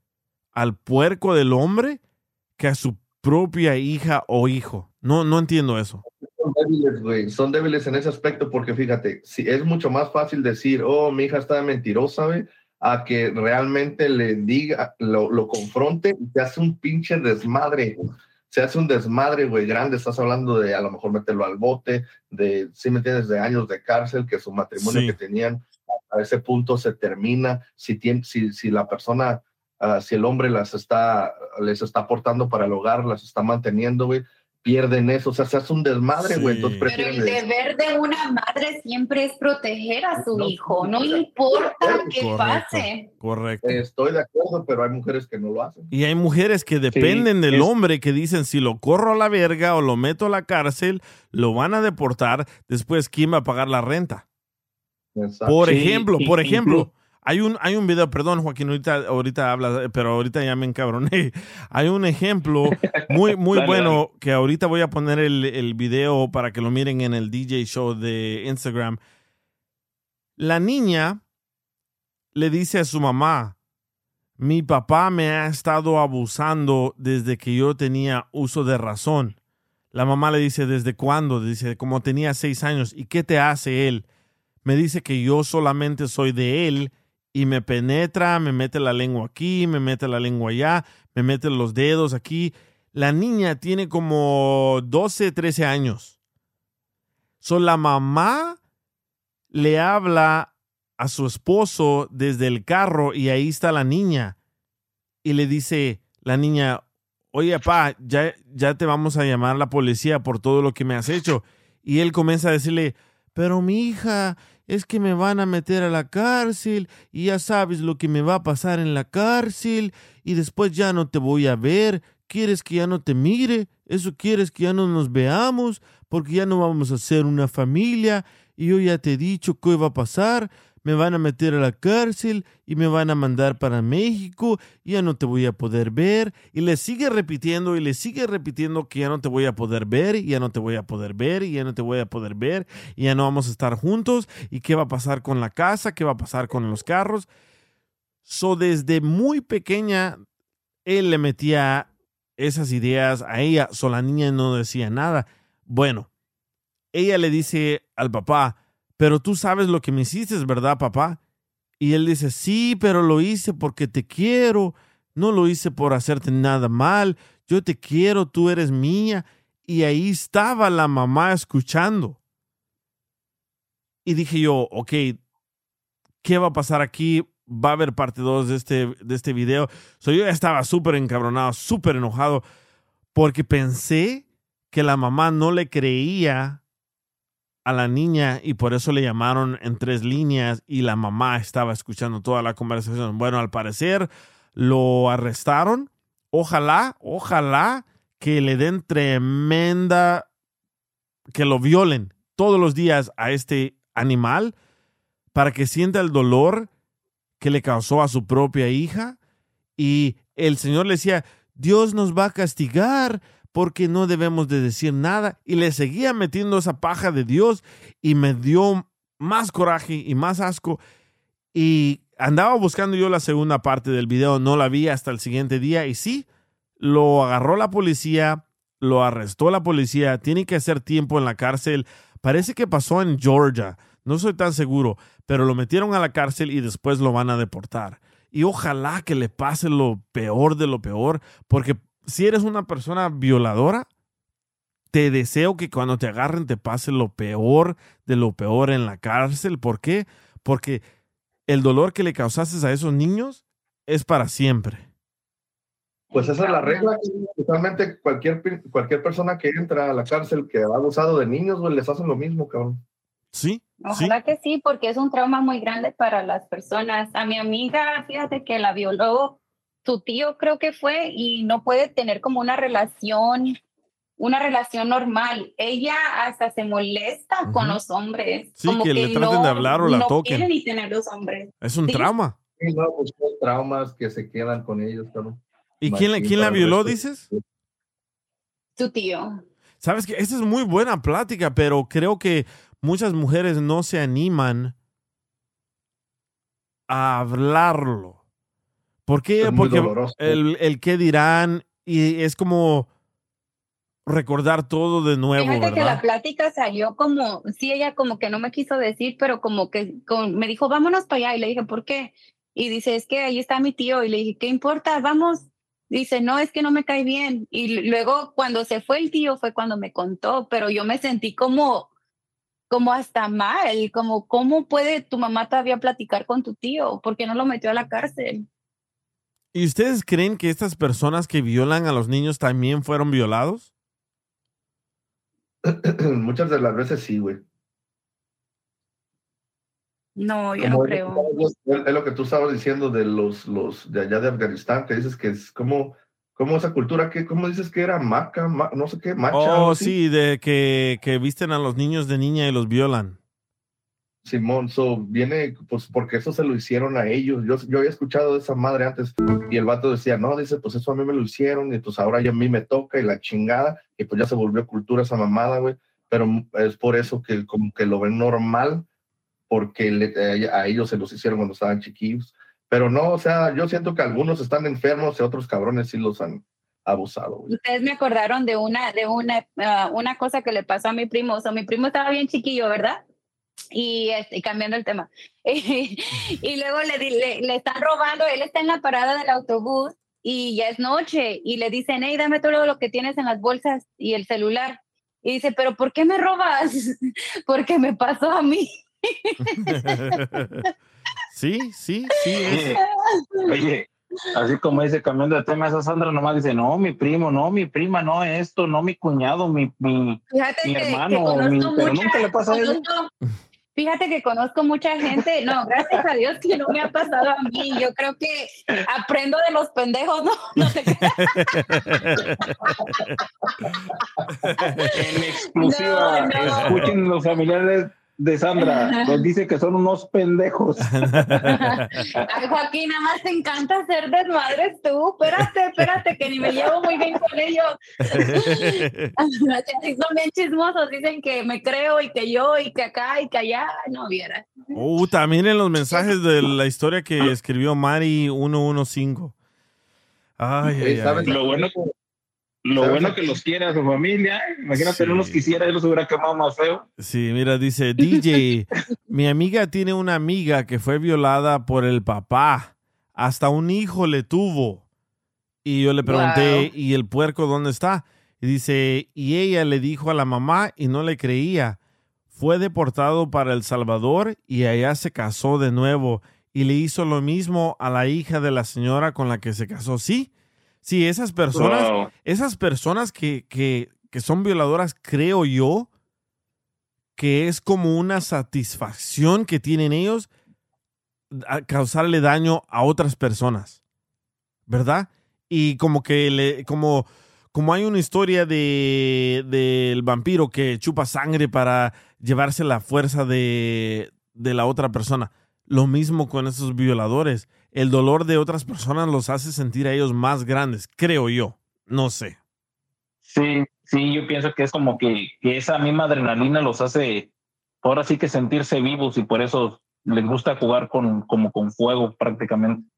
al puerco del hombre que a su propia hija o hijo. No, no entiendo eso. Son débiles, güey. Son débiles en ese aspecto porque fíjate, si es mucho más fácil decir, oh, mi hija está mentirosa, güey, a que realmente le diga, lo, lo confronte y te hace un pinche desmadre. güey. Se hace un desmadre, güey, grande. Estás hablando de a lo mejor meterlo al bote, de, si me entiendes, de años de cárcel, que su matrimonio Sí. que tenían a ese punto se termina. Si, tiene, si, si la persona, ah, si el hombre las está, les está aportando para el hogar, las está manteniendo, güey, pierden eso. O sea, se hace un desmadre, güey. Entonces Pero el de- deber de una madre siempre es proteger a su No, hijo, no importa acuerdo. qué pase. Correcto. Estoy de acuerdo, pero hay mujeres que no lo hacen. Y hay mujeres que dependen del es- hombre que dicen si lo corro a la verga o lo meto a la cárcel, lo van a deportar, después ¿quién va a pagar la renta? Por Sí, ejemplo, por ejemplo, hay un, hay un video, perdón Joaquín, ahorita, ahorita habla, pero ahorita ya me encabroné. Hay un ejemplo muy, muy Dale, bueno que ahorita voy a poner el, el video para que lo miren en el DJ Show de Instagram. La niña le dice a su mamá, mi papá me ha estado abusando desde que yo tenía uso de razón. La mamá le dice, ¿desde cuándo? Dice, como tenía seis años. ¿Y qué te hace él? Me dice que yo solamente soy de él y me penetra, me mete la lengua aquí, me mete la lengua allá, me mete los dedos aquí. La niña tiene como 12, 13 años. So, la mamá le habla a su esposo desde el carro y ahí está la niña. Y le dice la niña, oye, papá, ya, ya te vamos a llamar a la policía por todo lo que me has hecho. Y él comienza a decirle, pero mi hija, es que me van a meter a la cárcel y ya sabes lo que me va a pasar en la cárcel y después ya no te voy a ver. ¿Quieres que ya no te mire? ¿Eso quieres que ya no nos veamos? Porque ya no vamos a ser una familia y yo ya te he dicho qué va a pasar. Me van a meter a la cárcel y me van a mandar para México y ya no te voy a poder ver. Y le sigue repitiendo y le sigue repitiendo que ya no te voy a poder ver y ya no te voy a poder ver y ya no te voy a poder ver y ya no vamos a estar juntos. ¿Y qué va a pasar con la casa? ¿Qué va a pasar con los carros? So, desde muy pequeña, él le metía esas ideas a ella. So, la niña no decía nada. Bueno, ella le dice al papá, pero tú sabes lo que me hiciste, ¿verdad, papá? Y él dice, sí, pero lo hice porque te quiero. No lo hice por hacerte nada mal. Yo te quiero, tú eres mía. Y ahí estaba la mamá escuchando. Y dije yo, ok, ¿qué va a pasar aquí? Va a haber parte 2 de este, de este video. So, yo estaba súper encabronado, súper enojado, porque pensé que la mamá no le creía a la niña y por eso le llamaron en tres líneas y la mamá estaba escuchando toda la conversación. Bueno, al parecer lo arrestaron. Ojalá, ojalá que le den tremenda que lo violen todos los días a este animal para que sienta el dolor que le causó a su propia hija. Y el Señor le decía, Dios nos va a castigar porque no debemos de decir nada. Y le seguía metiendo esa paja de Dios y me dio más coraje y más asco. Y andaba buscando yo la segunda parte del video, no la vi hasta el siguiente día y sí, lo agarró la policía, lo arrestó la policía, tiene que hacer tiempo en la cárcel. Parece que pasó en Georgia, no soy tan seguro, pero lo metieron a la cárcel y después lo van a deportar. Y ojalá que le pase lo peor de lo peor, porque si eres una persona violadora, te deseo que cuando te agarren te pase lo peor de lo peor en la cárcel. ¿Por qué? Porque el dolor que le causaste a esos niños es para siempre. Pues esa es la regla. Totalmente cualquier, cualquier persona que entra a la cárcel que ha abusado de niños, güey, les hacen lo mismo, cabrón. Sí. Ojalá que sí, porque es un trauma muy grande para las personas. A mi amiga, fíjate que la violó su tío, creo que fue, y no puede tener como una relación, una relación normal. Ella hasta se molesta con los hombres. Sí, como que le traten de hablar o la no toquen. quiere ni tener los hombres. Es un Sí. trauma. Sí, no, pues son traumas que se quedan con ellos, cabrón. ¿Y quién, la- quién la violó, dices? Su tío. Sabes que esa es muy buena plática, pero creo que muchas mujeres no se animan a hablarlo. ¿Por qué? Porque el, el qué dirán y es como recordar todo de nuevo, Fíjate que la ¿verdad? plática salió como, sí, ella como que no me quiso decir, pero como que con- me dijo, vámonos para allá. Y le dije, ¿por qué? Y dice, es que ahí está mi tío. Y le dije, ¿qué importa? Vamos. Dice, no, es que no me cae bien. Y luego cuando se fue el tío fue cuando me contó, pero yo me sentí como, como hasta mal, como, ¿cómo puede tu mamá todavía platicar con tu tío? ¿Por qué no lo metió a la cárcel? ¿Y ustedes creen que estas personas que violan a los niños también fueron violados? Muchas de las veces sí, güey. No, yo Como no es, creo. es- es lo que tú estabas diciendo de los, los de allá de Afganistán, que dices que es como, como esa cultura que, ¿cómo dices que era? Maca, ma- no sé qué, macha. Oh, sí, de que, que visten a los niños de niña y los violan. Simón, so viene, pues porque eso se lo hicieron a ellos. Yo, yo había escuchado de esa madre antes y el vato decía, no, dice, pues eso a mí me lo hicieron y pues ahora ya a mí me toca y la chingada y pues ya se volvió cultura esa mamada, güey. Pero es por eso que como que lo ven normal porque le- a ellos se los hicieron cuando estaban chiquillos. Pero no, o sea, yo siento que algunos están enfermos y otros cabrones sí los han abusado, güey. Ustedes me acordaron de una, de una, ah, una cosa que le pasó a mi primo. O sea, mi primo estaba bien chiquillo, ¿verdad? Y, este, cambiando el tema. y luego le, le, le están robando, él está en la parada del autobús y ya es noche y le dicen, hey, dame todo lo que tienes en las bolsas y el celular. Y dice, pero ¿por qué me robas? Porque me pasó a mí. sí, sí, sí. es- Oye, oye, así como dice, cambiando de tema, esa Sandra nomás dice, no, mi primo, no, mi prima, no, esto, no, mi cuñado, mi, mi, Fíjate mi hermano, mi- pero mucha- nunca le pasa a ella. conozco- Fíjate que conozco mucha gente, no, gracias a Dios que no me ha pasado a mí. Yo creo que aprendo de los pendejos, ¿no? No te En exclusiva, No, no. escuchen los familiares de Sandra, nos dice que son unos pendejos. Ay, Joaquín, nada más te encanta hacer desmadres tú. Espérate, espérate, que ni me llevo muy bien con ellos. Son bien chismosos, dicen que me creo y que yo y que acá y que allá. No viera. Uh, también en los mensajes de la historia que escribió Mari 115. Ay, ay, ay. Lo bueno, lo bueno que los quiere a su familia. Imagínate, no los quisiera, él los hubiera quemado más feo. Sí, mira, dice DJ, mi amiga tiene una amiga que fue violada por el papá. Hasta un hijo le tuvo. Y yo le pregunté, Wow. ¿y el puerco dónde está? Y dice, y ella le dijo a la mamá y no le creía. Fue deportado para El Salvador y allá se casó de nuevo y le hizo lo mismo a la hija de la señora con la que se casó. Sí, sí, esas personas, Wow. esas personas que, que, que son violadoras, creo yo, que es como una satisfacción que tienen ellos a causarle daño a otras personas, ¿verdad? Y como que le, como, como hay una historia de del vampiro que chupa sangre para llevarse la fuerza de, de la otra persona. Lo mismo con esos violadores. El dolor de otras personas los hace sentir a ellos más grandes, creo yo. No sé. Sí, sí, yo pienso que es como que, que esa misma adrenalina los hace ahora sí que sentirse vivos y por eso les gusta jugar con, como con fuego prácticamente.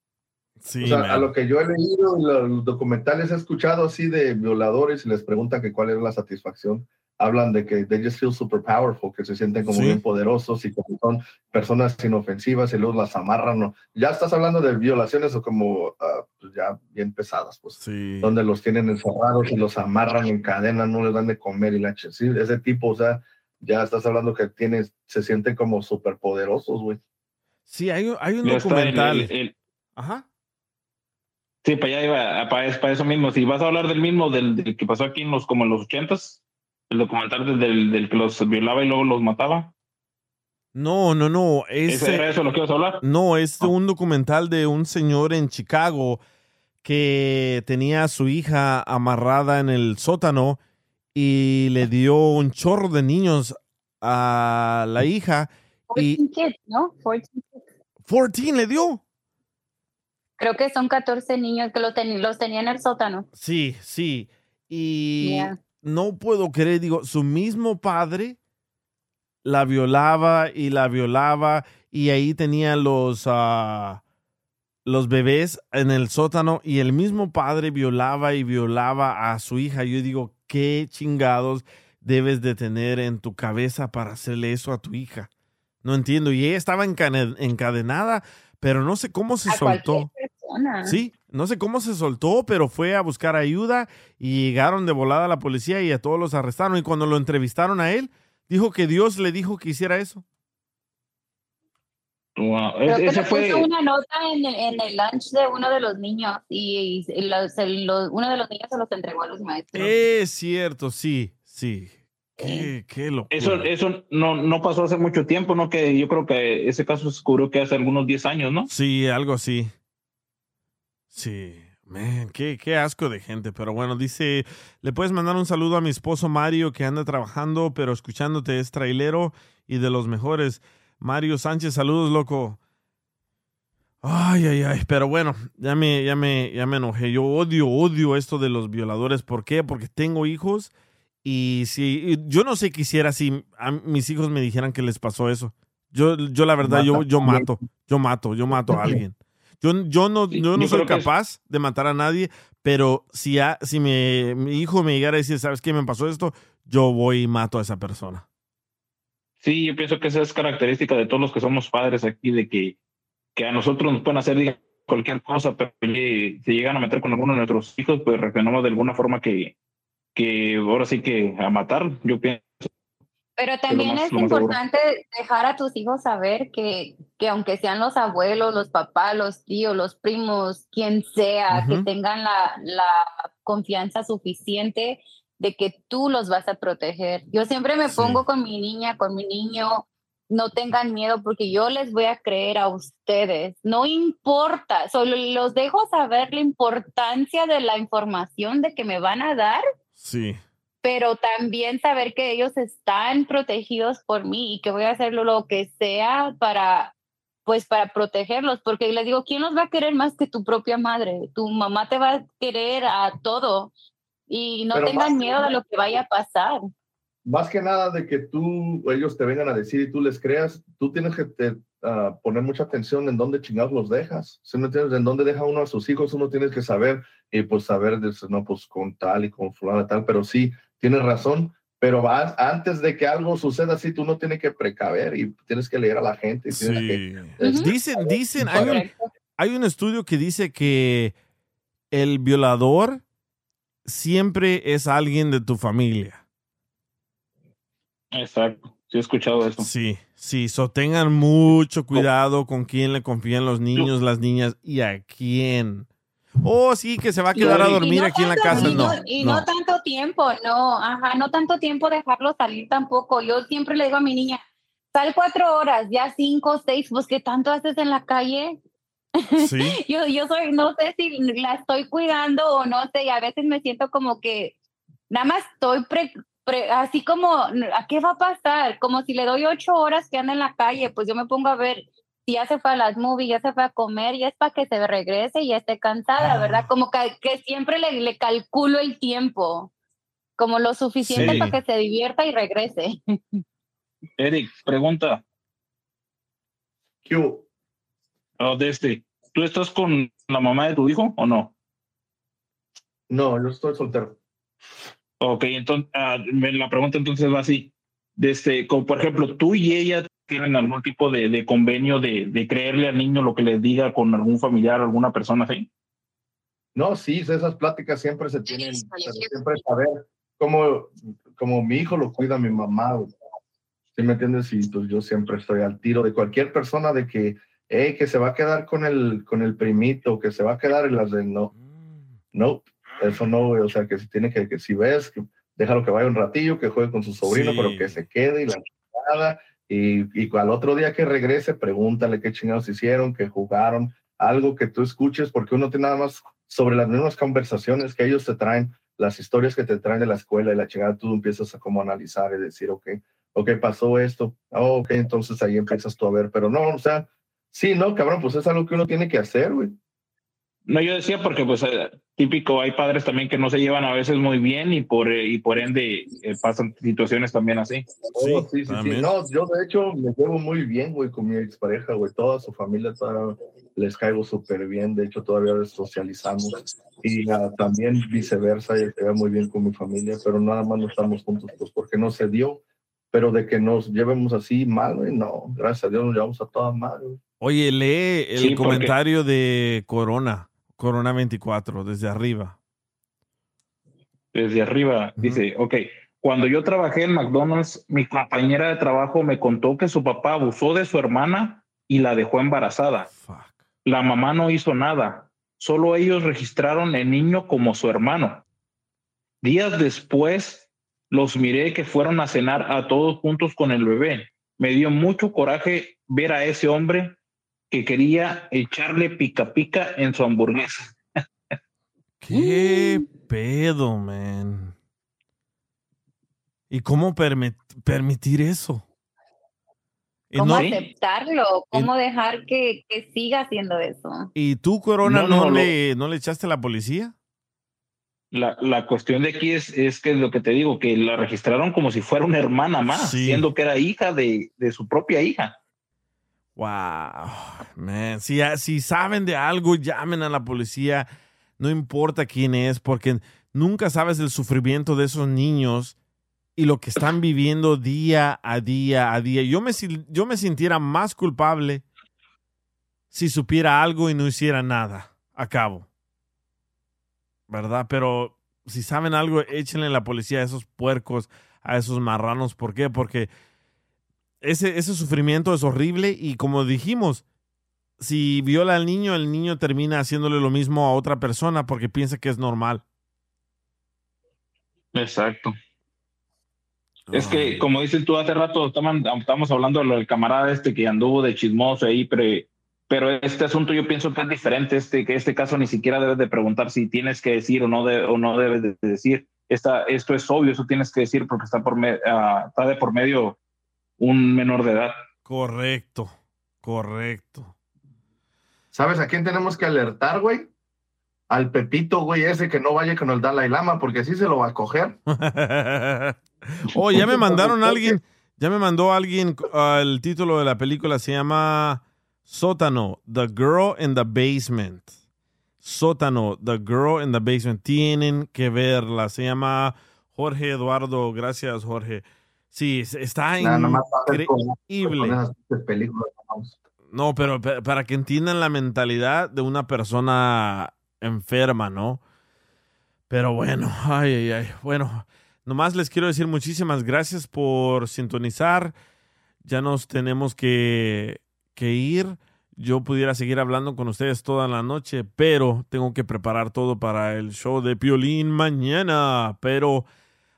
Sí, o sea, a lo que yo he leído en los documentales he escuchado así de violadores y les preguntan que cuál es la satisfacción. Hablan de que they just feel super powerful, que se sienten como Sí. bien poderosos y como son personas inofensivas y luego las amarran. ¿no? Ya estás hablando de violaciones o como ah, pues ya bien pesadas, pues, donde los tienen encerrados y los amarran en cadena, no les dan de comer y la ch- sí, ese tipo, o sea, ya estás hablando que tienes, se sienten como súper poderosos, güey. Sí, hay, un- hay un el- documental. el- el- Ajá. Sí, para allá iba, para, para eso mismo. Si vas a hablar del mismo, del, del que pasó aquí en los, como en los ochentas, el documental del, del, que los violaba y luego los mataba. No, no, no. ¿Ese ese- era eso lo que ibas a hablar? No, es un documental de un señor en Chicago que tenía a su hija amarrada en el sótano y le dio un chorro de niños a la hija y 14 kids, ¿no? 14 kids. 14 le dio. Creo que son 14 niños que los, ten- los tenía en el sótano. Sí, sí. Y Yeah. No puedo creer, digo, su mismo padre la violaba y la violaba y ahí tenía los, ah, los bebés en el sótano y el mismo padre violaba y violaba a su hija. Yo digo, ¿qué chingados debes de tener en tu cabeza para hacerle eso a tu hija? No entiendo. Y ella estaba encadenada, pero no sé cómo se A soltó. persona. Sí, no sé cómo se soltó, pero fue a buscar ayuda y llegaron de volada a la policía y a todos los arrestaron. Y cuando lo entrevistaron a él, dijo que Dios le dijo que hiciera eso. Wow. Creo que Ese le fue. puso una nota en el, en el lunch de uno de los niños y, y los- el- los- uno de los niños se los entregó a los maestros. Es cierto, sí, sí. Qué, qué locura. Eso, eso no, no pasó hace mucho tiempo, ¿no? Que yo creo que ese caso se descubrió que hace algunos 10 años, ¿no? Sí, algo así. Sí, man, qué, qué asco de gente. Pero bueno, dice, le puedes mandar un saludo a mi esposo Mario que anda trabajando, pero escuchándote es trailero y de los mejores. Mario Sánchez, saludos, loco. Ay, ay, ay, pero bueno, ya me, ya me, ya me enojé. Yo odio, odio esto de los violadores. ¿Por qué? Porque tengo hijos y si yo no sé qué hiciera si a mis hijos me dijeran que les pasó eso. Yo, yo la verdad, yo, yo mato, yo mato, yo mato a alguien. Yo, yo no, yo no yo soy es- capaz de matar a nadie, pero si, a- si me, mi hijo me llegara a decir, ¿sabes qué me pasó esto? Yo voy y mato a esa persona. Sí, yo pienso que esa es característica de todos los que somos padres aquí, de que, que a nosotros nos pueden hacer cualquier cosa, pero oye, si llegan a meter con alguno de nuestros hijos, pues reaccionamos de alguna forma que, que ahora sí que a matar, yo pienso. Pero también más- es seguro. importante dejar a tus hijos saber que, que aunque sean los abuelos, los papás, los tíos, los primos, quien sea, que tengan la, la confianza suficiente de que tú los vas a proteger. Yo siempre me Sí. pongo con mi niña, con mi niño, no tengan miedo porque yo les voy a creer a ustedes. No importa, solo los dejo saber la importancia de la información de que me van a dar Sí. Pero también saber que ellos están protegidos por mí y que voy a hacer lo que sea para pues para protegerlos, porque les digo, ¿quién los va a querer más que tu propia madre? Tu mamá te va a querer a todo y no Pero tengan miedo de lo que vaya a pasar. más que nada de que tú, ellos te vengan a decir y tú les creas, tú tienes que te, ah, poner mucha atención en dónde chingados los dejas. Si no tienes en dónde deja uno a sus hijos, uno tiene que saber y pues saber, de, no, pues con tal y con fulano tal, pero sí, tienes razón. Pero antes de que algo suceda así, tú no tienes que precaver y tienes que leer a la gente. y tienes que- Dicen, dicen, hay un, Correcto. hay un estudio que dice que el violador siempre es alguien de tu familia. Exacto, sí he escuchado eso. Sí, sí, so tengan mucho cuidado con quién le confían los niños, las niñas y a quién. Oh, sí, que se va a quedar a dormir no aquí en la casa. y No, y no no. tanto tiempo, no, ajá, no tanto tiempo dejarlo salir tampoco. Yo siempre le digo a mi niña, sal cuatro horas, ya cinco, seis, pues ¿qué tanto haces en la calle? Sí. yo, yo soy, no sé si la estoy cuidando o no sé, y a veces me siento como que nada más estoy pre- pre- así como, ¿a qué va a pasar? Como si le doy ocho horas que anda en la calle, pues yo me pongo a ver ya se fue a las movies, ya se fue a comer, y es para que se regrese y ya esté cansada, ¿verdad? Como que, que siempre le, le calculo el tiempo, como lo suficiente Sí. para que se divierta y regrese. Eric, pregunta. ¿Qué hubo? Oh, de este. ¿Tú estás con la mamá de tu hijo o no? No, yo estoy soltero. Ok, entonces ah, la pregunta entonces va así. Desde, como por ejemplo, tú y ella tienen algún tipo de, de convenio de, de creerle al niño lo que les diga con algún familiar, alguna persona así. No, sí, esas pláticas siempre se tienen, pero siempre saber cómo, como mi hijo lo cuida mi mamá, güey. ¿Sí me entiendes? Y pues yo siempre estoy al tiro de cualquier persona de que, hey, que se va a quedar con el, con el primito, que se va a quedar en las de no. No, eso no, güey. O sea, que si tiene que, que si ves, que déjalo que vaya un ratillo, que juegue con su sobrino, Sí. pero que se quede y la chingada. Y, y al otro día que regrese, pregúntale qué chingados hicieron, que jugaron, algo que tú escuches, porque uno tiene nada más sobre las mismas conversaciones que ellos te traen, las historias que te traen de la escuela y la chingada, tú empiezas a como analizar y decir, ok, ok, pasó esto, oh, ok, entonces ahí empiezas tú a ver, pero no, o sea, sí, no, cabrón, pues es algo que uno tiene que hacer, güey. No, yo decía porque pues eh, típico, hay padres también que no se llevan a veces muy bien y por, eh, y por ende eh, pasan situaciones también así. Oh, sí, sí, sí. No, yo de hecho me llevo muy bien, güey, con mi expareja, güey. Toda su familia, toda, les caigo súper bien. De hecho, todavía socializamos. Y ah, también viceversa, se ve muy bien con mi familia, pero nada más no estamos juntos, pues porque no se dio. Pero de que nos llevemos así mal, güey, no. Gracias a Dios nos llevamos a todas mal, güey. Oye, lee el Sí, porque- comentario de Corona, Corona 24, desde arriba. Desde arriba dice, ok, cuando yo trabajé en McDonald's, mi compañera de trabajo me contó que su papá abusó de su hermana y la dejó embarazada. La mamá no hizo nada, solo ellos registraron el niño como su hermano. Días después, los miré que fueron a cenar a todos juntos con el bebé. Me dio mucho coraje ver a ese hombre que quería echarle pica pica en su hamburguesa. ¿Qué pedo, man? ¿Y cómo permi- permitir eso? ¿Cómo no- aceptarlo? ¿Cómo dejar que, que siga haciendo eso? ¿Y tú, Corona, No, no, no, lo- le, no le echaste a la policía? La, la cuestión de aquí es, es que lo que te digo, que la registraron como si fuera una hermana más, Sí. siendo que era hija de, de su propia hija. Wow, man. Si, si saben de algo, llamen a la policía. No importa quién es, porque nunca sabes el sufrimiento de esos niños y lo que están viviendo día a día a día. Yo me, yo me sintiera más culpable si supiera algo y no hiciera nada a cabo. ¿Verdad? Pero si saben algo, échenle a la policía a esos puercos, a esos marranos. ¿Por qué? Porque ese, ese sufrimiento es horrible y como dijimos, si viola al niño, el niño termina haciéndole lo mismo a otra persona porque piensa que es normal. Exacto. Es que, como dices tú hace rato, estamos hablando de lo del camarada este que anduvo de chismoso ahí, pero, pero este asunto yo pienso que es diferente, este, que este caso ni siquiera debes de preguntar si tienes que decir o no, de- o no debes de decir. Esta, esto es obvio, eso tienes que decir porque está, por me- ah, está de por medio un menor de edad. Correcto, correcto. ¿Sabes a quién tenemos que alertar, güey? Al Pepito, güey, ese que no vaya con el Dalai Lama, porque así se lo va a coger. oh, ya me mandaron a alguien, ya me mandó alguien uh, el título de la película, se llama Sótano, The Girl in the Basement. Sótano, The Girl in the Basement. Tienen que verla, se llama Jorge Eduardo, gracias Jorge. Sí, es- está increíble. No, pero pa- para que entiendan la mentalidad de una persona enferma, ¿no? Pero bueno, ay, ay, ay. Bueno, nomás les quiero decir muchísimas gracias por sintonizar. Ya nos tenemos que, que ir. Yo pudiera seguir hablando con ustedes toda la noche, pero tengo que preparar todo para el show de Piolín mañana. Pero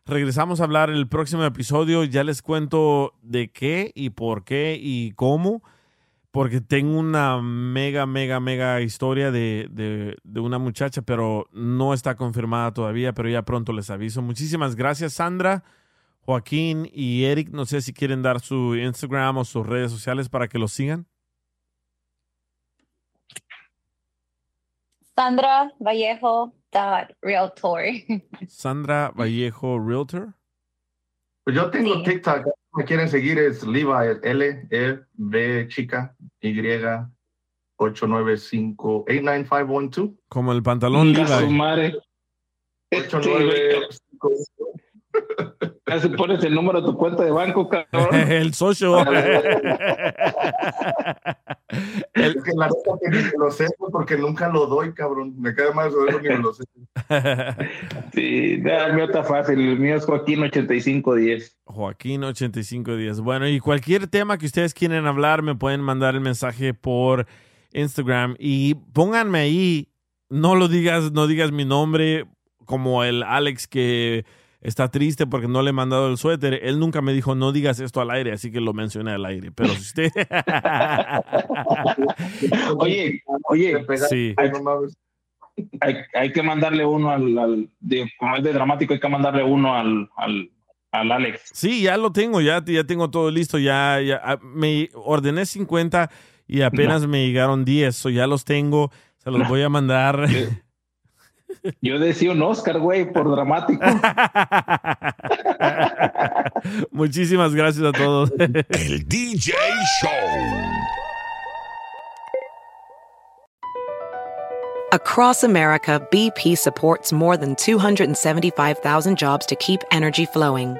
regresamos a hablar el próximo episodio. Ya les cuento de qué y por qué y cómo. porque tengo una mega, mega, mega historia de, de, de una muchacha, pero no está confirmada todavía, pero ya pronto les aviso. Muchísimas gracias, Sandra, Joaquín y Eric. No sé si quieren dar su Instagram o sus redes sociales para que los sigan. Sandra Vallejo dot realtor. Sandra Vallejo Realtor. Pues yo tengo TikTok, me quieren seguir, es Levi, L, E, B, chica, Y, 895, 89512. Como el pantalón madre. 8955. Casi pones el número de tu cuenta de banco, cabrón. el socio. Es que la neta que lo sé porque nunca lo doy, cabrón. Me queda más de eso ni me lo sé. Sí, no, el mío está fácil. El mío es Joaquín 8510. Joaquín 8510. Bueno, y cualquier tema que ustedes quieren hablar, me pueden mandar el mensaje por Instagram y pónganme ahí. No lo digas, no digas mi nombre como el Alex que está triste porque no le he mandado el suéter. Él nunca me dijo no digas esto al aire, así que lo mencioné al aire. Pero si usted. Oye, oye, Sí. hay, hay- hay que mandarle uno al, al- de, como es de dramático, hay que mandarle uno al, al, al Alex. Sí, ya lo tengo, ya, ya tengo todo listo. Ya, ya ah, me ordené 50 y apenas me llegaron 10, so ya los tengo. Se los voy a mandar. Yo decía un Oscar, güey, por dramático. Muchísimas gracias a todos. El DJ Show. Across America, BP supports more than 275,000 jobs to keep energy flowing.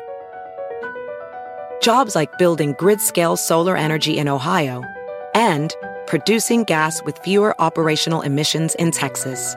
Jobs like building grid scale solar energy in Ohio and producing gas with fewer operational emissions in Texas.